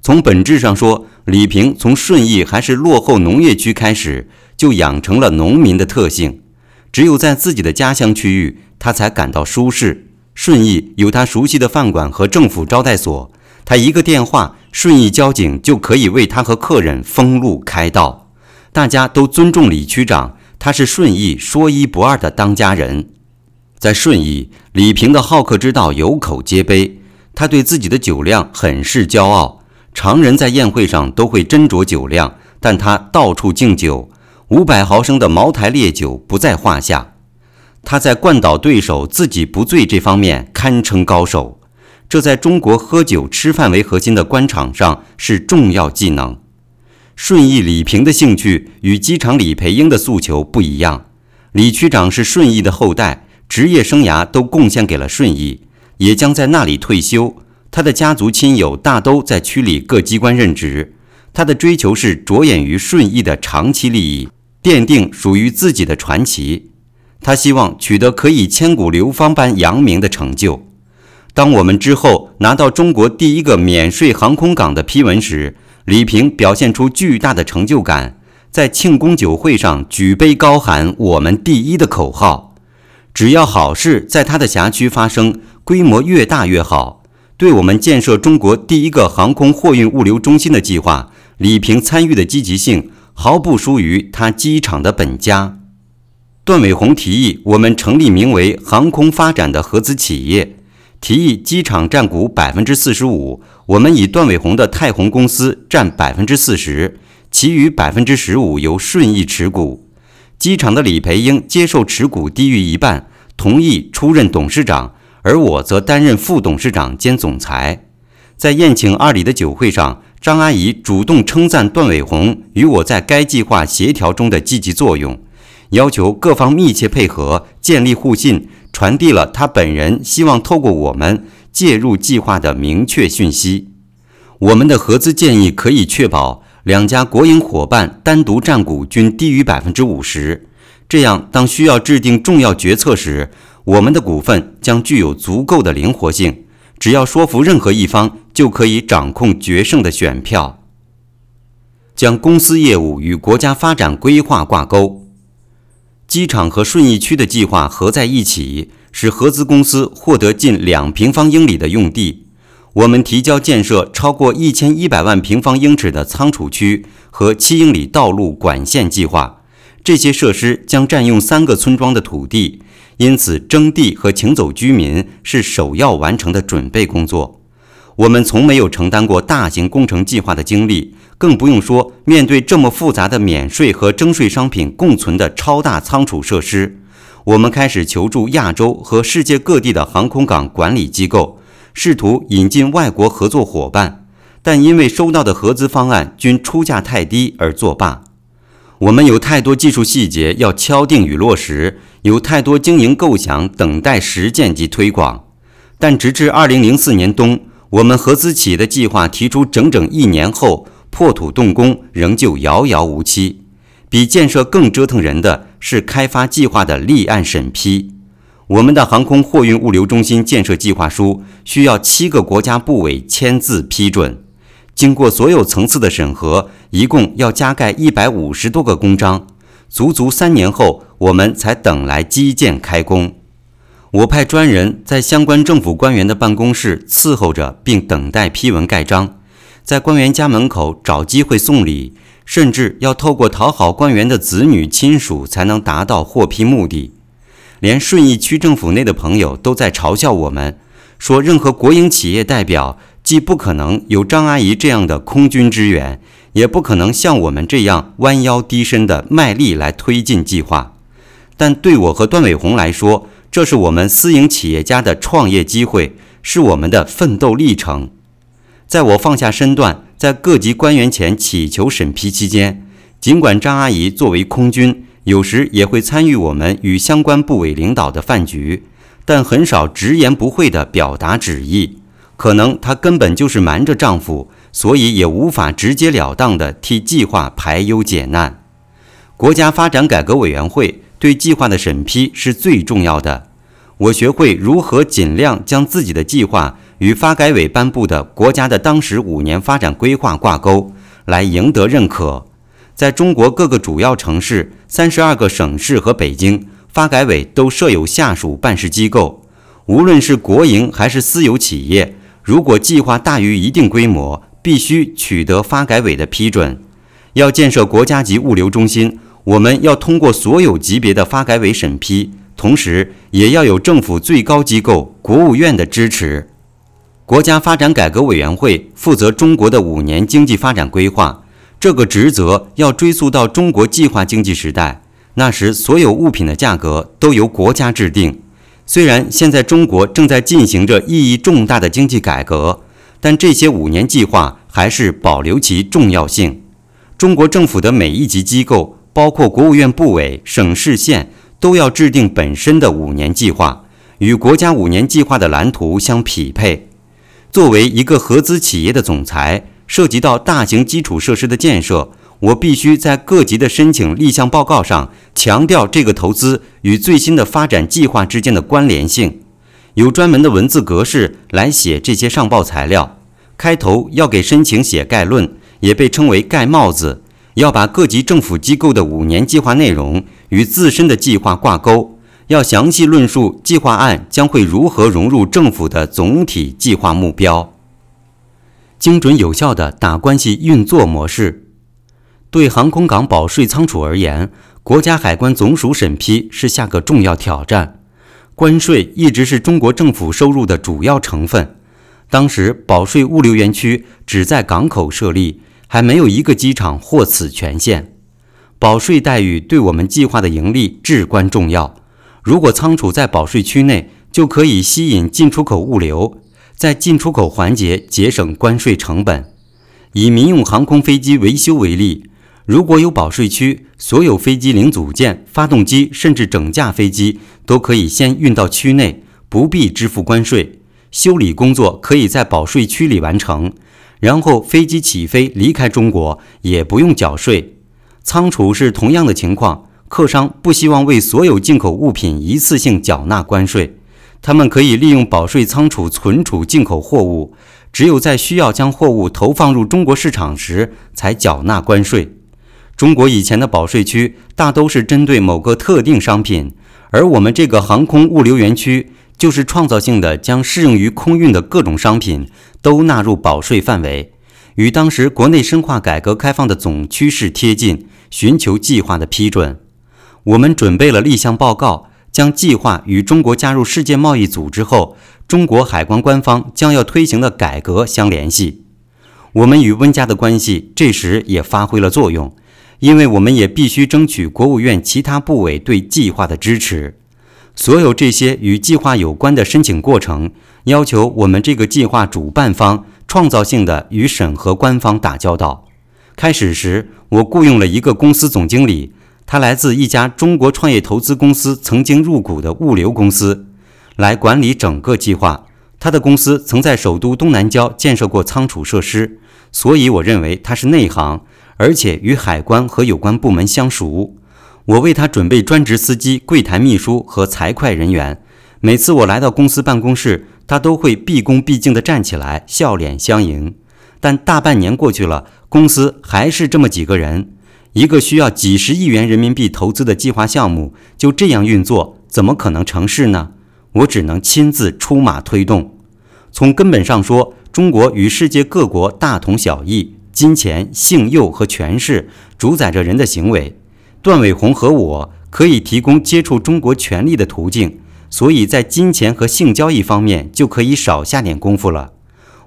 从本质上说，李平从顺义还是落后农业区开始，就养成了农民的特性。只有在自己的家乡区域，他才感到舒适。顺义有他熟悉的饭馆和政府招待所，他一个电话，顺义交警就可以为他和客人封路开道。大家都尊重李区长，他是顺义说一不二的当家人。在顺义，李平的好客之道有口皆碑，他对自己的酒量很是骄傲。常人在宴会上都会斟酌酒量，但他到处敬酒，五百毫升的茅台烈酒不在话下。他在灌倒对手自己不醉这方面堪称高手，这在中国喝酒吃饭为核心的官场上是重要技能。顺义李平的兴趣与机场李培英的诉求不一样。李区长是顺义的后代，职业生涯都贡献给了顺义，也将在那里退休。他的家族亲友大都在区里各机关任职，他的追求是着眼于顺义的长期利益，奠定属于自己的传奇。他希望取得可以千古流芳般扬名的成就。当我们之后拿到中国第一个免税航空港的批文时，李平表现出巨大的成就感，在庆功酒会上举杯高喊“我们第一”的口号。只要好事在他的辖区发生，规模越大越好。对我们建设中国第一个航空货运物流中心的计划，李平参与的积极性毫不输于他机场的本家。段伟宏提议我们成立名为“航空发展”的合资企业，提议机场占股百分之四十五，我们以段伟宏的泰宏公司占百分之四十，其余百分之十五由顺义持股。机场的李培英接受持股低于一半，同意出任董事长。而我则担任副董事长兼总裁。在宴请二里的酒会上，张阿姨主动称赞段伟宏与我在该计划协调中的积极作用，要求各方密切配合，建立互信，传递了他本人希望透过我们介入计划的明确讯息。我们的合资建议可以确保两家国营伙伴单独占股均低于百分之五十，这样当需要制定重要决策时。我们的股份将具有足够的灵活性，只要说服任何一方，就可以掌控决胜的选票。将公司业务与国家发展规划挂钩，机场和顺义区的计划合在一起，使合资公司获得近两平方英里的用地。我们提交建设超过一千一百万平方英尺的仓储区和七英里道路管线计划，这些设施将占用三个村庄的土地。因此，征地和请走居民是首要完成的准备工作。我们从没有承担过大型工程计划的经历，更不用说面对这么复杂的免税和征税商品共存的超大仓储设施。我们开始求助亚洲和世界各地的航空港管理机构，试图引进外国合作伙伴，但因为收到的合资方案均出价太低而作罢。我们有太多技术细节要敲定与落实，有太多经营构想等待实践及推广。但直至二零零四年冬，我们合资企业的计划提出整整一年后破土动工，仍旧遥遥无期。比建设更折腾人的是开发计划的立案审批。我们的航空货运物流中心建设计划书需要七个国家部委签字批准，经过所有层次的审核，一共要加盖一百五十多个公章，足足三年后，我们才等来基建开工。我派专人在相关政府官员的办公室伺候着，并等待批文盖章，在官员家门口找机会送礼，甚至要透过讨好官员的子女亲属才能达到获批目的。连顺义区政府内的朋友都在嘲笑我们，说任何国营企业代表既不可能有张阿姨这样的空军支援，也不可能像我们这样弯腰低身的卖力来推进计划。但对我和段伟红来说，这是我们私营企业家的创业机会，是我们的奋斗历程。在我放下身段，在各级官员前祈求审批期间，尽管张阿姨作为空军，有时也会参与我们与相关部委领导的饭局，但很少直言不讳地表达旨意。可能她根本就是瞒着丈夫，所以也无法直截了当地替计划排忧解难。国家发展改革委员会。对计划的审批是最重要的。我学会如何尽量将自己的计划与发改委颁布的国家的当时五年发展规划挂钩，来赢得认可。在中国各个主要城市、三十二个省市和北京，发改委都设有下属办事机构。无论是国营还是私有企业，如果计划大于一定规模，必须取得发改委的批准。要建设国家级物流中心。我们要通过所有级别的发改委审批，同时也要有政府最高机构国务院的支持。国家发展改革委员会负责中国的五年经济发展规划，这个职责要追溯到中国计划经济时代。那时，所有物品的价格都由国家制定。虽然现在中国正在进行着意义重大的经济改革，但这些五年计划还是保留其重要性。中国政府的每一级机构。包括国务院部委、省市县都要制定本身的五年计划，与国家五年计划的蓝图相匹配。作为一个合资企业的总裁，涉及到大型基础设施的建设，我必须在各级的申请立项报告上强调这个投资与最新的发展计划之间的关联性，有专门的文字格式来写这些上报材料。开头要给申请写概论，也被称为盖帽子。要把各级政府机构的五年计划内容与自身的计划挂钩，要详细论述计划案将会如何融入政府的总体计划目标。精准有效的打关系运作模式，对航空港保税仓储而言，国家海关总署审批是下个重要挑战。关税一直是中国政府收入的主要成分。当时保税物流园区只在港口设立。还没有一个机场获此权限，保税待遇对我们计划的盈利至关重要。如果仓储在保税区内，就可以吸引进出口物流，在进出口环节节省关税成本。以民用航空飞机维修为例，如果有保税区，所有飞机零组件、发动机甚至整架飞机都可以先运到区内，不必支付关税。修理工作可以在保税区里完成。然后飞机起飞离开中国也不用缴税，仓储是同样的情况。客商不希望为所有进口物品一次性缴纳关税，他们可以利用保税仓储存储进口货物，只有在需要将货物投放入中国市场时才缴纳关税。中国以前的保税区大都是针对某个特定商品，而我们这个航空物流园区。就是创造性的将适用于空运的各种商品都纳入保税范围，与当时国内深化改革开放的总趋势贴近，寻求计划的批准。我们准备了立项报告，将计划与中国加入世界贸易组织后，中国海关官方将要推行的改革相联系。我们与温家的关系这时也发挥了作用，因为我们也必须争取国务院其他部委对计划的支持。所有这些与计划有关的申请过程，要求我们这个计划主办方创造性的与审核官方打交道。开始时，我雇佣了一个公司总经理，他来自一家中国创业投资公司曾经入股的物流公司，来管理整个计划。他的公司曾在首都东南郊建设过仓储设施，所以我认为他是内行，而且与海关和有关部门相熟。我为他准备专职司机、柜台秘书和财会人员，每次我来到公司办公室，他都会毕恭毕敬地站起来，笑脸相迎。但大半年过去了，公司还是这么几个人，一个需要几十亿元人民币投资的计划项目就这样运作，怎么可能成事呢？我只能亲自出马推动。从根本上说，中国与世界各国大同小异，金钱、性诱和权势主宰着人的行为。段伟宏和我可以提供接触中国权力的途径，所以在金钱和性交易方面就可以少下点功夫了。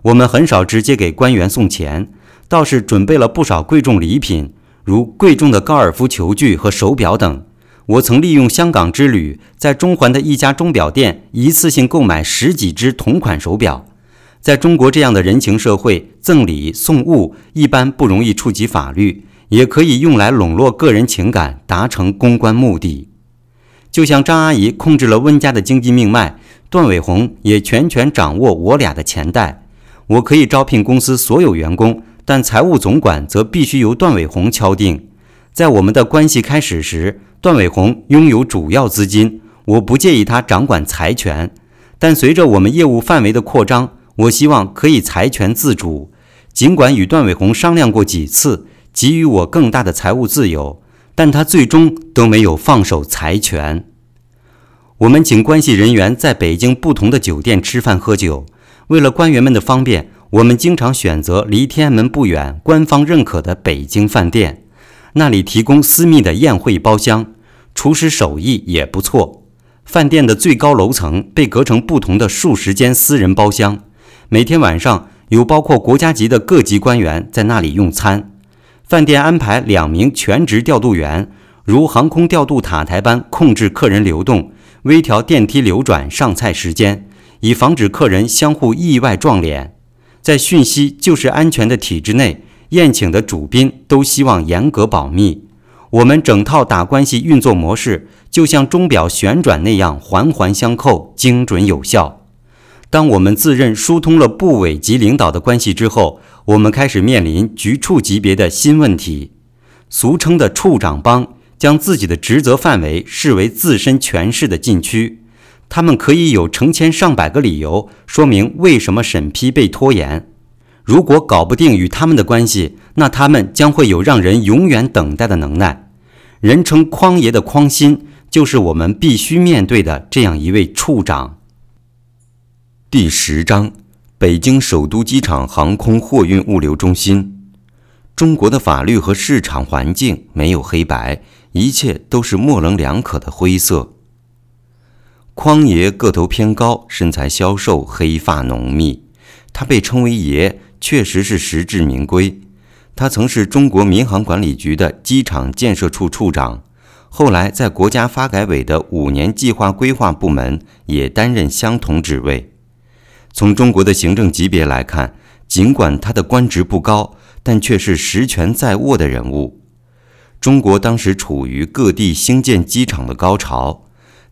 我们很少直接给官员送钱，倒是准备了不少贵重礼品，如贵重的高尔夫球具和手表等。我曾利用香港之旅，在中环的一家钟表店一次性购买十几只同款手表。在中国这样的人情社会，赠礼送物一般不容易触及法律，也可以用来笼络个人情感，达成公关目的。就像张阿姨控制了温家的经济命脉，段伟宏也全权掌握我俩的钱袋。我可以招聘公司所有员工，但财务总管则必须由段伟宏敲定。在我们的关系开始时，段伟宏拥有主要资金，我不介意他掌管财权。但随着我们业务范围的扩张，我希望可以财权自主。尽管与段伟宏商量过几次，给予我更大的财务自由，但他最终都没有放手财权。我们请关系人员在北京不同的酒店吃饭喝酒。为了官员们的方便，我们经常选择离天安门不远、官方认可的北京饭店，那里提供私密的宴会包厢，厨师手艺也不错。饭店的最高楼层被隔成不同的数十间私人包厢，每天晚上有包括国家级的各级官员在那里用餐。饭店安排两名全职调度员，如航空调度塔台般控制客人流动，微调电梯流转、上菜时间。以防止客人相互意外撞脸，在讯息就是安全的体制内，宴请的主宾都希望严格保密。我们整套打关系运作模式就像钟表旋转那样环环相扣，精准有效。当我们自认疏通了部委级领导的关系之后，我们开始面临局处级别的新问题，俗称的处长帮，将自己的职责范围视为自身权势的禁区。他们可以有成千上百个理由说明为什么审批被拖延。如果搞不定与他们的关系，那他们将会有让人永远等待的能耐。人称“匡爷”的匡新，就是我们必须面对的这样一位处长。第十章：北京首都机场航空货运物流中心。中国的法律和市场环境没有黑白，一切都是模棱两可的灰色。匡爷个头偏高，身材消瘦，黑发浓密。他被称为“爷”，确实是实至名归。他曾是中国民航管理局的机场建设处处长，后来在国家发改委的五年计划规划部门也担任相同职位。从中国的行政级别来看，尽管他的官职不高，但却是实权在握的人物。中国当时处于各地兴建机场的高潮。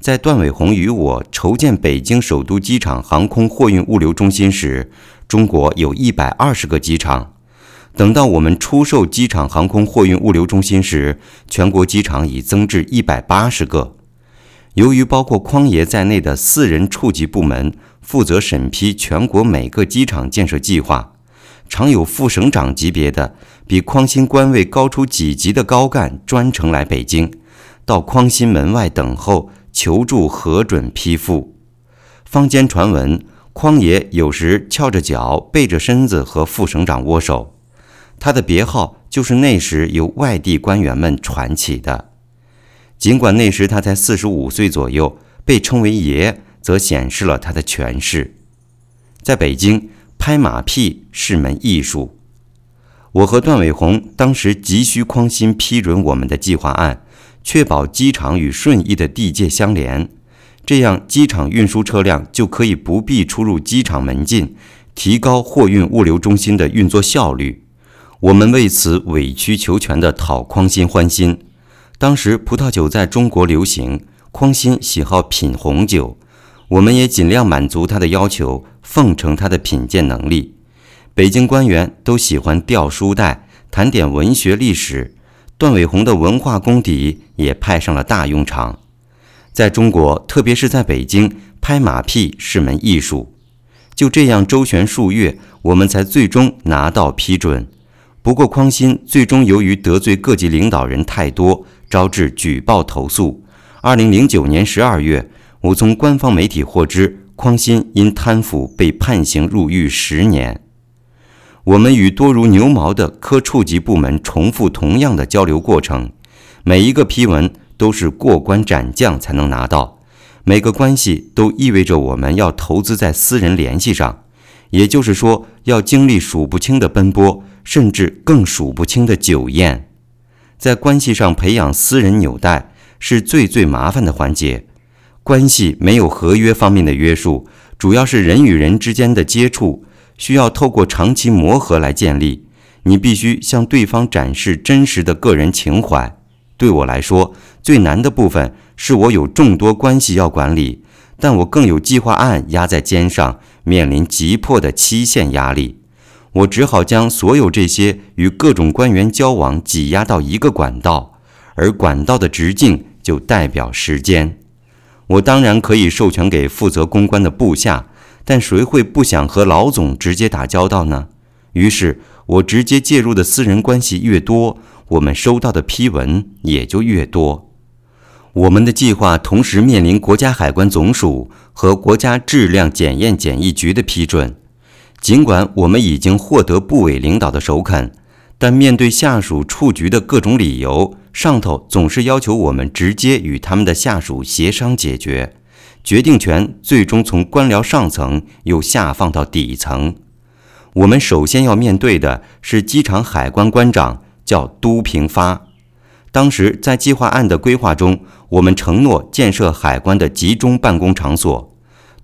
在段伟宏与我筹建北京首都机场航空货运物流中心时，中国有一百二十个机场。等到我们出售机场航空货运物流中心时，全国机场已增至一百八十个。由于包括匡爷在内的四人处级部门负责审批全国每个机场建设计划，常有副省长级别的比匡新官位高出几级的高干专程来北京，到匡新门外等候。求助核准批复，坊间传闻，匡爷有时翘着脚，背着身子和副省长握手。他的别号就是那时由外地官员们传起的。尽管那时他才四十五岁左右，被称为爷，则显示了他的权势。在北京，拍马屁是门艺术。我和段伟宏当时急需匡新批准我们的计划案。确保机场与顺义的地界相连，这样机场运输车辆就可以不必出入机场门禁，提高货运物流中心的运作效率。我们为此委曲求全地讨匡新欢心。当时葡萄酒在中国流行，匡新喜好品红酒，我们也尽量满足他的要求，奉承他的品鉴能力。北京官员都喜欢吊书袋，谈点文学历史。段伟宏的文化功底也派上了大用场。在中国，特别是在北京，拍马屁是门艺术。就这样周旋数月，我们才最终拿到批准。不过，匡鑫最终由于得罪各级领导人太多，招致举报投诉。二零零九年十二月，我从官方媒体获知，匡鑫因贪腐被判刑入狱十年。我们与多如牛毛的科处级部门重复同样的交流过程，每一个批文都是过关斩将才能拿到。每个关系都意味着我们要投资在私人联系上，也就是说，要经历数不清的奔波，甚至更数不清的酒宴。在关系上培养私人纽带是最最麻烦的环节。关系没有合约方面的约束，主要是人与人之间的接触需要透过长期磨合来建立。你必须向对方展示真实的个人情怀。对我来说，最难的部分。是我有众多关系要管理，但我更有计划案压在肩上，面临急迫的期限压力。我只好将所有这些与各种官员交往挤压到一个管道，而管道的直径就代表时间。我当然可以授权给负责公关的部下，但谁会不想和老总直接打交道呢？于是，我直接介入的私人关系越多，我们收到的批文也就越多。我们的计划同时面临国家海关总署和国家质量检验检疫局的批准。尽管我们已经获得部委领导的首肯，但面对下属处局的各种理由，上头总是要求我们直接与他们的下属协商解决，决定权最终从官僚上层又下放到底层。我们首先要面对的是机场海关关长，叫都平发。当时在计划案的规划中，我们承诺建设海关的集中办公场所。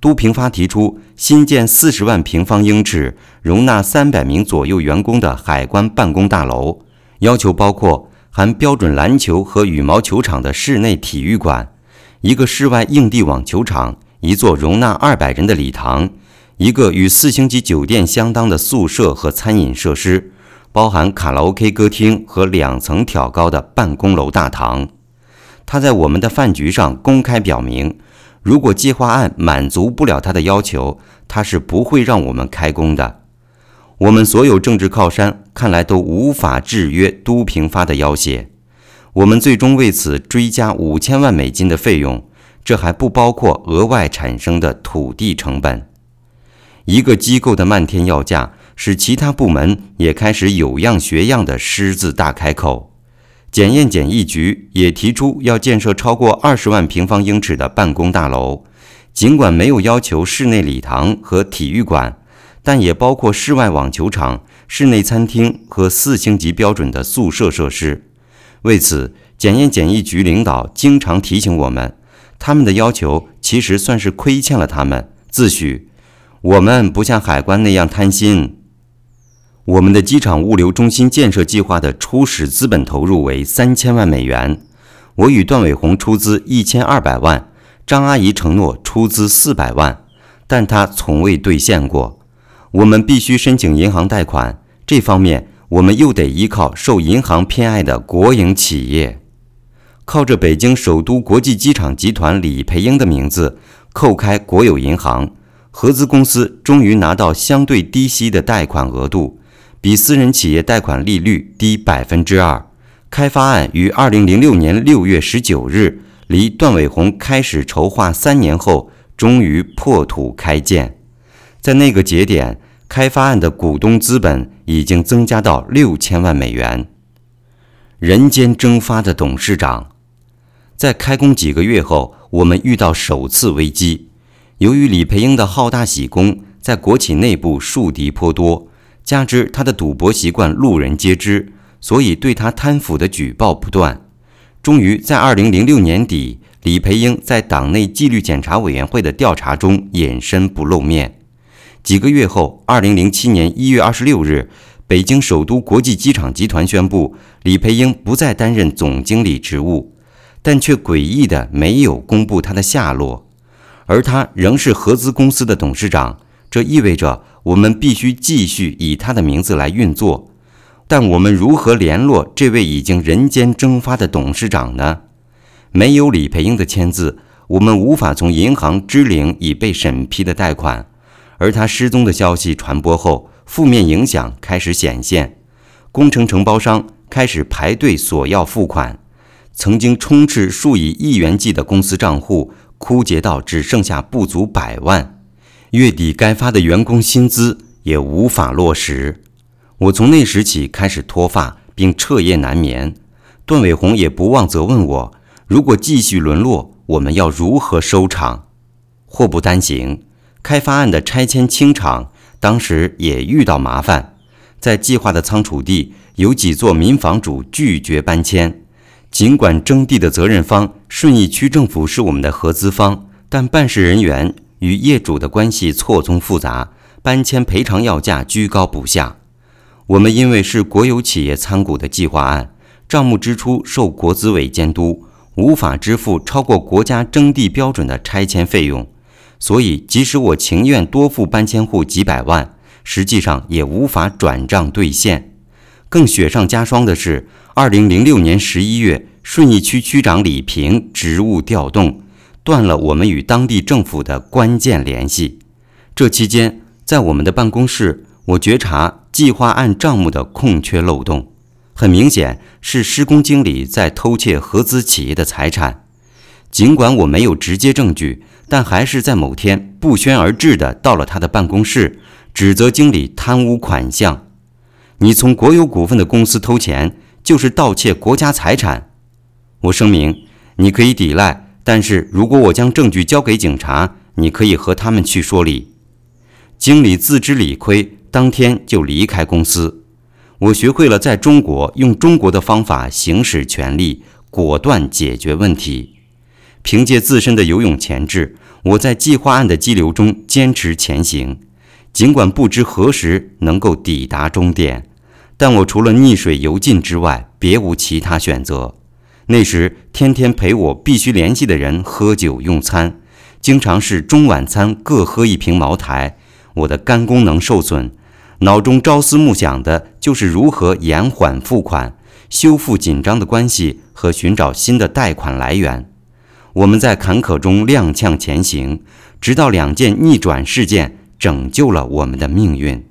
都平发提出新建四十万平方英尺、容纳三百名左右员工的海关办公大楼，要求包括含标准篮球和羽毛球场的室内体育馆，一个室外硬地网球场，一座容纳二百人的礼堂，一个与四星级酒店相当的宿舍和餐饮设施。包含卡拉 OK 歌厅和两层挑高的办公楼大堂。他在我们的饭局上公开表明，如果计划案满足不了他的要求，他是不会让我们开工的。我们所有政治靠山看来都无法制约都平发的要挟。我们最终为此追加五千万美金的费用，这还不包括额外产生的土地成本。一个机构的漫天要价。使其他部门也开始有样学样的狮子大开口，检验检疫局也提出要建设超过二十万平方英尺的办公大楼，尽管没有要求室内礼堂和体育馆，但也包括室外网球场、室内餐厅和四星级标准的宿舍设施。为此，检验检疫局领导经常提醒我们，他们的要求其实算是亏欠了他们，自诩我们不像海关那样贪心。我们的机场物流中心建设计划的初始资本投入为三千万美元，我与段伟宏出资一千二百万，张阿姨承诺出资四百万，但她从未兑现过。我们必须申请银行贷款，这方面我们又得依靠受银行偏爱的国营企业，靠着北京首都国际机场集团李培英的名字，扣开国有银行合资公司，终于拿到相对低息的贷款额度。比私人企业贷款利率低百分之二。开发案于二零零六年六月十九日，离段伟宏开始筹划三年后，终于破土开建。在那个节点，开发案的股东资本已经增加到六千万美元。人间蒸发的董事长，在开工几个月后，我们遇到首次危机。由于李培英的好大喜功，在国企内部树敌颇多。加之他的赌博习惯，路人皆知，所以对他贪腐的举报不断。终于在二零零六年底，李培英在党内纪律检查委员会的调查中隐身不露面。几个月后，二零零七年一月二十六日，北京首都国际机场集团宣布李培英不再担任总经理职务，但却诡异的没有公布他的下落，而他仍是合资公司的董事长。这意味着我们必须继续以他的名字来运作，但我们如何联络这位已经人间蒸发的董事长呢？没有李培英的签字，我们无法从银行支领已被审批的贷款，而他失踪的消息传播后，负面影响开始显现，工程承包商开始排队索要付款，曾经充斥数以亿元计的公司账户枯竭到只剩下不足百万，月底该发的员工薪资也无法落实。我从那时起开始脱发，并彻夜难眠。段伟宏也不忘责问我：如果继续沦落，我们要如何收场？祸不单行，开发案的拆迁清场，当时也遇到麻烦。在计划的仓储地，有几座民房主拒绝搬迁。尽管征地的责任方顺义区政府是我们的合资方，但办事人员与业主的关系错综复杂，搬迁赔偿要价居高不下。我们因为是国有企业参股的计划案，账目支出受国资委监督。无法支付超过国家征地标准的拆迁费用，所以即使我情愿多付搬迁户几百万，实际上也无法转账兑现。更雪上加霜的是，二零零六年十一月，顺义区区长李平职务调动，断了我们与当地政府的关键联系。这期间，在我们的办公室，我觉察计划案账目的空缺漏洞。很明显是施工经理在偷窃合资企业的财产，尽管我没有直接证据，但还是在某天不宣而至的到了他的办公室，指责经理贪污款项。你从国有股份的公司偷钱，就是盗窃国家财产。我声明，你可以抵赖，但是如果我将证据交给警察，你可以和他们去说理。经理自知理亏，当天就离开公司。我学会了在中国用中国的方法行使权力，果断解决问题。凭借自身的游泳潜质，我在计划案的激流中坚持前行。尽管不知何时能够抵达终点，但我除了逆水游进之外，别无其他选择。那时，天天陪我必须联系的人喝酒用餐，经常是中晚餐各喝一瓶茅台，我的肝功能受损。脑中朝思暮想的就是如何延缓付款、修复紧张的关系和寻找新的贷款来源。我们在坎坷中踉跄前行，直到两件逆转事件拯救了我们的命运。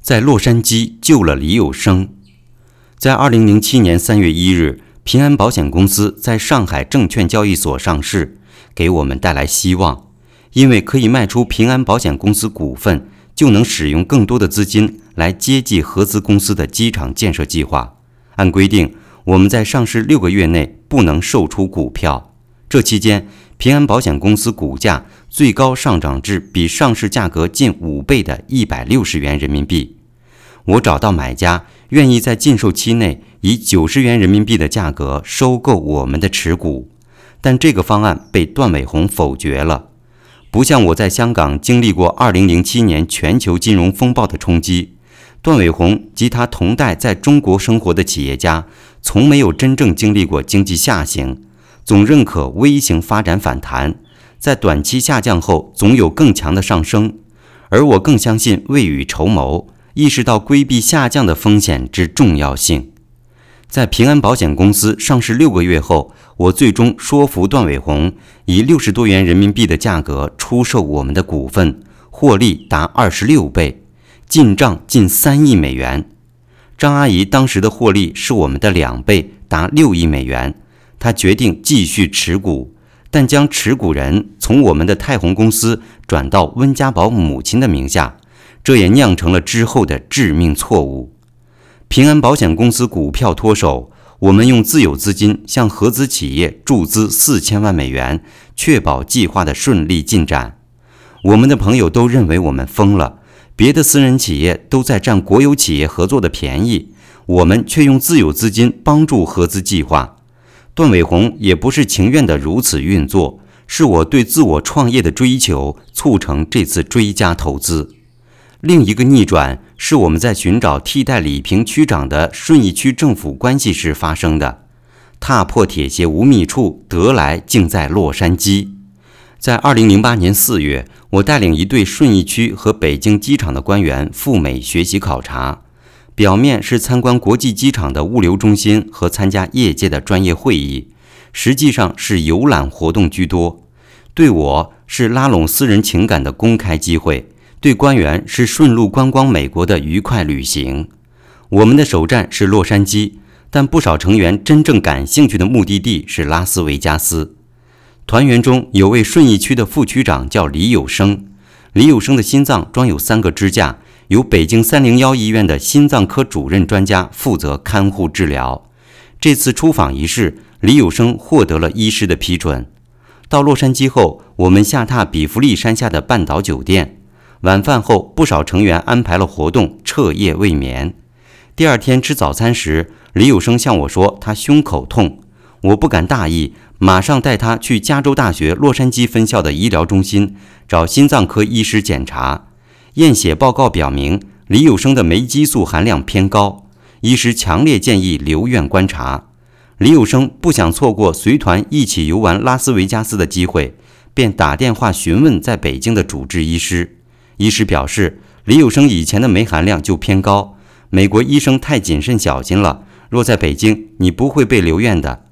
在洛杉矶救了李有生。在二零零七年三月一日，平安保险公司在上海证券交易所上市，给我们带来希望，因为可以卖出平安保险公司股份。就能使用更多的资金来接济合资公司的机场建设计划。按规定，我们在上市六个月内不能售出股票。这期间，平安保险公司股价最高上涨至比上市价格近五倍的一百六十元人民币。我找到买家，愿意在禁售期内以九十元人民币的价格收购我们的持股，但这个方案被段伟宏否决了。不像我在香港经历过2007年全球金融风暴的冲击，段伟宏及他同代在中国生活的企业家，从没有真正经历过经济下行，总认可微型发展反弹，在短期下降后总有更强的上升。而我更相信未雨绸缪，意识到规避下降的风险之重要性。在平安保险公司上市六个月后，我最终说服段伟宏以六十多元人民币的价格出售我们的股份，获利达二十六倍，进账近三亿美元。张阿姨当时的获利是我们的两倍，达六亿美元。她决定继续持股，但将持股人从我们的泰宏公司转到温家宝母亲的名下，这也酿成了之后的致命错误。平安保险公司股票脱手，我们用自有资金向合资企业注资四千万美元，确保计划的顺利进展。我们的朋友都认为我们疯了，别的私人企业都在占国有企业合作的便宜，我们却用自有资金帮助合资计划。段伟宏也不是情愿的如此运作，是我对自我创业的追求促成这次追加投资。另一个逆转是我们在寻找替代李平区长的顺义区政府关系时发生的。踏破铁鞋无觅处，得来竟在洛杉矶。在二零零八年四月，我带领一队顺义区和北京机场的官员赴美学习考察，表面是参观国际机场的物流中心和参加业界的专业会议，实际上是游览活动居多。对我是拉拢私人情感的公开机会，对官员是顺路观光美国的愉快旅行。我们的首站是洛杉矶，但不少成员真正感兴趣的目的地是拉斯维加斯。团员中有位顺义区的副区长叫李有生，李有生的心脏装有三个支架，由北京三零幺医院的心脏科主任专家负责看护治疗。这次出访仪式，李有生获得了医师的批准。到洛杉矶后，我们下榻比弗利山下的半岛酒店。晚饭后，不少成员安排了活动，彻夜未眠。第二天吃早餐时，李有生向我说他胸口痛，我不敢大意，马上带他去加州大学洛杉矶分校的医疗中心找心脏科医师检查。验血报告表明，李有生的酶激素含量偏高，医师强烈建议留院观察。李有生不想错过随团一起游玩拉斯维加斯的机会，便打电话询问在北京的主治医师。医师表示，李有生以前的酶含量就偏高，美国医生太谨慎小心了。若在北京，你不会被留院的。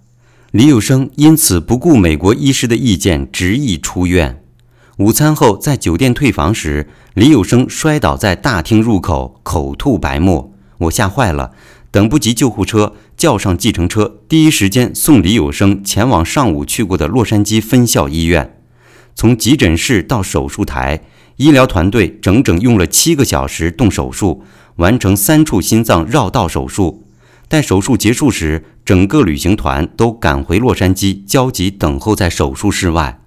李有生因此不顾美国医师的意见，执意出院。午餐后，在酒店退房时，李有生摔倒在大厅入口，口吐白沫。我吓坏了，等不及救护车。叫上计程车，第一时间送李有生前往上午去过的洛杉矶分校医院。从急诊室到手术台，医疗团队整整用了七个小时动手术，完成三处心脏绕道手术。在手术结束时，整个旅行团都赶回洛杉矶，焦急等候在手术室外。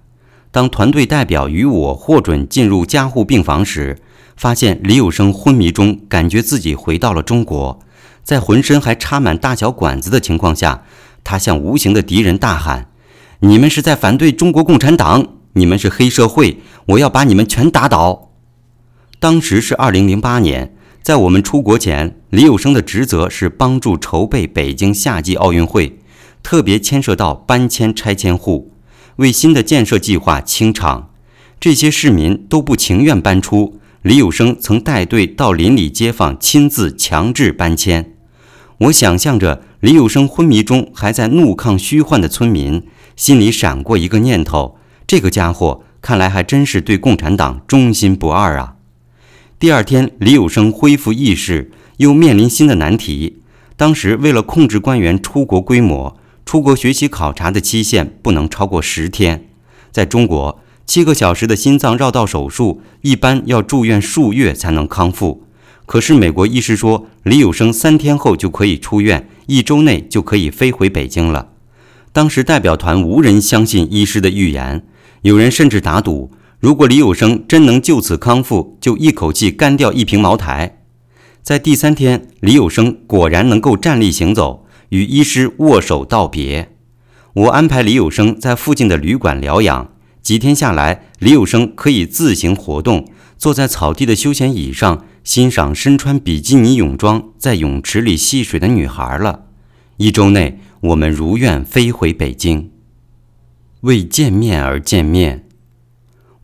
当团队代表与我获准进入加护病房时，发现李有生昏迷中，感觉自己回到了中国。在浑身还插满大小管子的情况下，他向无形的敌人大喊：“你们是在反对中国共产党！你们是黑社会！我要把你们全打倒！”当时是二零零八年，在我们出国前，李有生的职责是帮助筹备北京夏季奥运会，特别牵涉到搬迁拆迁户，为新的建设计划清场。这些市民都不情愿搬出，李有生曾带队到邻里街坊亲自强制搬迁。我想象着李有生昏迷中还在怒抗虚幻的村民，心里闪过一个念头：这个家伙看来还真是对共产党忠心不二啊！第二天，李有生恢复意识，又面临新的难题。当时为了控制官员出国规模，出国学习考察的期限不能超过十天。在中国，七个小时的心脏绕道手术一般要住院数月才能康复。可是美国医师说，李有生三天后就可以出院，一周内就可以飞回北京了。当时代表团无人相信医师的预言，有人甚至打赌，如果李有生真能就此康复，就一口气干掉一瓶茅台。在第三天，李有生果然能够站立行走，与医师握手道别。我安排李有生在附近的旅馆疗养，几天下来，李有生可以自行活动，坐在草地的休闲椅上。欣赏身穿比基尼泳装在泳池里戏水的女孩了。一周内，我们如愿飞回北京。为见面而见面。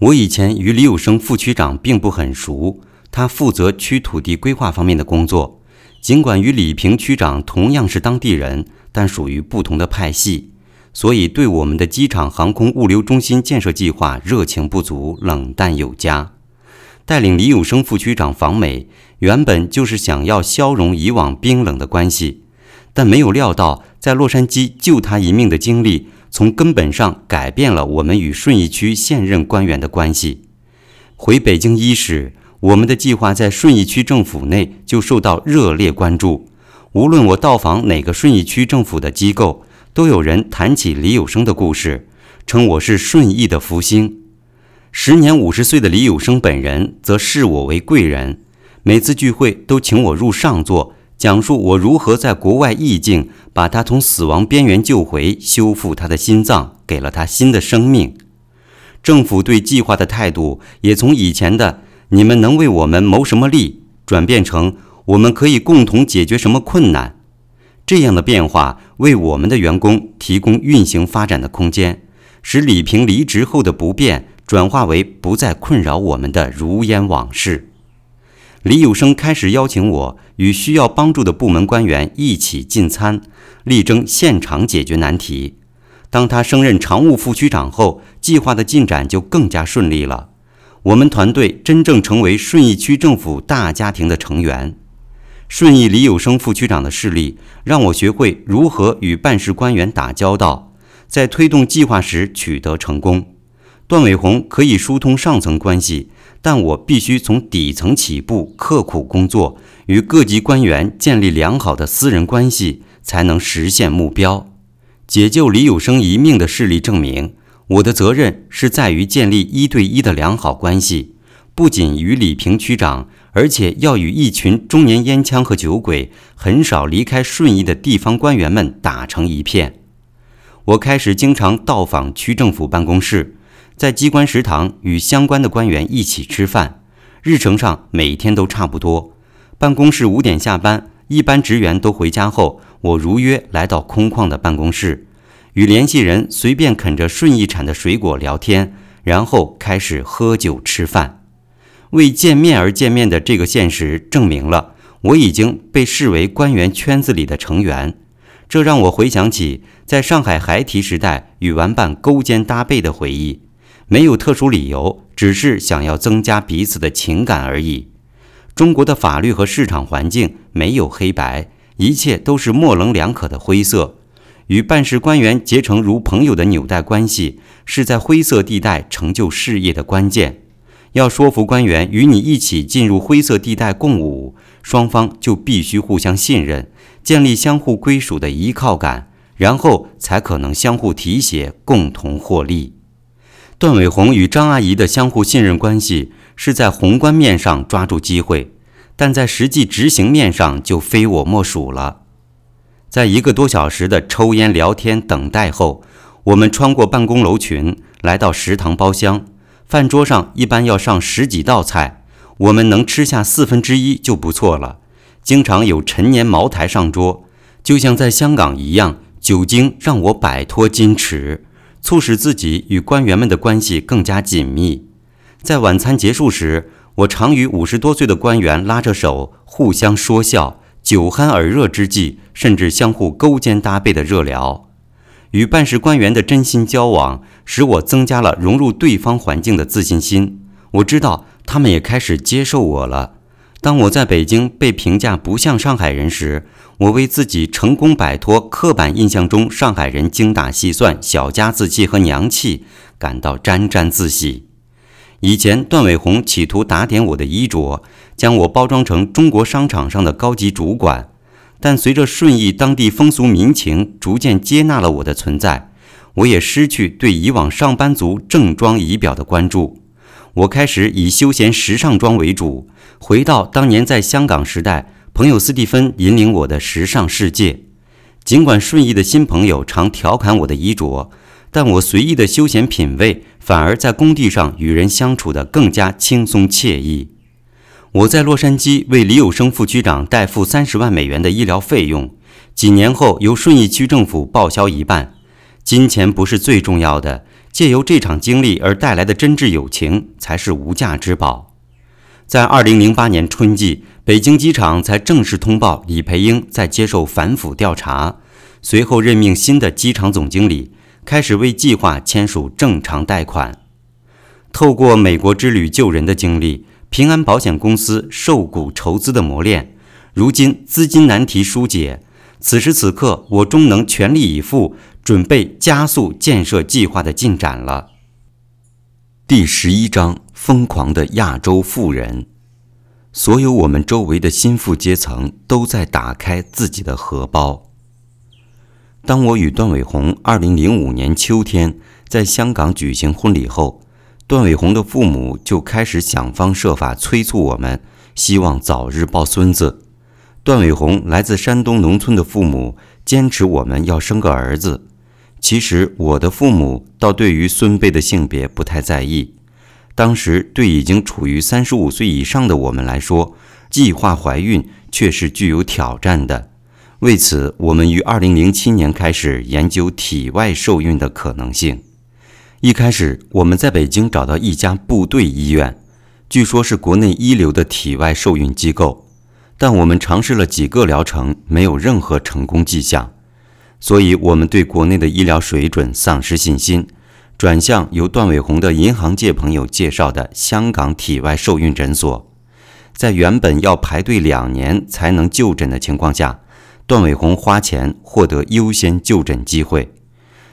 我以前与李有生副区长并不很熟，他负责区土地规划方面的工作。尽管与李平区长同样是当地人，但属于不同的派系，所以对我们的机场航空物流中心建设计划热情不足，冷淡有加。带领李有生副区长访美，原本就是想要消融以往冰冷的关系，但没有料到在洛杉矶救他一命的经历，从根本上改变了我们与顺义区现任官员的关系。回北京伊始，我们的计划在顺义区政府内就受到热烈关注。无论我到访哪个顺义区政府的机构，都有人谈起李有生的故事，称我是顺义的福星。时年五十岁的李有生本人则视我为贵人，每次聚会都请我入上座，讲述我如何在国外意境把他从死亡边缘救回，修复他的心脏，给了他新的生命。政府对计划的态度也从以前的“你们能为我们谋什么利”转变成“我们可以共同解决什么困难”。这样的变化为我们的员工提供运行发展的空间，使李平离职后的不便。转化为不再困扰我们的如烟往事。李有生开始邀请我与需要帮助的部门官员一起进餐，力争现场解决难题。当他升任常务副区长后，计划的进展就更加顺利了。我们团队真正成为顺义区政府大家庭的成员。顺义李有生副区长的势力，让我学会如何与办事官员打交道，在推动计划时取得成功。段伟宏可以疏通上层关系，但我必须从底层起步，刻苦工作，与各级官员建立良好的私人关系，才能实现目标。解救李有生一命的事例证明，我的责任是在于建立一对一的良好关系，不仅与李平区长，而且要与一群中年烟枪和酒鬼、很少离开顺义的地方官员们打成一片。我开始经常到访区政府办公室。在机关食堂与相关的官员一起吃饭，日程上每天都差不多。办公室五点下班，一般职员都回家后，我如约来到空旷的办公室，与联系人随便啃着顺义产的水果聊天，然后开始喝酒吃饭。为见面而见面的这个现实，证明了我已经被视为官员圈子里的成员。这让我回想起在上海孩提时代与玩伴勾肩搭背的回忆。没有特殊理由，只是想要增加彼此的情感而已。中国的法律和市场环境没有黑白，一切都是模棱两可的灰色。与办事官员结成如朋友的纽带关系，是在灰色地带成就事业的关键。要说服官员与你一起进入灰色地带共舞，双方就必须互相信任，建立相互归属的依靠感，然后才可能相互提携，共同获利。段伟宏与张阿姨的相互信任关系是在宏观面上抓住机会，但在实际执行面上就非我莫属了。在一个多小时的抽烟、聊天、等待后，我们穿过办公楼群，来到食堂包厢。饭桌上一般要上十几道菜，我们能吃下四分之一就不错了。经常有陈年茅台上桌，就像在香港一样，酒精让我摆脱矜持。促使自己与官员们的关系更加紧密。在晚餐结束时，我常与五十多岁的官员拉着手，互相说笑，酒酣耳热之际，甚至相互勾肩搭背的热聊。与办事官员的真心交往，使我增加了融入对方环境的自信心。我知道他们也开始接受我了。当我在北京被评价不像上海人时，我为自己成功摆脱刻板印象中上海人精打细算、小家子气和娘气感到沾沾自喜。以前段伟宏企图打点我的衣着，将我包装成中国商场上的高级主管，但随着顺义当地风俗民情逐渐接纳了我的存在，我也失去对以往上班族正装仪表的关注。我开始以休闲时尚装为主，回到当年在香港时代。朋友斯蒂芬引领我的时尚世界。尽管顺义的新朋友常调侃我的衣着，但我随意的休闲品味反而在工地上与人相处的更加轻松惬意。我在洛杉矶为李有生副区长代付三十万美元的医疗费用，几年后由顺义区政府报销一半。金钱不是最重要的，借由这场经历而带来的真挚友情才是无价之宝。在二零零八年春季，北京机场才正式通报李培英在接受反腐调查，随后任命新的机场总经理，开始为计划签署正常贷款。透过美国之旅救人的经历，平安保险公司受股筹资的磨练，如今资金难题疏解。此时此刻，我终能全力以赴，准备加速建设计划的进展了。第十一章。疯狂的亚洲富人，所有我们周围的心腹阶层都在打开自己的荷包。当我与段伟宏二零零五年秋天在香港举行婚礼后，段伟宏的父母就开始想方设法催促我们，希望早日抱孙子。段伟宏来自山东农村的父母坚持我们要生个儿子。其实我的父母倒对于孙辈的性别不太在意。当时对已经处于三十五岁以上的我们来说，计划怀孕却是具有挑战的。为此，我们于二零零七年开始研究体外受孕的可能性。一开始，我们在北京找到一家部队医院，据说是国内一流的体外受孕机构，但我们尝试了几个疗程，没有任何成功迹象。所以我们对国内的医疗水准丧失信心，转向由段伟宏的银行界朋友介绍的香港体外受孕诊所。在原本要排队两年才能就诊的情况下，段伟宏花钱获得优先就诊机会。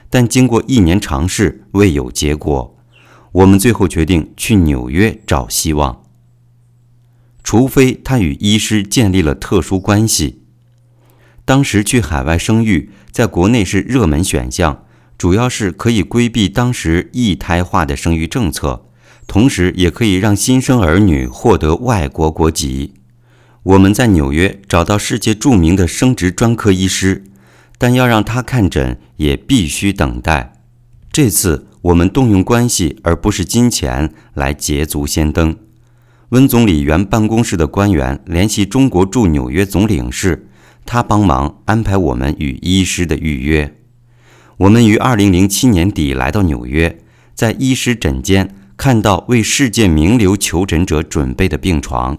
但经过一年尝试未有结果，我们最后决定去纽约找希望。除非他与医师建立了特殊关系。当时去海外生育，在国内是热门选项，主要是可以规避当时一胎化的生育政策，同时也可以让新生儿女获得外国国籍。我们在纽约找到世界著名的生殖专科医师。但要让他看诊，也必须等待。这次我们动用关系，而不是金钱来捷足先登。温总理原办公室的官员联系中国驻纽约总领事，他帮忙安排我们与医师的预约。我们于二零零七年底来到纽约，在医师诊间看到为世界名流求诊者准备的病床，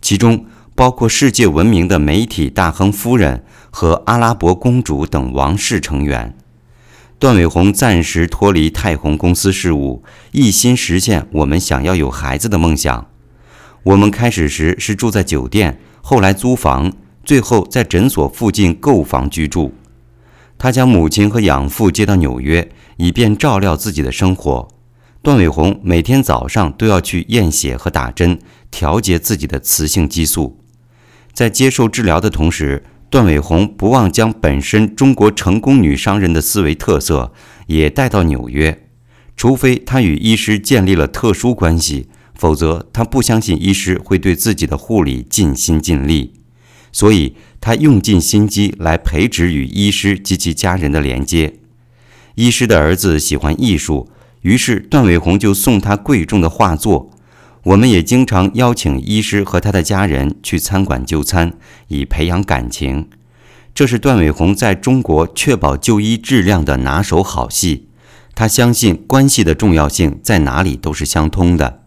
其中。包括世界闻名的媒体大亨夫人和阿拉伯公主等王室成员，段伟宏暂时脱离泰宏公司事务，一心实现我们想要有孩子的梦想。我们开始时是住在酒店，后来租房，最后在诊所附近购房居住。他将母亲和养父接到纽约，以便照料自己的生活。段伟宏每天早上都要去验血和打针，调节自己的雌性激素。在接受治疗的同时，段伟红不忘将本身中国成功女商人的思维特色也带到纽约。除非他与医师建立了特殊关系，否则他不相信医师会对自己的护理尽心尽力。所以，他用尽心机来培植与医师及其家人的连接。医师的儿子喜欢艺术，于是段伟宏就送他贵重的画作。我们也经常邀请医师和他的家人去餐馆就餐，以培养感情。这是段伟宏在中国确保就医质量的拿手好戏。他相信关系的重要性在哪里都是相通的。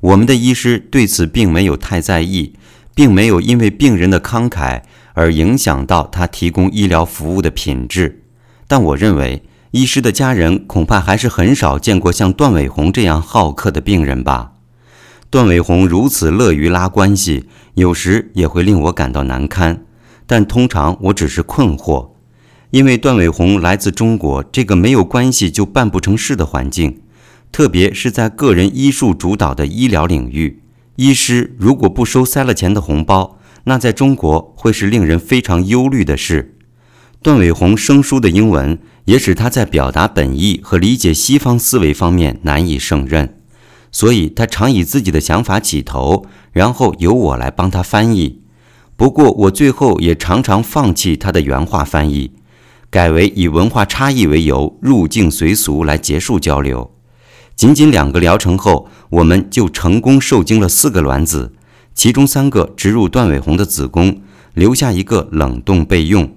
我们的医师对此并没有太在意，并没有因为病人的慷慨而影响到他提供医疗服务的品质。但我认为，医师的家人恐怕还是很少见过像段伟宏这样好客的病人吧。段伟宏如此乐于拉关系，有时也会令我感到难堪，但通常我只是困惑，因为段伟宏来自中国这个没有关系就办不成事的环境，特别是在个人医术主导的医疗领域，医师如果不收塞了钱的红包，那在中国会是令人非常忧虑的事。段伟宏生疏的英文也使他在表达本意和理解西方思维方面难以胜任。所以他常以自己的想法起头，然后由我来帮他翻译。不过我最后也常常放弃他的原话翻译，改为以文化差异为由入境随俗来结束交流。仅仅两个疗程后，我们就成功受精了四个卵子，其中三个植入段伟宏的子宫，留下一个冷冻备用。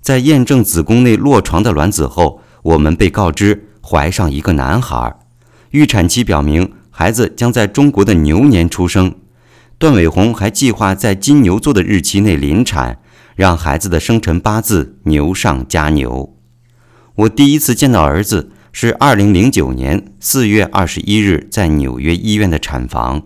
在验证子宫内落床的卵子后，我们被告知怀上一个男孩。预产期表明。孩子将在中国的牛年出生，段伟宏还计划在金牛座的日期内临产，让孩子的生辰八字牛上加牛。我第一次见到儿子是二零零九年四月二十一日在纽约医院的产房，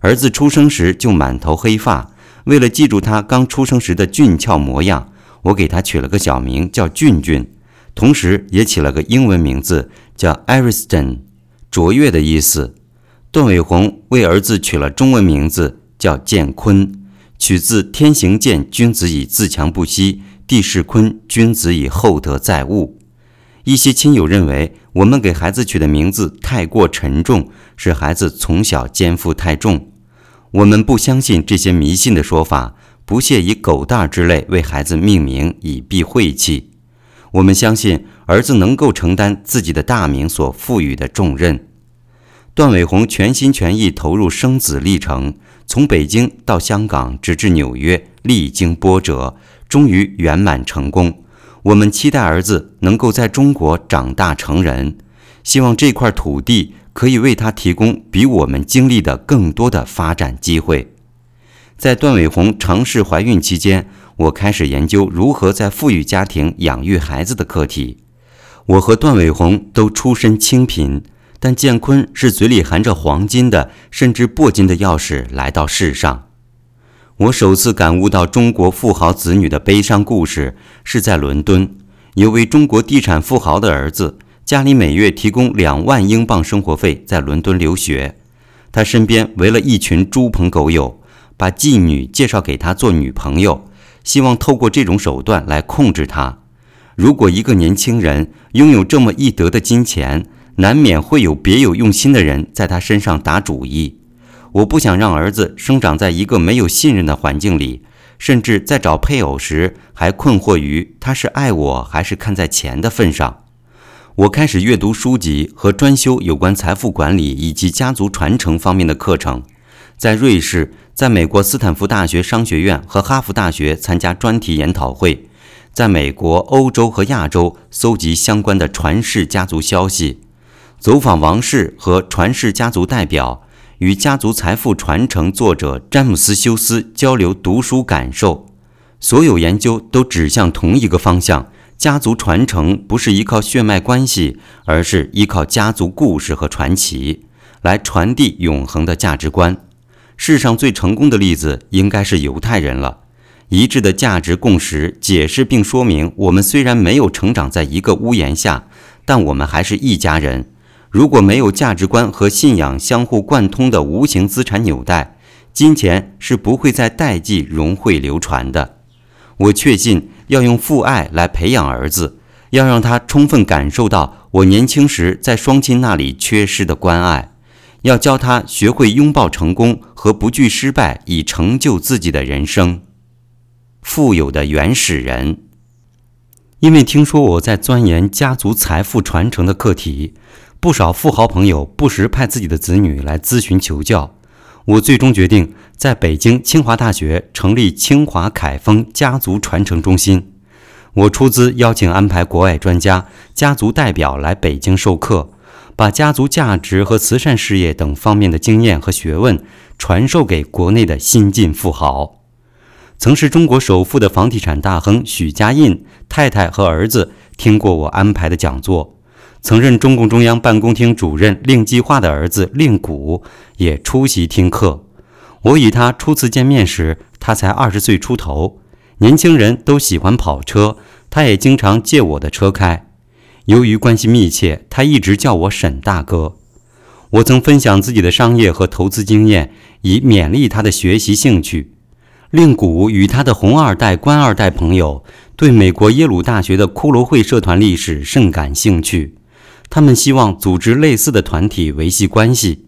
儿子出生时就满头黑发，为了记住他刚出生时的俊俏模样，我给他取了个小名叫俊俊，同时也起了个英文名字叫 Ariston，卓越的意思。段伟宏为儿子取了中文名字叫建坤，取自“天行健，君子以自强不息；地势坤，君子以厚德载物。”一些亲友认为我们给孩子取的名字太过沉重，使孩子从小肩负太重。我们不相信这些迷信的说法，不屑以狗蛋之类为孩子命名，以避晦气。我们相信儿子能够承担自己的大名所赋予的重任。段伟宏全心全意投入生子历程，从北京到香港，直至纽约，历经波折，终于圆满成功。我们期待儿子能够在中国长大成人，希望这块土地可以为他提供比我们经历的更多的发展机会。在段伟红尝试怀孕期间，我开始研究如何在富裕家庭养育孩子的课题。我和段伟红都出身清贫，但建坤是嘴里含着黄金的，甚至铂金的钥匙来到世上。我首次感悟到中国富豪子女的悲伤故事，是在伦敦。有位中国地产富豪的儿子，家里每月提供两万英镑生活费，在伦敦留学。他身边围了一群猪朋狗友，把妓女介绍给他做女朋友，希望透过这种手段来控制他。如果一个年轻人拥有这么一得的金钱，难免会有别有用心的人在他身上打主意。我不想让儿子生长在一个没有信任的环境里，甚至在找配偶时还困惑于他是爱我还是看在钱的份上。我开始阅读书籍和专修有关财富管理以及家族传承方面的课程，在瑞士，在美国斯坦福大学商学院和哈佛大学参加专题研讨会。在美国、欧洲和亚洲搜集相关的传世家族消息，走访王室和传世家族代表，与家族财富传承作者詹姆斯·休斯交流读书感受。所有研究都指向同一个方向：家族传承不是依靠血脉关系，而是依靠家族故事和传奇来传递永恒的价值观。世上最成功的例子应该是犹太人了。一致的价值共识，解释并说明，我们虽然没有成长在一个屋檐下，但我们还是一家人。如果没有价值观和信仰相互贯通的无形资产纽带，金钱是不会在代际融汇流传的。我确信要用父爱来培养儿子，要让他充分感受到我年轻时在双亲那里缺失的关爱，要教他学会拥抱成功和不惧失败，以成就自己的人生。富有的原始人，因为听说我在钻研家族财富传承的课题，不少富豪朋友不时派自己的子女来咨询求教。我最终决定在北京清华大学成立清华凯丰家族传承中心。我出资邀请安排国外专家、家族代表来北京授课，把家族价值和慈善事业等方面的经验和学问传授给国内的新晋富豪。曾是中国首富的房地产大亨许家印太太和儿子听过我安排的讲座，曾任中共中央办公厅主任令计划的儿子令谷也出席听课。我与他初次见面时，他才二十岁出头。年轻人都喜欢跑车，他也经常借我的车开。由于关系密切，他一直叫我沈大哥。我曾分享自己的商业和投资经验，以勉励他的学习兴趣。令谷与他的红二代、官二代朋友对美国耶鲁大学的骷髅会社团历史甚感兴趣，他们希望组织类似的团体维系关系。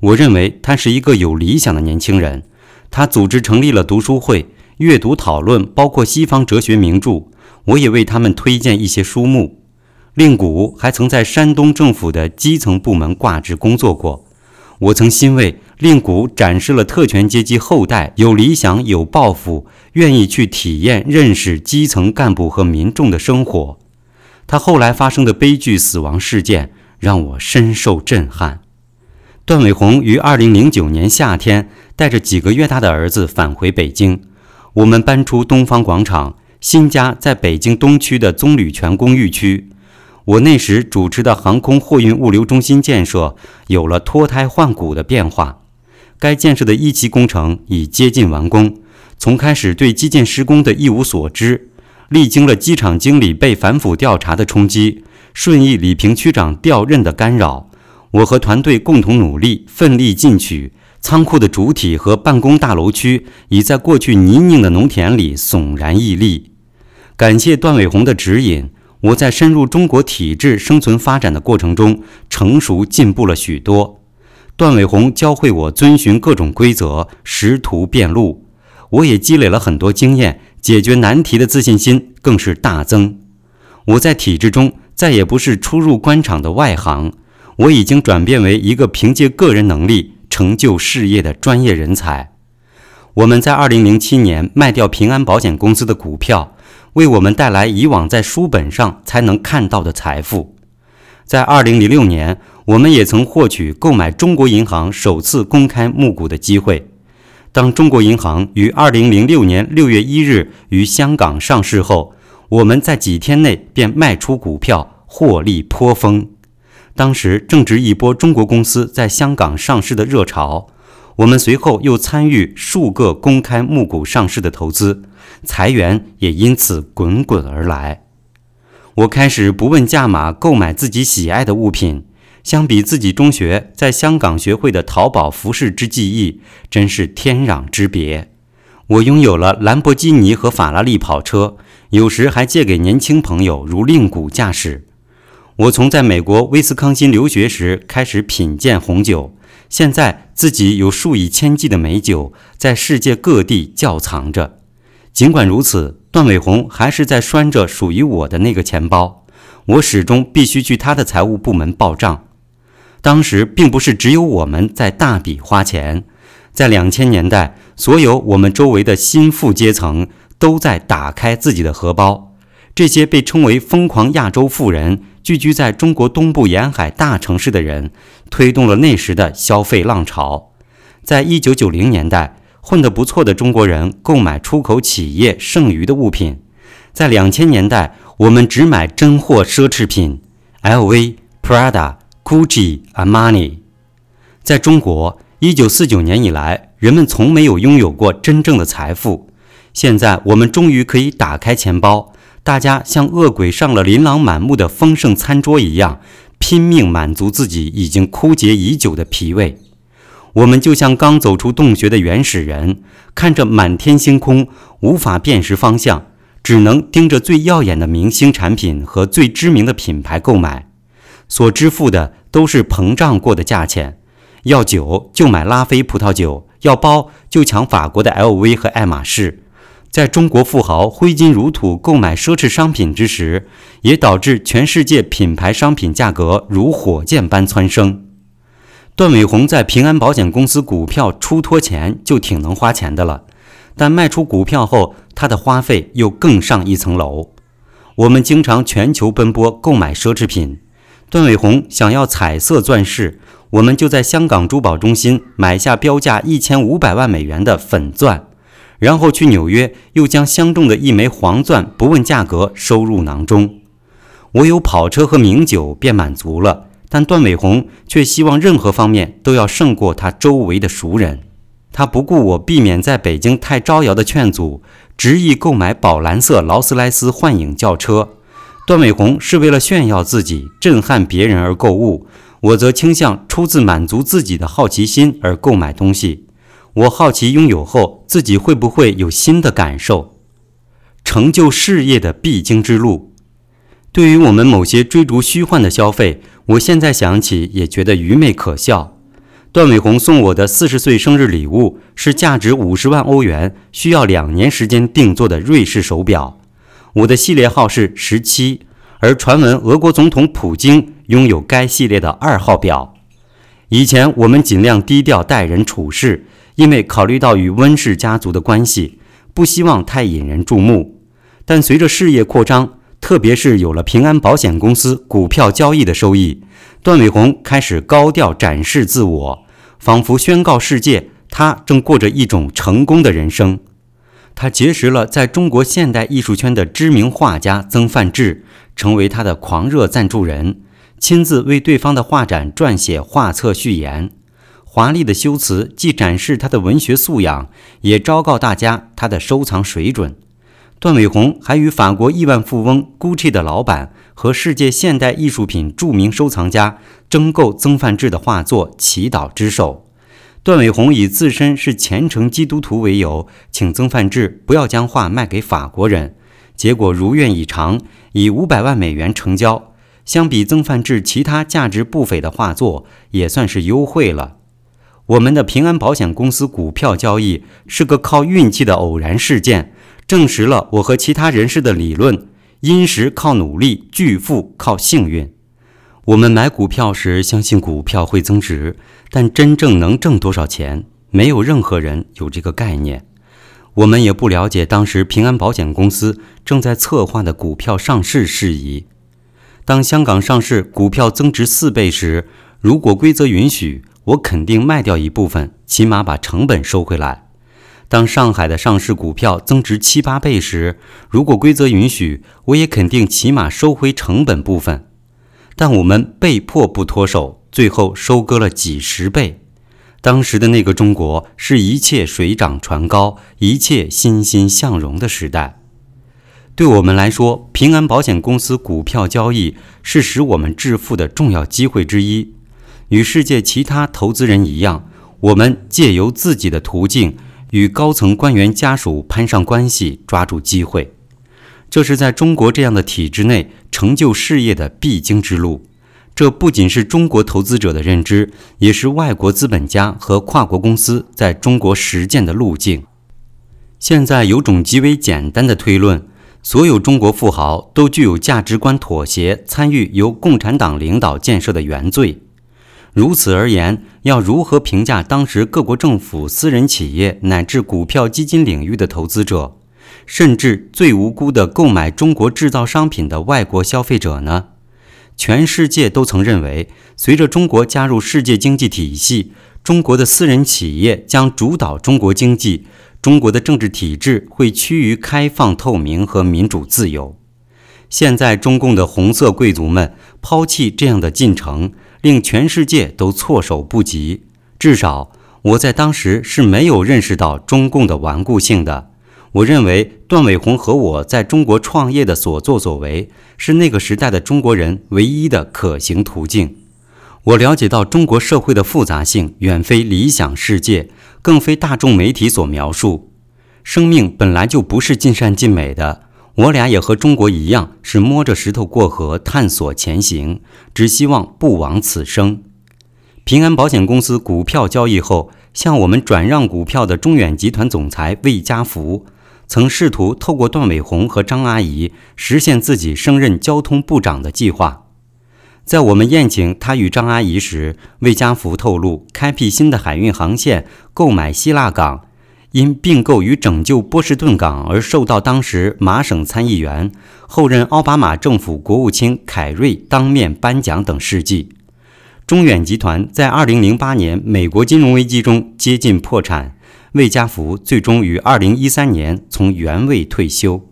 我认为他是一个有理想的年轻人。他组织成立了读书会，阅读讨论包括西方哲学名著。我也为他们推荐一些书目。令谷还曾在山东政府的基层部门挂职工作过。我曾欣慰。令谷展示了特权阶级后代有理想、有抱负，愿意去体验、认识基层干部和民众的生活。他后来发生的悲剧死亡事件让我深受震撼。段伟宏于2009年夏天带着几个月大的儿子返回北京，我们搬出东方广场，新家在北京东区的棕榈泉公寓区。我那时主持的航空货运物流中心建设有了脱胎换骨的变化。该建设的一期工程已接近完工，从开始对基建施工的一无所知，历经了机场经理被反腐调查的冲击，顺义李平区长调任的干扰，我和团队共同努力，奋力进取。仓库的主体和办公大楼区已在过去泥泞的农田里悚然屹立。感谢段伟宏的指引，我在深入中国体制生存发展的过程中，成熟进步了许多。段伟宏教会我遵循各种规则，识途辨路，我也积累了很多经验，解决难题的自信心更是大增。我在体制中再也不是初入官场的外行，我已经转变为一个凭借个人能力成就事业的专业人才。我们在2007年卖掉平安保险公司的股票，为我们带来以往在书本上才能看到的财富。在2006年。我们也曾获取购买中国银行首次公开募股的机会，当中国银行于二零零六年六月一日于香港上市后，我们在几天内便卖出股票，获利颇丰。当时正值一波中国公司在香港上市的热潮，我们随后又参与数个公开募股上市的投资，财源也因此滚滚而来。我开始不问价码购买自己喜爱的物品。相比自己中学在香港学会的淘宝服饰之技艺，真是天壤之别。我拥有了兰博基尼和法拉利跑车，有时还借给年轻朋友如令鼓驾驶。我从在美国威斯康辛留学时开始品鉴红酒，现在自己有数以千计的美酒在世界各地窖藏着。尽管如此，段伟宏还是在拴着属于我的那个钱包，我始终必须去他的财务部门报账。当时并不是只有我们在大笔花钱，在两千年代，所有我们周围的新富阶层都在打开自己的荷包。这些被称为“疯狂亚洲富人”聚居在中国东部沿海大城市的人，推动了那时的消费浪潮。在一九九零年代，混得不错的中国人购买出口企业剩余的物品；在两千年代，我们只买真货奢侈品，LV、Prada。Gucci、Armani，在中国，一九四九年以来，人们从没有拥有过真正的财富。现在，我们终于可以打开钱包，大家像恶鬼上了琳琅满目的丰盛餐桌一样，拼命满足自己已经枯竭已久的脾胃。我们就像刚走出洞穴的原始人，看着满天星空，无法辨识方向，只能盯着最耀眼的明星产品和最知名的品牌购买。所支付的都是膨胀过的价钱，要酒就买拉菲葡萄酒，要包就抢法国的 LV 和爱马仕。在中国富豪挥金如土购买奢侈商品之时，也导致全世界品牌商品价格如火箭般蹿升。段伟宏在平安保险公司股票出脱前就挺能花钱的了，但卖出股票后，他的花费又更上一层楼。我们经常全球奔波购买奢侈品。段伟宏想要彩色钻石，我们就在香港珠宝中心买下标价一千五百万美元的粉钻，然后去纽约又将相中的一枚黄钻不问价格收入囊中。我有跑车和名酒便满足了，但段伟宏却希望任何方面都要胜过他周围的熟人。他不顾我避免在北京太招摇的劝阻，执意购买宝蓝色劳斯莱斯幻影轿车。段伟宏是为了炫耀自己、震撼别人而购物，我则倾向出自满足自己的好奇心而购买东西。我好奇拥有后自己会不会有新的感受。成就事业的必经之路，对于我们某些追逐虚幻的消费，我现在想起也觉得愚昧可笑。段伟宏送我的四十岁生日礼物是价值五十万欧元、需要两年时间定做的瑞士手表。我的系列号是十七，而传闻俄国总统普京拥有该系列的二号表。以前我们尽量低调待人处事，因为考虑到与温氏家族的关系，不希望太引人注目。但随着事业扩张，特别是有了平安保险公司股票交易的收益，段伟宏开始高调展示自我，仿佛宣告世界，他正过着一种成功的人生。他结识了在中国现代艺术圈的知名画家曾梵志，成为他的狂热赞助人，亲自为对方的画展撰写画册序言。华丽的修辞既展示他的文学素养，也昭告大家他的收藏水准。段伟宏还与法国亿万富翁 Gucci 的老板和世界现代艺术品著名收藏家争购曾梵志的画作《祈祷之手》。段伟宏以自身是虔诚基督徒为由，请曾梵志不要将画卖给法国人，结果如愿以偿，以五百万美元成交。相比曾梵志其他价值不菲的画作，也算是优惠了。我们的平安保险公司股票交易是个靠运气的偶然事件，证实了我和其他人士的理论：殷实靠努力，巨富靠幸运。我们买股票时相信股票会增值，但真正能挣多少钱，没有任何人有这个概念。我们也不了解当时平安保险公司正在策划的股票上市事宜。当香港上市股票增值四倍时，如果规则允许，我肯定卖掉一部分，起码把成本收回来。当上海的上市股票增值七八倍时，如果规则允许，我也肯定起码收回成本部分。但我们被迫不脱手，最后收割了几十倍。当时的那个中国是一切水涨船高、一切欣欣向荣的时代。对我们来说，平安保险公司股票交易是使我们致富的重要机会之一。与世界其他投资人一样，我们借由自己的途径。与高层官员家属攀上关系，抓住机会，这是在中国这样的体制内成就事业的必经之路。这不仅是中国投资者的认知，也是外国资本家和跨国公司在中国实践的路径。现在有种极为简单的推论：所有中国富豪都具有价值观妥协、参与由共产党领导建设的原罪。如此而言，要如何评价当时各国政府、私人企业乃至股票基金领域的投资者，甚至最无辜的购买中国制造商品的外国消费者呢？全世界都曾认为，随着中国加入世界经济体系，中国的私人企业将主导中国经济，中国的政治体制会趋于开放、透明和民主自由。现在，中共的红色贵族们抛弃这样的进程。令全世界都措手不及。至少我在当时是没有认识到中共的顽固性的。我认为段伟宏和我在中国创业的所作所为，是那个时代的中国人唯一的可行途径。我了解到中国社会的复杂性远非理想世界，更非大众媒体所描述。生命本来就不是尽善尽美的。我俩也和中国一样，是摸着石头过河，探索前行，只希望不枉此生。平安保险公司股票交易后，向我们转让股票的中远集团总裁魏家福，曾试图透过段伟宏和张阿姨实现自己升任交通部长的计划。在我们宴请他与张阿姨时，魏家福透露，开辟新的海运航线，购买希腊港。因并购与拯救波士顿港而受到当时麻省参议员、后任奥巴马政府国务卿凯瑞当面颁奖等事迹。中远集团在2008年美国金融危机中接近破产，魏家福最终于2013年从原位退休。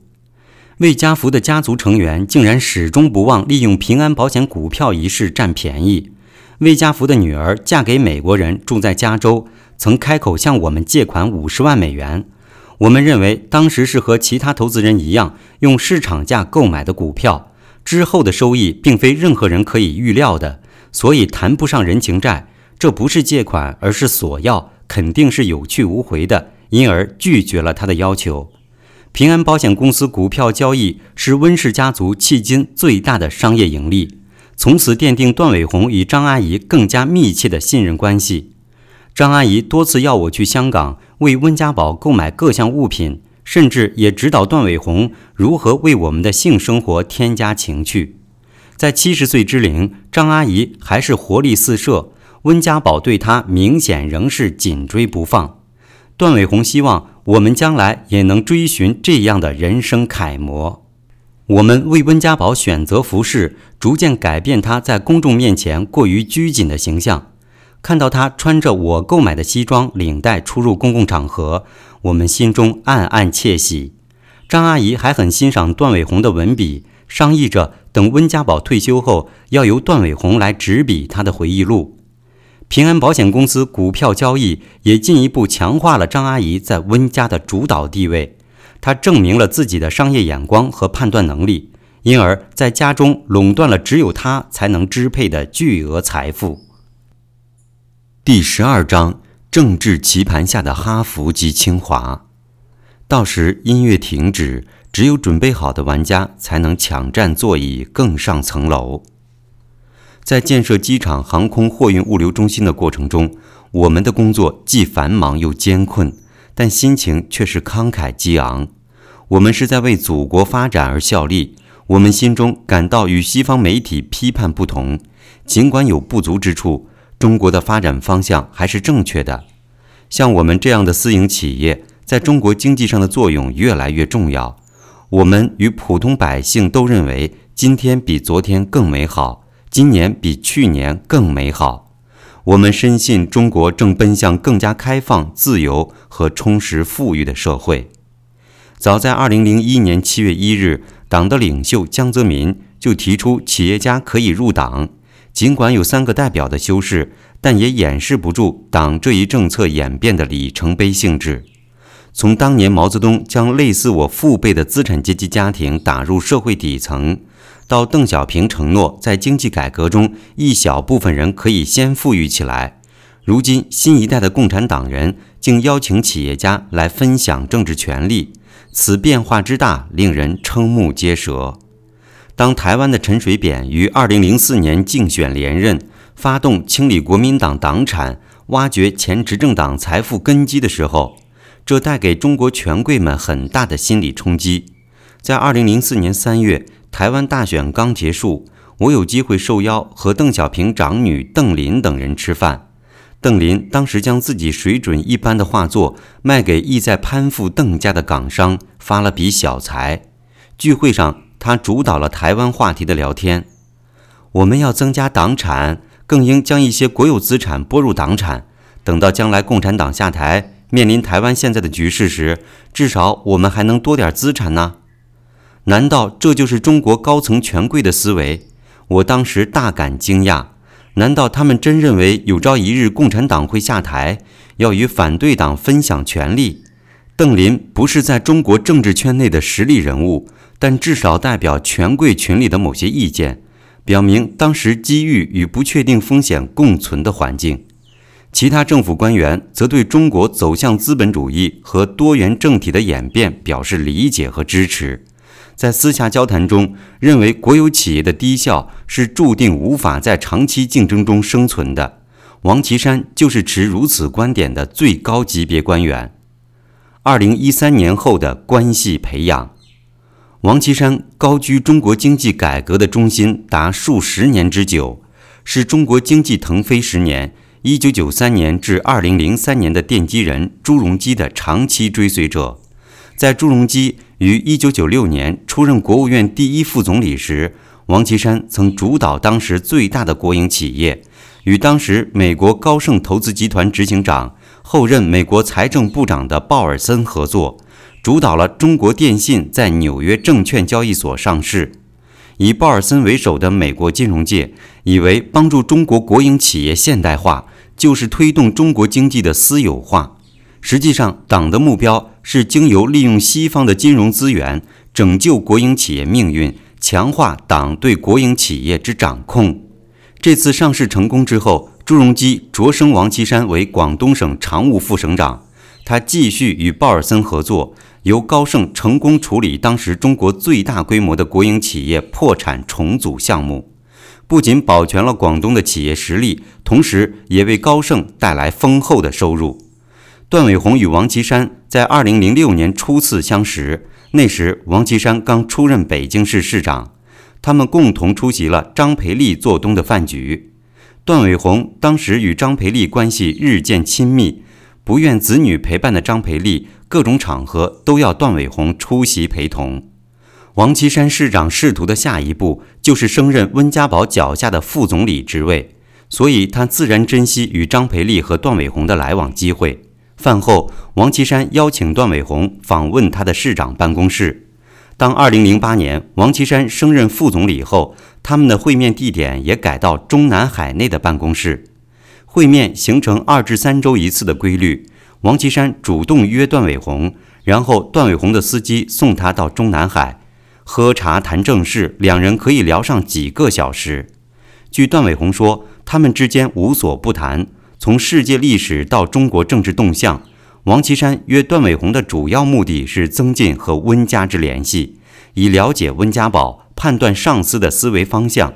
魏家福的家族成员竟然始终不忘利用平安保险股票一事占便宜。魏家福的女儿嫁给美国人，住在加州。曾开口向我们借款五十万美元，我们认为当时是和其他投资人一样用市场价购买的股票，之后的收益并非任何人可以预料的，所以谈不上人情债。这不是借款，而是索要，肯定是有去无回的，因而拒绝了他的要求。平安保险公司股票交易是温氏家族迄今最大的商业盈利，从此奠定段伟宏与张阿姨更加密切的信任关系。张阿姨多次要我去香港为温家宝购买各项物品，甚至也指导段伟宏如何为我们的性生活添加情趣。在七十岁之龄，张阿姨还是活力四射，温家宝对她明显仍是紧追不放。段伟宏希望我们将来也能追寻这样的人生楷模。我们为温家宝选择服饰，逐渐改变他在公众面前过于拘谨的形象。看到他穿着我购买的西装领带出入公共场合，我们心中暗暗窃喜。张阿姨还很欣赏段伟宏的文笔，商议着等温家宝退休后，要由段伟宏来执笔他的回忆录。平安保险公司股票交易也进一步强化了张阿姨在温家的主导地位，她证明了自己的商业眼光和判断能力，因而，在家中垄断了只有她才能支配的巨额财富。第十二章：政治棋盘下的哈佛及清华。到时音乐停止，只有准备好的玩家才能抢占座椅，更上层楼。在建设机场、航空货运物流中心的过程中，我们的工作既繁忙又艰困，但心情却是慷慨激昂。我们是在为祖国发展而效力。我们心中感到与西方媒体批判不同，尽管有不足之处。中国的发展方向还是正确的。像我们这样的私营企业，在中国经济上的作用越来越重要。我们与普通百姓都认为，今天比昨天更美好，今年比去年更美好。我们深信中国正奔向更加开放、自由和充实富裕的社会。早在2001年7月1日，党的领袖江泽民就提出企业家可以入党。尽管有三个代表的修饰，但也掩饰不住党这一政策演变的里程碑性质。从当年毛泽东将类似我父辈的资产阶级家庭打入社会底层，到邓小平承诺在经济改革中一小部分人可以先富裕起来，如今新一代的共产党人竟邀请企业家来分享政治权利，此变化之大令人瞠目结舌。当台湾的陈水扁于2004年竞选连任，发动清理国民党党产、挖掘前执政党财富根基的时候，这带给中国权贵们很大的心理冲击。在二零零四年三月，台湾大选刚结束，我有机会受邀和邓小平长女邓琳等人吃饭。邓琳当时将自己水准一般的画作卖给意在攀附邓家的港商，发了笔小财。聚会上，他主导了台湾话题的聊天。我们要增加党产，更应将一些国有资产拨入党产，等到将来共产党下台。面临台湾现在的局势时，至少我们还能多点资产呢？难道这就是中国高层权贵的思维？我当时大感惊讶。难道他们真认为有朝一日共产党会下台，要与反对党分享权力？邓林不是在中国政治圈内的实力人物，但至少代表权贵群里的某些意见，表明当时机遇与不确定风险共存的环境。其他政府官员则对中国走向资本主义和多元政体的演变表示理解和支持，在私下交谈中认为国有企业的低效是注定无法在长期竞争中生存的。王岐山就是持如此观点的最高级别官员。二零一三年后的关系培养，王岐山高居中国经济改革的中心达数十年之久，是中国经济腾飞十年。一九九三年至二零零三年的奠基人朱镕基的长期追随者，在朱镕基于一九九六年出任国务院第一副总理时，王岐山曾主导当时最大的国营企业，与当时美国高盛投资集团执行长、后任美国财政部长的鲍尔森合作，主导了中国电信在纽约证券交易所上市。以鲍尔森为首的美国金融界以为，帮助中国国营企业现代化。就是推动中国经济的私有化。实际上，党的目标是经由利用西方的金融资源，拯救国营企业命运，强化党对国营企业之掌控。这次上市成功之后，朱镕基擢升王岐山为广东省常务副省长，他继续与鲍尔森合作，由高盛成功处理当时中国最大规模的国营企业破产重组项目。不仅保全了广东的企业实力，同时也为高盛带来丰厚的收入。段伟宏与王岐山在2006年初次相识，那时王岐山刚出任北京市市长，他们共同出席了张培丽做东的饭局。段伟宏当时与张培丽关系日渐亲密，不愿子女陪伴的张培丽，各种场合都要段伟宏出席陪同。王岐山市长仕途的下一步就是升任温家宝脚下的副总理职位，所以他自然珍惜与张培丽和段伟宏的来往机会。饭后，王岐山邀请段伟宏访问他的市长办公室。当2008年王岐山升任副总理后，他们的会面地点也改到中南海内的办公室。会面形成二至三周一次的规律。王岐山主动约段伟宏，然后段伟宏的司机送他到中南海。喝茶谈正事，两人可以聊上几个小时。据段伟宏说，他们之间无所不谈，从世界历史到中国政治动向。王岐山约段伟宏的主要目的是增进和温家之联系，以了解温家宝，判断上司的思维方向。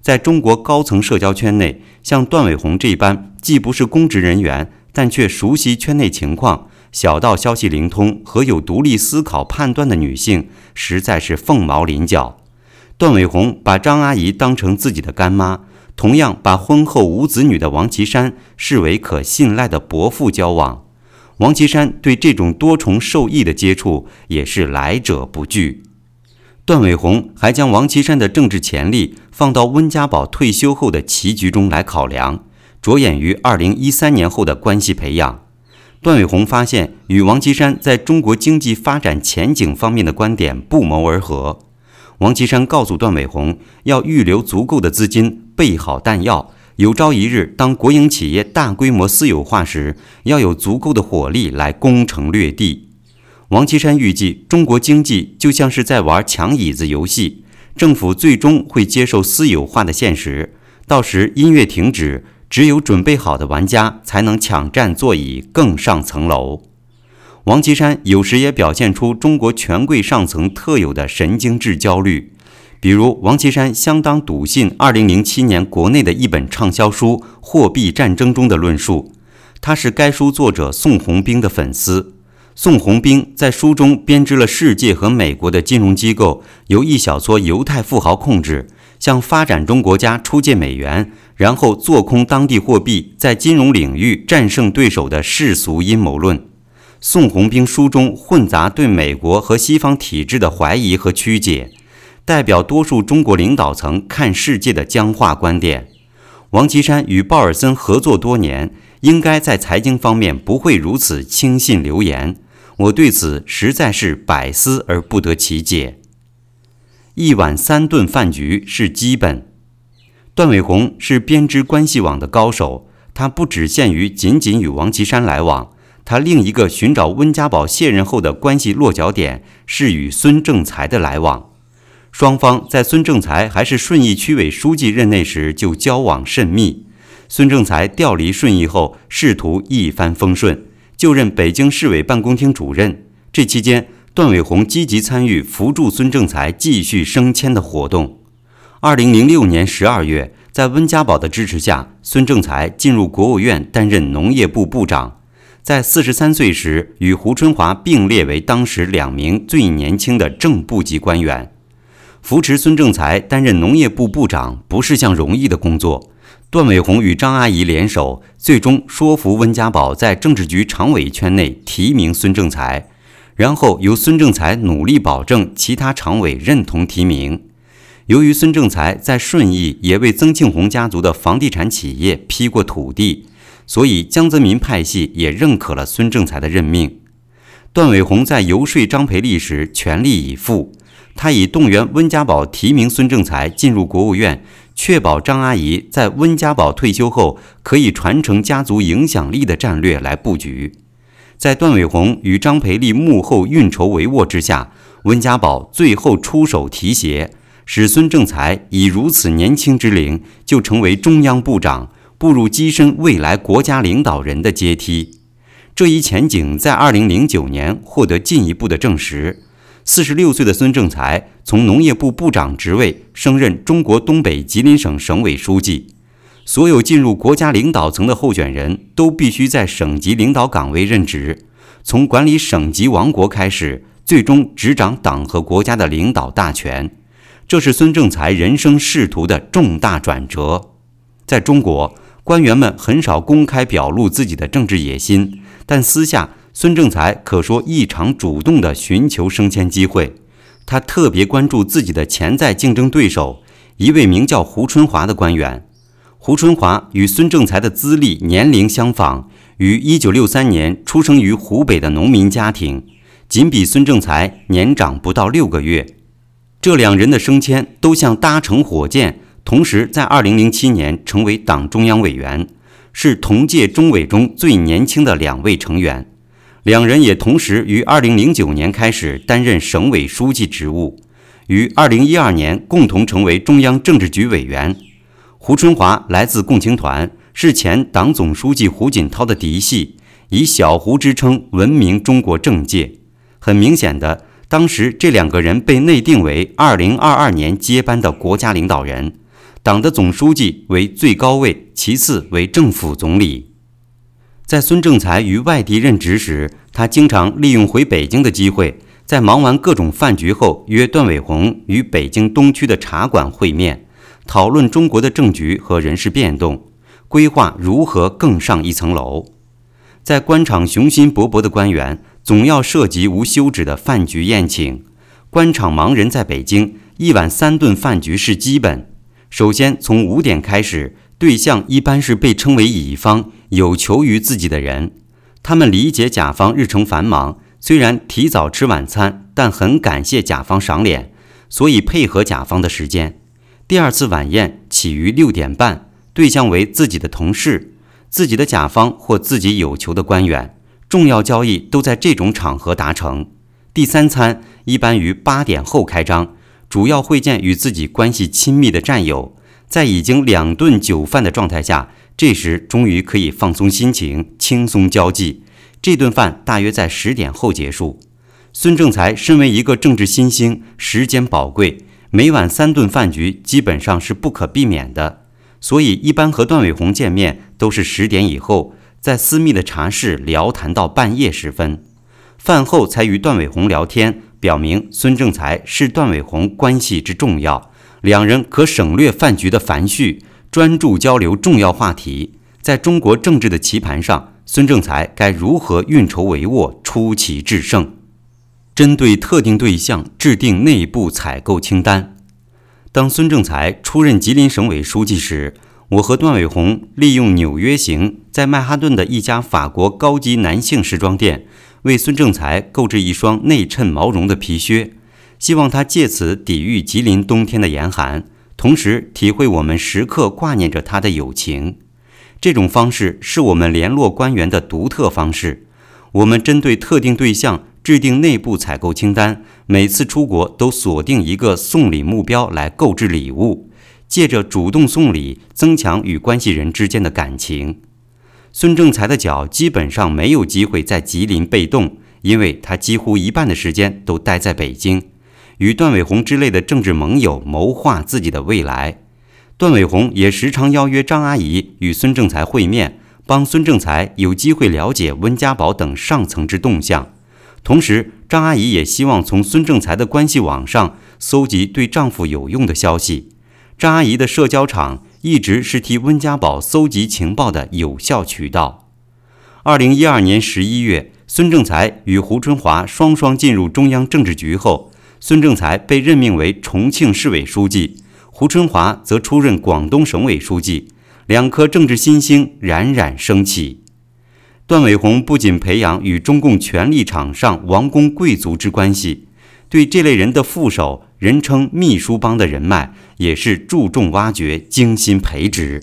在中国高层社交圈内，像段伟宏这般既不是公职人员，但却熟悉圈内情况。小道消息灵通和有独立思考判断的女性，实在是凤毛麟角。段伟宏把张阿姨当成自己的干妈，同样把婚后无子女的王岐山视为可信赖的伯父交往。王岐山对这种多重受益的接触也是来者不拒。段伟宏还将王岐山的政治潜力放到温家宝退休后的棋局中来考量。着眼于二零一三年后的关系培养。段伟宏发现，与王岐山在中国经济发展前景方面的观点不谋而合。王岐山告诉段伟宏，要预留足够的资金，备好弹药，有朝一日当国营企业大规模私有化时，要有足够的火力来攻城略地。王岐山预计，中国经济就像是在玩抢椅子游戏，政府最终会接受私有化的现实，到时音乐停止。只有准备好的玩家才能抢占座椅，更上层楼。王岐山有时也表现出中国权贵上层特有的神经质焦虑，比如王岐山相当笃信2007年国内的一本畅销书《货币战争》中的论述。他是该书作者宋鸿兵的粉丝。宋鸿兵在书中编织了世界和美国的金融机构由一小撮犹太富豪控制，向发展中国家出借美元。然后做空当地货币，在金融领域战胜对手的世俗阴谋论。宋鸿兵书中混杂对美国和西方体制的怀疑和曲解，代表多数中国领导层看世界的僵化观点。王岐山与鲍尔森合作多年，应该在财经方面不会如此轻信流言。我对此实在是百思而不得其解。一碗三顿饭局是基本。段伟宏是编织关系网的高手，他不只限于仅仅与王岐山来往，他另一个寻找温家宝卸任后的关系落脚点是与孙政才的来往。双方在孙政才还是顺义区委书记任内时就交往甚密。孙政才调离顺义后，仕途一帆风顺，就任北京市委办公厅主任。这期间，段伟宏积极参与扶助孙政才继续升迁的活动。二零零六年十二月，在温家宝的支持下，孙政才进入国务院担任农业部部长。在四十三岁时，与胡春华并列为当时两名最年轻的正部级官员。扶持孙政才担任农业部部长不是项容易的工作。段伟宏与张阿姨联手，最终说服温家宝在政治局常委圈内提名孙政才，然后由孙政才努力保证其他常委认同提名。由于孙政才在顺义也为曾庆红家族的房地产企业批过土地，所以江泽民派系也认可了孙政才的任命。段伟宏在游说张培丽时全力以赴，他以动员温家宝提名孙政才进入国务院，确保张阿姨在温家宝退休后可以传承家族影响力的战略来布局。在段伟宏与张培丽幕后运筹帷幄之下，温家宝最后出手提携。使孙政才以如此年轻之龄就成为中央部长，步入跻身未来国家领导人的阶梯。这一前景在2009年获得进一步的证实。46岁的孙政才从农业部部长职位升任中国东北吉林省省委书记。所有进入国家领导层的候选人都必须在省级领导岗位任职，从管理省级王国开始，最终执掌党和国家的领导大权。这是孙政才人生仕途的重大转折。在中国，官员们很少公开表露自己的政治野心，但私下，孙政才可说异常主动地寻求升迁机会。他特别关注自己的潜在竞争对手，一位名叫胡春华的官员。胡春华与孙政才的资历、年龄相仿，于1963年出生于湖北的农民家庭，仅比孙政才年长不到六个月。这两人的升迁都像搭乘火箭，同时在2007年成为党中央委员，是同届中委中最年轻的两位成员。两人也同时于2009年开始担任省委书记职务，于2012年共同成为中央政治局委员。胡春华来自共青团，是前党总书记胡锦涛的嫡系，以“小胡”之称闻名中国政界。很明显的。当时这两个人被内定为二零二二年接班的国家领导人，党的总书记为最高位，其次为政府总理。在孙政才于外地任职时，他经常利用回北京的机会，在忙完各种饭局后，约段伟宏与北京东区的茶馆会面，讨论中国的政局和人事变动，规划如何更上一层楼。在官场雄心勃勃的官员。总要涉及无休止的饭局宴请，官场盲人在北京一碗三顿饭局是基本。首先从五点开始，对象一般是被称为乙方、有求于自己的人。他们理解甲方日程繁忙，虽然提早吃晚餐，但很感谢甲方赏脸，所以配合甲方的时间。第二次晚宴起于六点半，对象为自己的同事、自己的甲方或自己有求的官员，重要交易都在这种场合达成。第三餐一般于八点后开张，主要会见与自己关系亲密的战友，在已经两顿酒饭的状态下，这时终于可以放松心情，轻松交际。这顿饭大约在十点后结束。孙正才身为一个政治新星，时间宝贵。每晚三顿饭局基本上是不可避免的，所以一般和段伟宏见面都是十点以后，在私密的茶室聊谈到半夜时分，饭后才与段伟宏聊天，表明孙正才是段伟宏关系之重要，两人可省略饭局的繁序，专注交流重要话题。在中国政治的棋盘上，孙正才该如何运筹帷幄，出奇制胜？针对特定对象制定内部采购清单。当孙正才出任吉林省委书记时，我和段伟宏利用《纽约行》在曼哈顿的一家法国高级男性时装店，为孙正才购置一双内衬毛绒的皮靴，希望他借此抵御吉林冬天的严寒，同时体会我们时刻挂念着他的友情。这种方式是我们联络官员的独特方式。我们针对特定对象。制定内部采购清单，每次出国都锁定一个送礼目标来购置礼物，借着主动送礼增强与关系人之间的感情。孙正才的脚基本上没有机会在吉林被动，因为他几乎一半的时间都待在北京，与段伟宏之类的政治盟友谋划自己的未来。段伟宏也时常邀约张阿姨与孙正才会面，帮孙正才有机会了解温家宝等上层之动向。同时，张阿姨也希望从孙正才的关系网上搜集对丈夫有用的消息。张阿姨的社交场一直是替温家宝搜集情报的有效渠道。二零一二年十一月，孙政才与胡春华双双进入中央政治局后，孙政才被任命为重庆市委书记，胡春华则出任广东省委书记，两颗政治新星冉冉升起。段伟宏不仅培养与中共权力场上王公贵族之关系，对这类人的副手，人称“秘书帮”的人脉，也是注重挖掘、精心培植。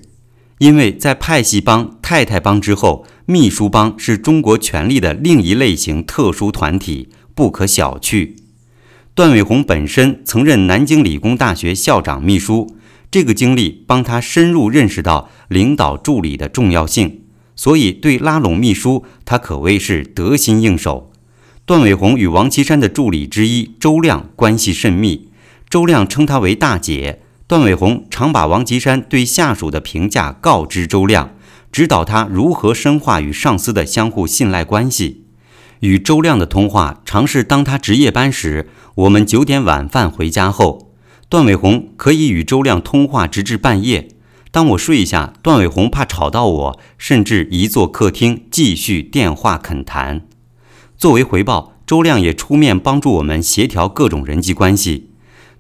因为在派系帮、太太帮之后，秘书帮是中国权力的另一类型特殊团体，不可小觑。段伟宏本身曾任南京理工大学校长秘书，这个经历帮他深入认识到领导助理的重要性。所以，对拉拢秘书，他可谓是得心应手。段伟宏与王岐山的助理之一周亮关系甚密，周亮称他为大姐。段伟宏常把王岐山对下属的评价告知周亮，指导他如何深化与上司的相互信赖关系。与周亮的通话，常是当他值夜班时，我们九点晚饭回家后，段伟宏可以与周亮通话直至半夜。当我睡下，段伟宏怕吵到我，甚至移坐客厅继续电话恳谈。作为回报，周亮也出面帮助我们协调各种人际关系。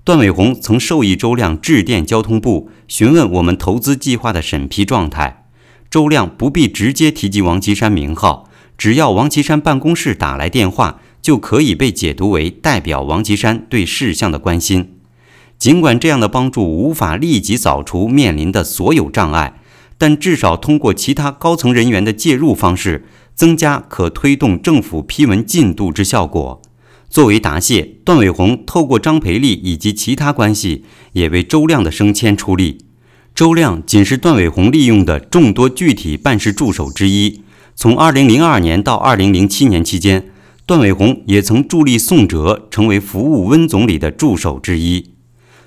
段伟宏曾授意周亮致电交通部，询问我们投资计划的审批状态。周亮不必直接提及王岐山名号，只要王岐山办公室打来电话，就可以被解读为代表王岐山对事项的关心。尽管这样的帮助无法立即扫除面临的所有障碍，但至少通过其他高层人员的介入方式，增加可推动政府批文进度之效果。作为答谢，段伟宏透过张培丽以及其他关系，也为周亮的升迁出力。周亮仅是段伟宏利用的众多具体办事助手之一。从2002年到2007年期间，段伟宏也曾助力宋哲成为服务温总理的助手之一。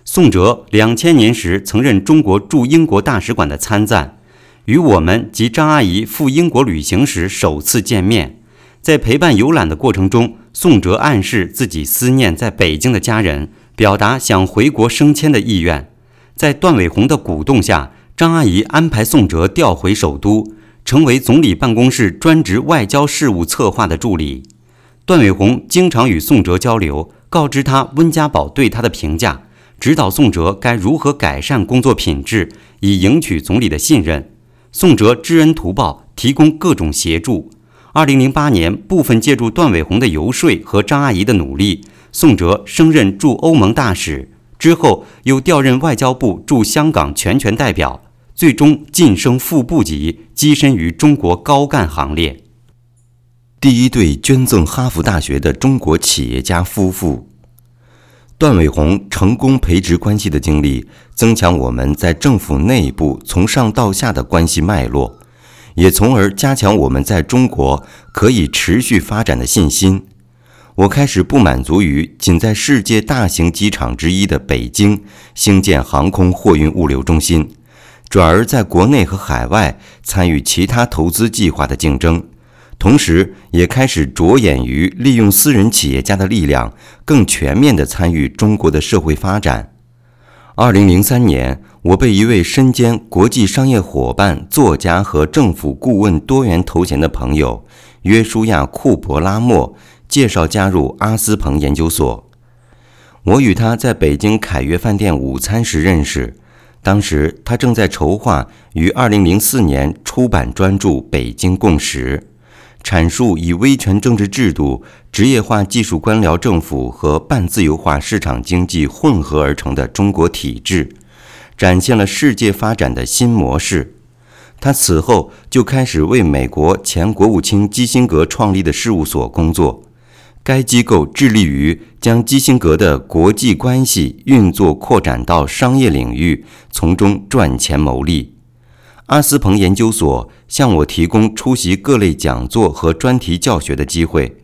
宋哲两千年时曾任中国驻英国大使馆的参赞，与我们及张阿姨赴英国旅行时首次见面。在陪伴游览的过程中，宋哲暗示自己思念在北京的家人，表达想回国升迁的意愿。在段伟宏的鼓动下，张阿姨安排宋哲调回首都，成为总理办公室专职外交事务策划的助理。段伟宏经常与宋哲交流，告知他温家宝对他的评价。指导宋哲该如何改善工作品质，以赢取总理的信任。宋哲知恩图报，提供各种协助。二零零八年，部分借助段伟宏的游说和张阿姨的努力，宋哲升任驻欧盟大使，之后又调任外交部驻香港全权代表，最终晋升副部级，跻身于中国高干行列。第一对捐赠哈佛大学的中国企业家夫妇。段伟宏成功培植关系的经历，增强我们在政府内部从上到下的关系脉络，也从而加强我们在中国可以持续发展的信心。我开始不满足于仅在世界大型机场之一的北京兴建航空货运物流中心，转而在国内和海外参与其他投资计划的竞争。同时，也开始着眼于利用私人企业家的力量，更全面地参与中国的社会发展。二零零三年，我被一位身兼国际商业伙伴、作家和政府顾问多元头衔的朋友约书亚·库珀拉莫介绍加入阿斯彭研究所。我与他在北京凯悦饭店午餐时认识，当时他正在筹划于二零零四年出版专著《北京共识》。阐述以威权政治制度、职业化技术官僚政府和半自由化市场经济混合而成的中国体制，展现了世界发展的新模式。他此后就开始为美国前国务卿基辛格创立的事务所工作，该机构致力于将基辛格的国际关系运作扩展到商业领域，从中赚钱牟利。阿斯彭研究所向我提供出席各类讲座和专题教学的机会，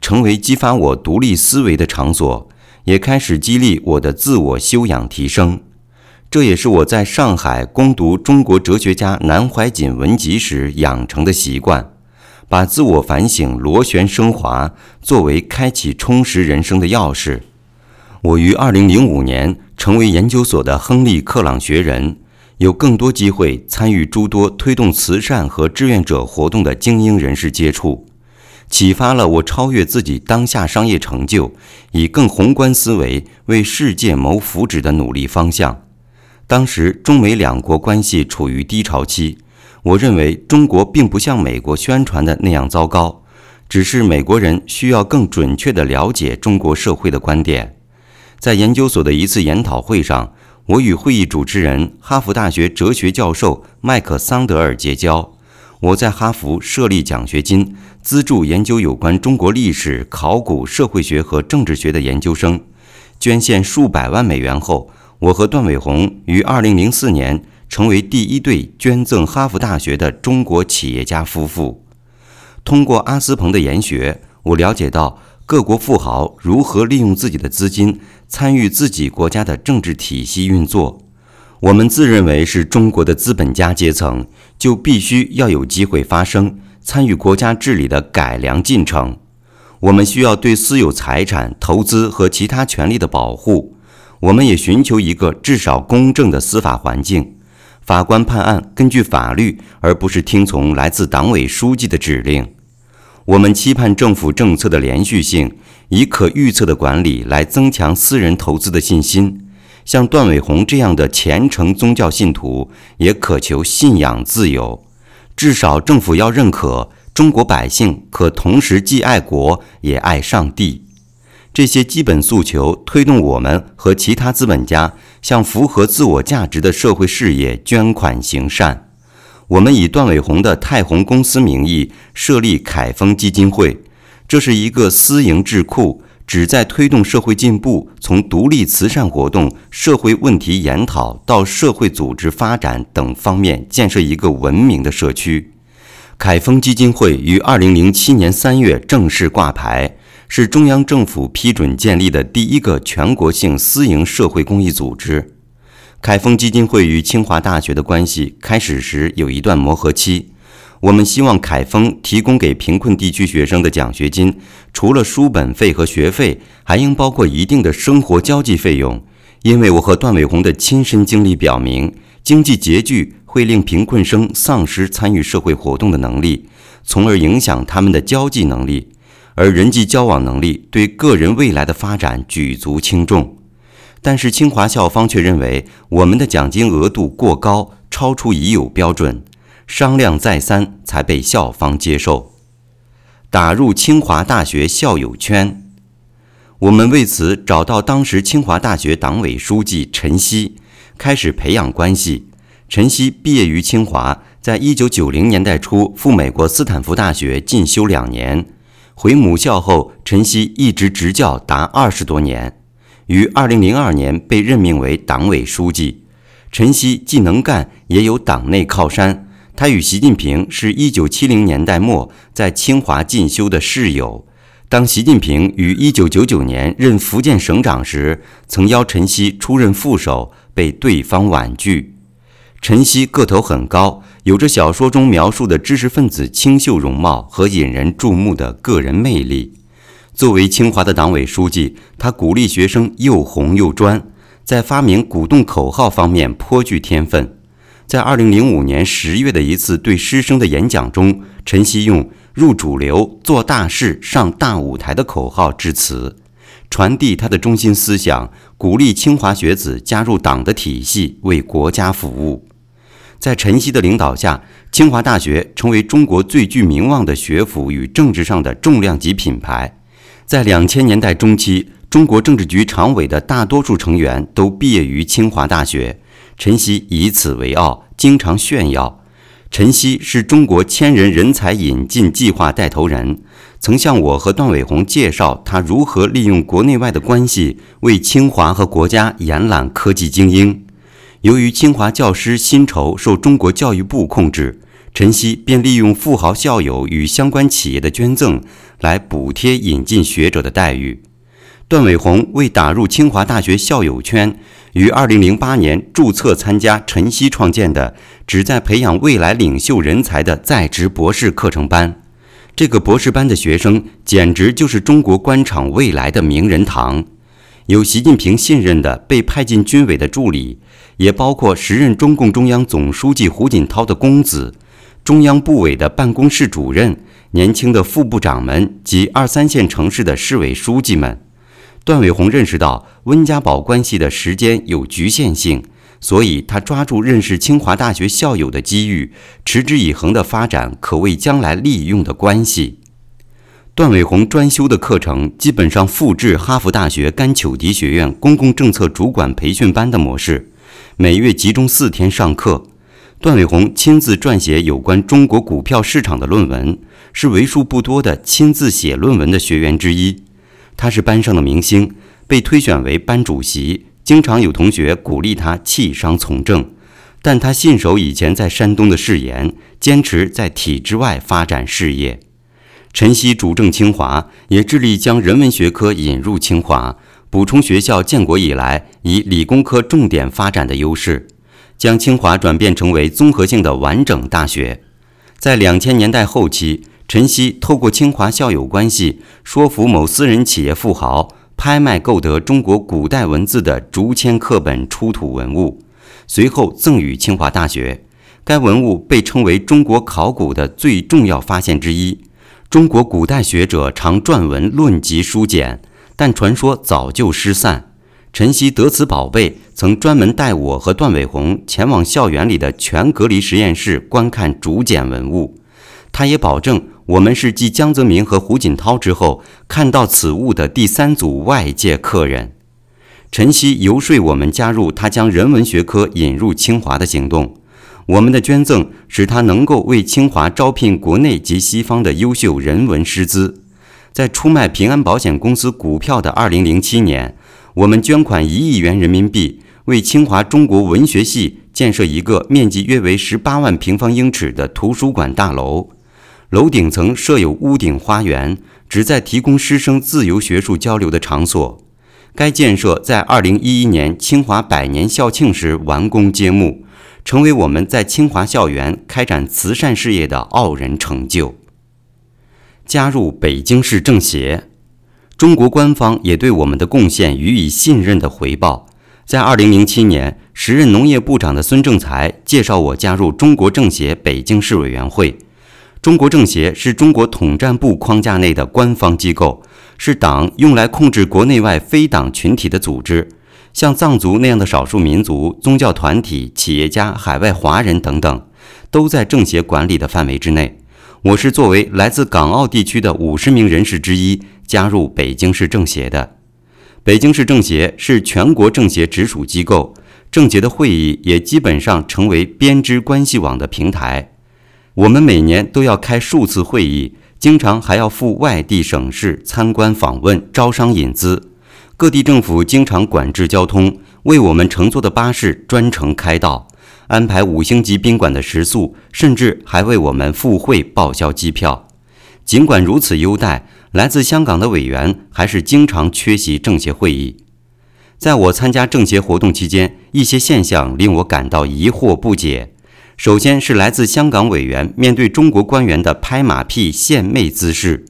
成为激发我独立思维的场所，也开始激励我的自我修养提升。这也是我在上海攻读中国哲学家南怀瑾文集时养成的习惯，把自我反省螺旋升华作为开启充实人生的钥匙。我于2005年成为研究所的亨利·克朗学人。有更多机会参与诸多推动慈善和志愿者活动的精英人士接触，启发了我超越自己当下商业成就，以更宏观思维为世界谋福祉的努力方向。当时中美两国关系处于低潮期，我认为中国并不像美国宣传的那样糟糕，只是美国人需要更准确地了解中国社会的观点。在研究所的一次研讨会上。我与会议主持人、哈佛大学哲学教授麦克桑德尔结交。我在哈佛设立奖学金，资助研究有关中国历史、考古、社会学和政治学的研究生。捐献数百万美元后，我和段伟宏于2004年成为第一对捐赠哈佛大学的中国企业家夫妇。通过阿斯彭的研学，我了解到。各国富豪如何利用自己的资金参与自己国家的政治体系运作？我们自认为是中国的资本家阶层，就必须要有机会发声，参与国家治理的改良进程。我们需要对私有财产、投资和其他权利的保护。我们也寻求一个至少公正的司法环境，法官判案根据法律，而不是听从来自党委书记的指令。我们期盼政府政策的连续性，以可预测的管理来增强私人投资的信心。像段伟宏这样的虔诚宗教信徒也渴求信仰自由，至少政府要认可中国百姓可同时既爱国也爱上帝。这些基本诉求推动我们和其他资本家向符合自我价值的社会事业捐款行善。我们以段伟宏的泰宏公司名义设立凯丰基金会，这是一个私营智库，旨在推动社会进步，从独立慈善活动、社会问题研讨到社会组织发展等方面建设一个文明的社区。凯丰基金会于二零零七年三月正式挂牌，是中央政府批准建立的第一个全国性私营社会公益组织。凯丰基金会与清华大学的关系开始时有一段磨合期。我们希望凯丰提供给贫困地区学生的奖学金，除了书本费和学费，还应包括一定的生活交际费用。因为我和段伟宏的亲身经历表明，经济拮据会令贫困生丧失参与社会活动的能力，从而影响他们的交际能力，而人际交往能力对个人未来的发展举足轻重。但是清华校方却认为我们的奖金额度过高，超出已有标准，商量再三才被校方接受。打入清华大学校友圈，我们为此找到当时清华大学党委书记陈希，开始培养关系。陈希毕业于清华，在一九九零年代初赴美国斯坦福大学进修两年，回母校后，陈希一直执教达二十多年。于二零零二年被任命为党委书记。陈希既能干，也有党内靠山。他与习近平是一九七零年代末在清华进修的室友。当习近平于一九九九年任福建省长时，曾邀陈希出任副手，被对方婉拒。陈希个头很高，有着小说中描述的知识分子清秀容貌和引人注目的个人魅力。作为清华的党委书记，他鼓励学生又红又专，在发明鼓动口号方面颇具天分。在二零零五年十月的一次对师生的演讲中，陈希用“入主流、做大事、上大舞台”的口号致辞，传递他的中心思想，鼓励清华学子加入党的体系，为国家服务。在陈希的领导下，清华大学成为中国最具名望的学府与政治上的重量级品牌。在两千年代中期，中国政治局常委的大多数成员都毕业于清华大学。陈希以此为傲，经常炫耀。陈希是中国千人人才引进计划带头人，曾向我和段伟宏介绍他如何利用国内外的关系为清华和国家延揽科技精英。由于清华教师薪酬受中国教育部控制，陈曦便利用富豪校友与相关企业的捐赠来补贴引进学者的待遇。段伟宏为打入清华大学校友圈。于二零零八年注册参加陈曦创建的旨在培养未来领袖人才的在职博士课程班。这个博士班的学生简直就是中国官场未来的名人堂。有习近平信任的被派进军委的助理，也包括时任中共中央总书记胡锦涛的公子，中央部委的办公室主任，年轻的副部长们及二三线城市的市委书记们。段伟宏认识到温家宝关系的时间有局限性，所以他抓住认识清华大学校友的机遇，持之以恒的发展可为将来利用的关系。段伟宏专修的课程基本上复制哈佛大学甘丘迪学院公共政策主管培训班的模式，每月集中四天上课。段伟宏亲自撰写有关中国股票市场的论文，是为数不多的亲自写论文的学员之一。他是班上的明星，被推选为班主席，经常有同学鼓励他弃商从政，但他信守以前在山东的誓言，坚持在体制外发展事业。陈希主政清华，也致力将人文学科引入清华，补充学校建国以来以理工科重点发展的优势，将清华转变成为综合性的完整大学。在两千年代后期。陈希透过清华校友关系，说服某私人企业富豪拍卖购得中国古代文字的竹签课本出土文物，随后赠予清华大学。该文物被称为中国考古的最重要发现之一。中国古代学者常撰文论及书简，但传说早就失散。陈希得此宝贝，曾专门带我和段伟宏前往校园里的全隔离实验室观看竹简文物。他也保证。我们是继江泽民和胡锦涛之后看到此物的第三组外界客人。陈希游说我们加入他将人文学科引入清华的行动。我们的捐赠使他能够为清华招聘国内及西方的优秀人文师资。在出卖平安保险公司股票的2007年，我们捐款一亿元人民币，为清华中国文学系建设一个面积约为18万平方英尺的图书馆大楼。楼顶层设有屋顶花园，旨在提供师生自由学术交流的场所。该建设在2011年清华百年校庆时完工揭幕，成为我们在清华校园开展慈善事业的傲人成就。加入北京市政协，中国官方也对我们的贡献予以信任的回报。在2007年，时任农业部长的孙政才介绍我加入中国政协北京市委员会。中国政协是中国统战部框架内的官方机构，是党用来控制国内外非党群体的组织。像藏族那样的少数民族、宗教团体、企业家、海外华人等等，都在政协管理的范围之内。我是作为来自港澳地区的五十名人士之一加入北京市政协的。北京市政协是全国政协直属机构，政协的会议也基本上成为编织关系网的平台。我们每年都要开数次会议，经常还要赴外地省市参观访问、招商引资。各地政府经常管制交通，为我们乘坐的巴士专程开道，安排五星级宾馆的食宿，甚至还为我们赴会报销机票。尽管如此优待。来自香港的委员还是经常缺席政协会议。在我参加政协活动期间，一些现象令我感到疑惑不解。首先是来自香港委员面对中国官员的拍马屁、献媚姿势。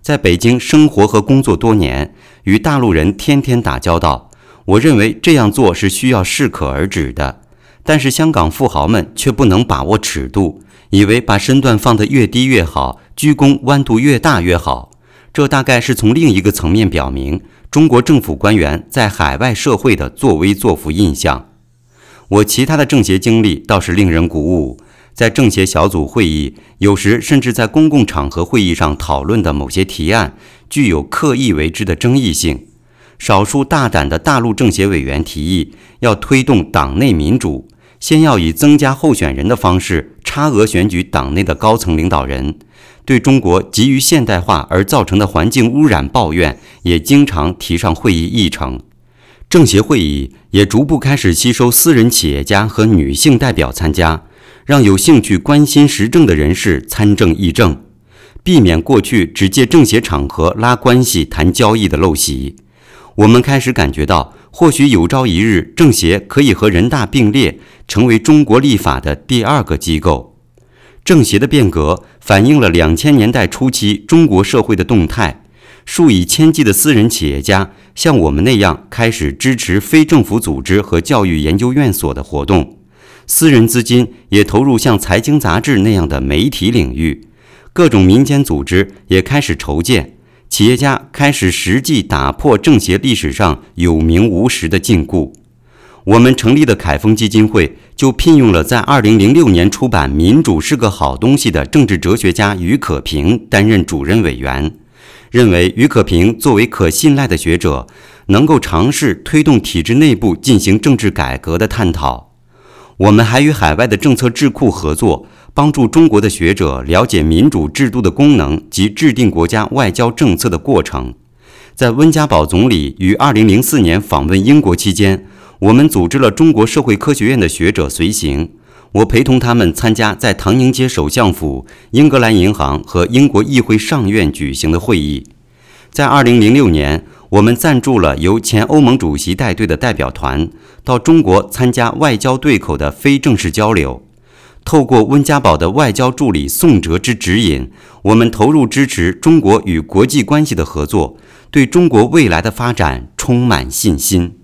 在北京生活和工作多年，与大陆人天天打交道，我认为这样做是需要适可而止的。但是香港富豪们却不能把握尺度，以为把身段放得越低越好，鞠躬弯度越大越好。这大概是从另一个层面表明中国政府官员在海外社会的作威作福印象。我其他的政协经历倒是令人鼓舞，在政协小组会议，有时甚至在公共场合会议上讨论的某些提案，具有刻意为之的争议性。少数大胆的大陆政协委员提议要推动党内民主，先要以增加候选人的方式差额选举党内的高层领导人。对中国急于现代化而造成的环境污染抱怨，也经常提上会议议程。政协会议也逐步开始吸收私人企业家和女性代表参加，让有兴趣关心时政的人士参政议政，避免过去只借政协场合拉关系、谈交易的陋习。我们开始感觉到，或许有朝一日，政协可以和人大并列，成为中国立法的第二个机构。政协的变革反映了两千年代初期中国社会的动态，数以千计的私人企业家像我们那样开始支持非政府组织和教育研究院所的活动，私人资金也投入像财经杂志那样的媒体领域，各种民间组织也开始筹建，企业家开始实际打破政协历史上有名无实的禁锢。我们成立的凯丰基金会就聘用了在2006年出版《民主是个好东西》的政治哲学家于可平担任主任委员，认为于可平作为可信赖的学者，能够尝试推动体制内部进行政治改革的探讨。我们还与海外的政策智库合作，帮助中国的学者了解民主制度的功能及制定国家外交政策的过程。在温家宝总理于2004年访问英国期间。我们组织了中国社会科学院的学者随行，我陪同他们参加在唐宁街首相府、英格兰银行和英国议会上院举行的会议。在2006年，我们赞助了由前欧盟主席带队的代表团到中国参加外交对口的非正式交流。透过温家宝的外交助理宋哲之指引，我们投入支持中国与国际关系的合作，对中国未来的发展充满信心。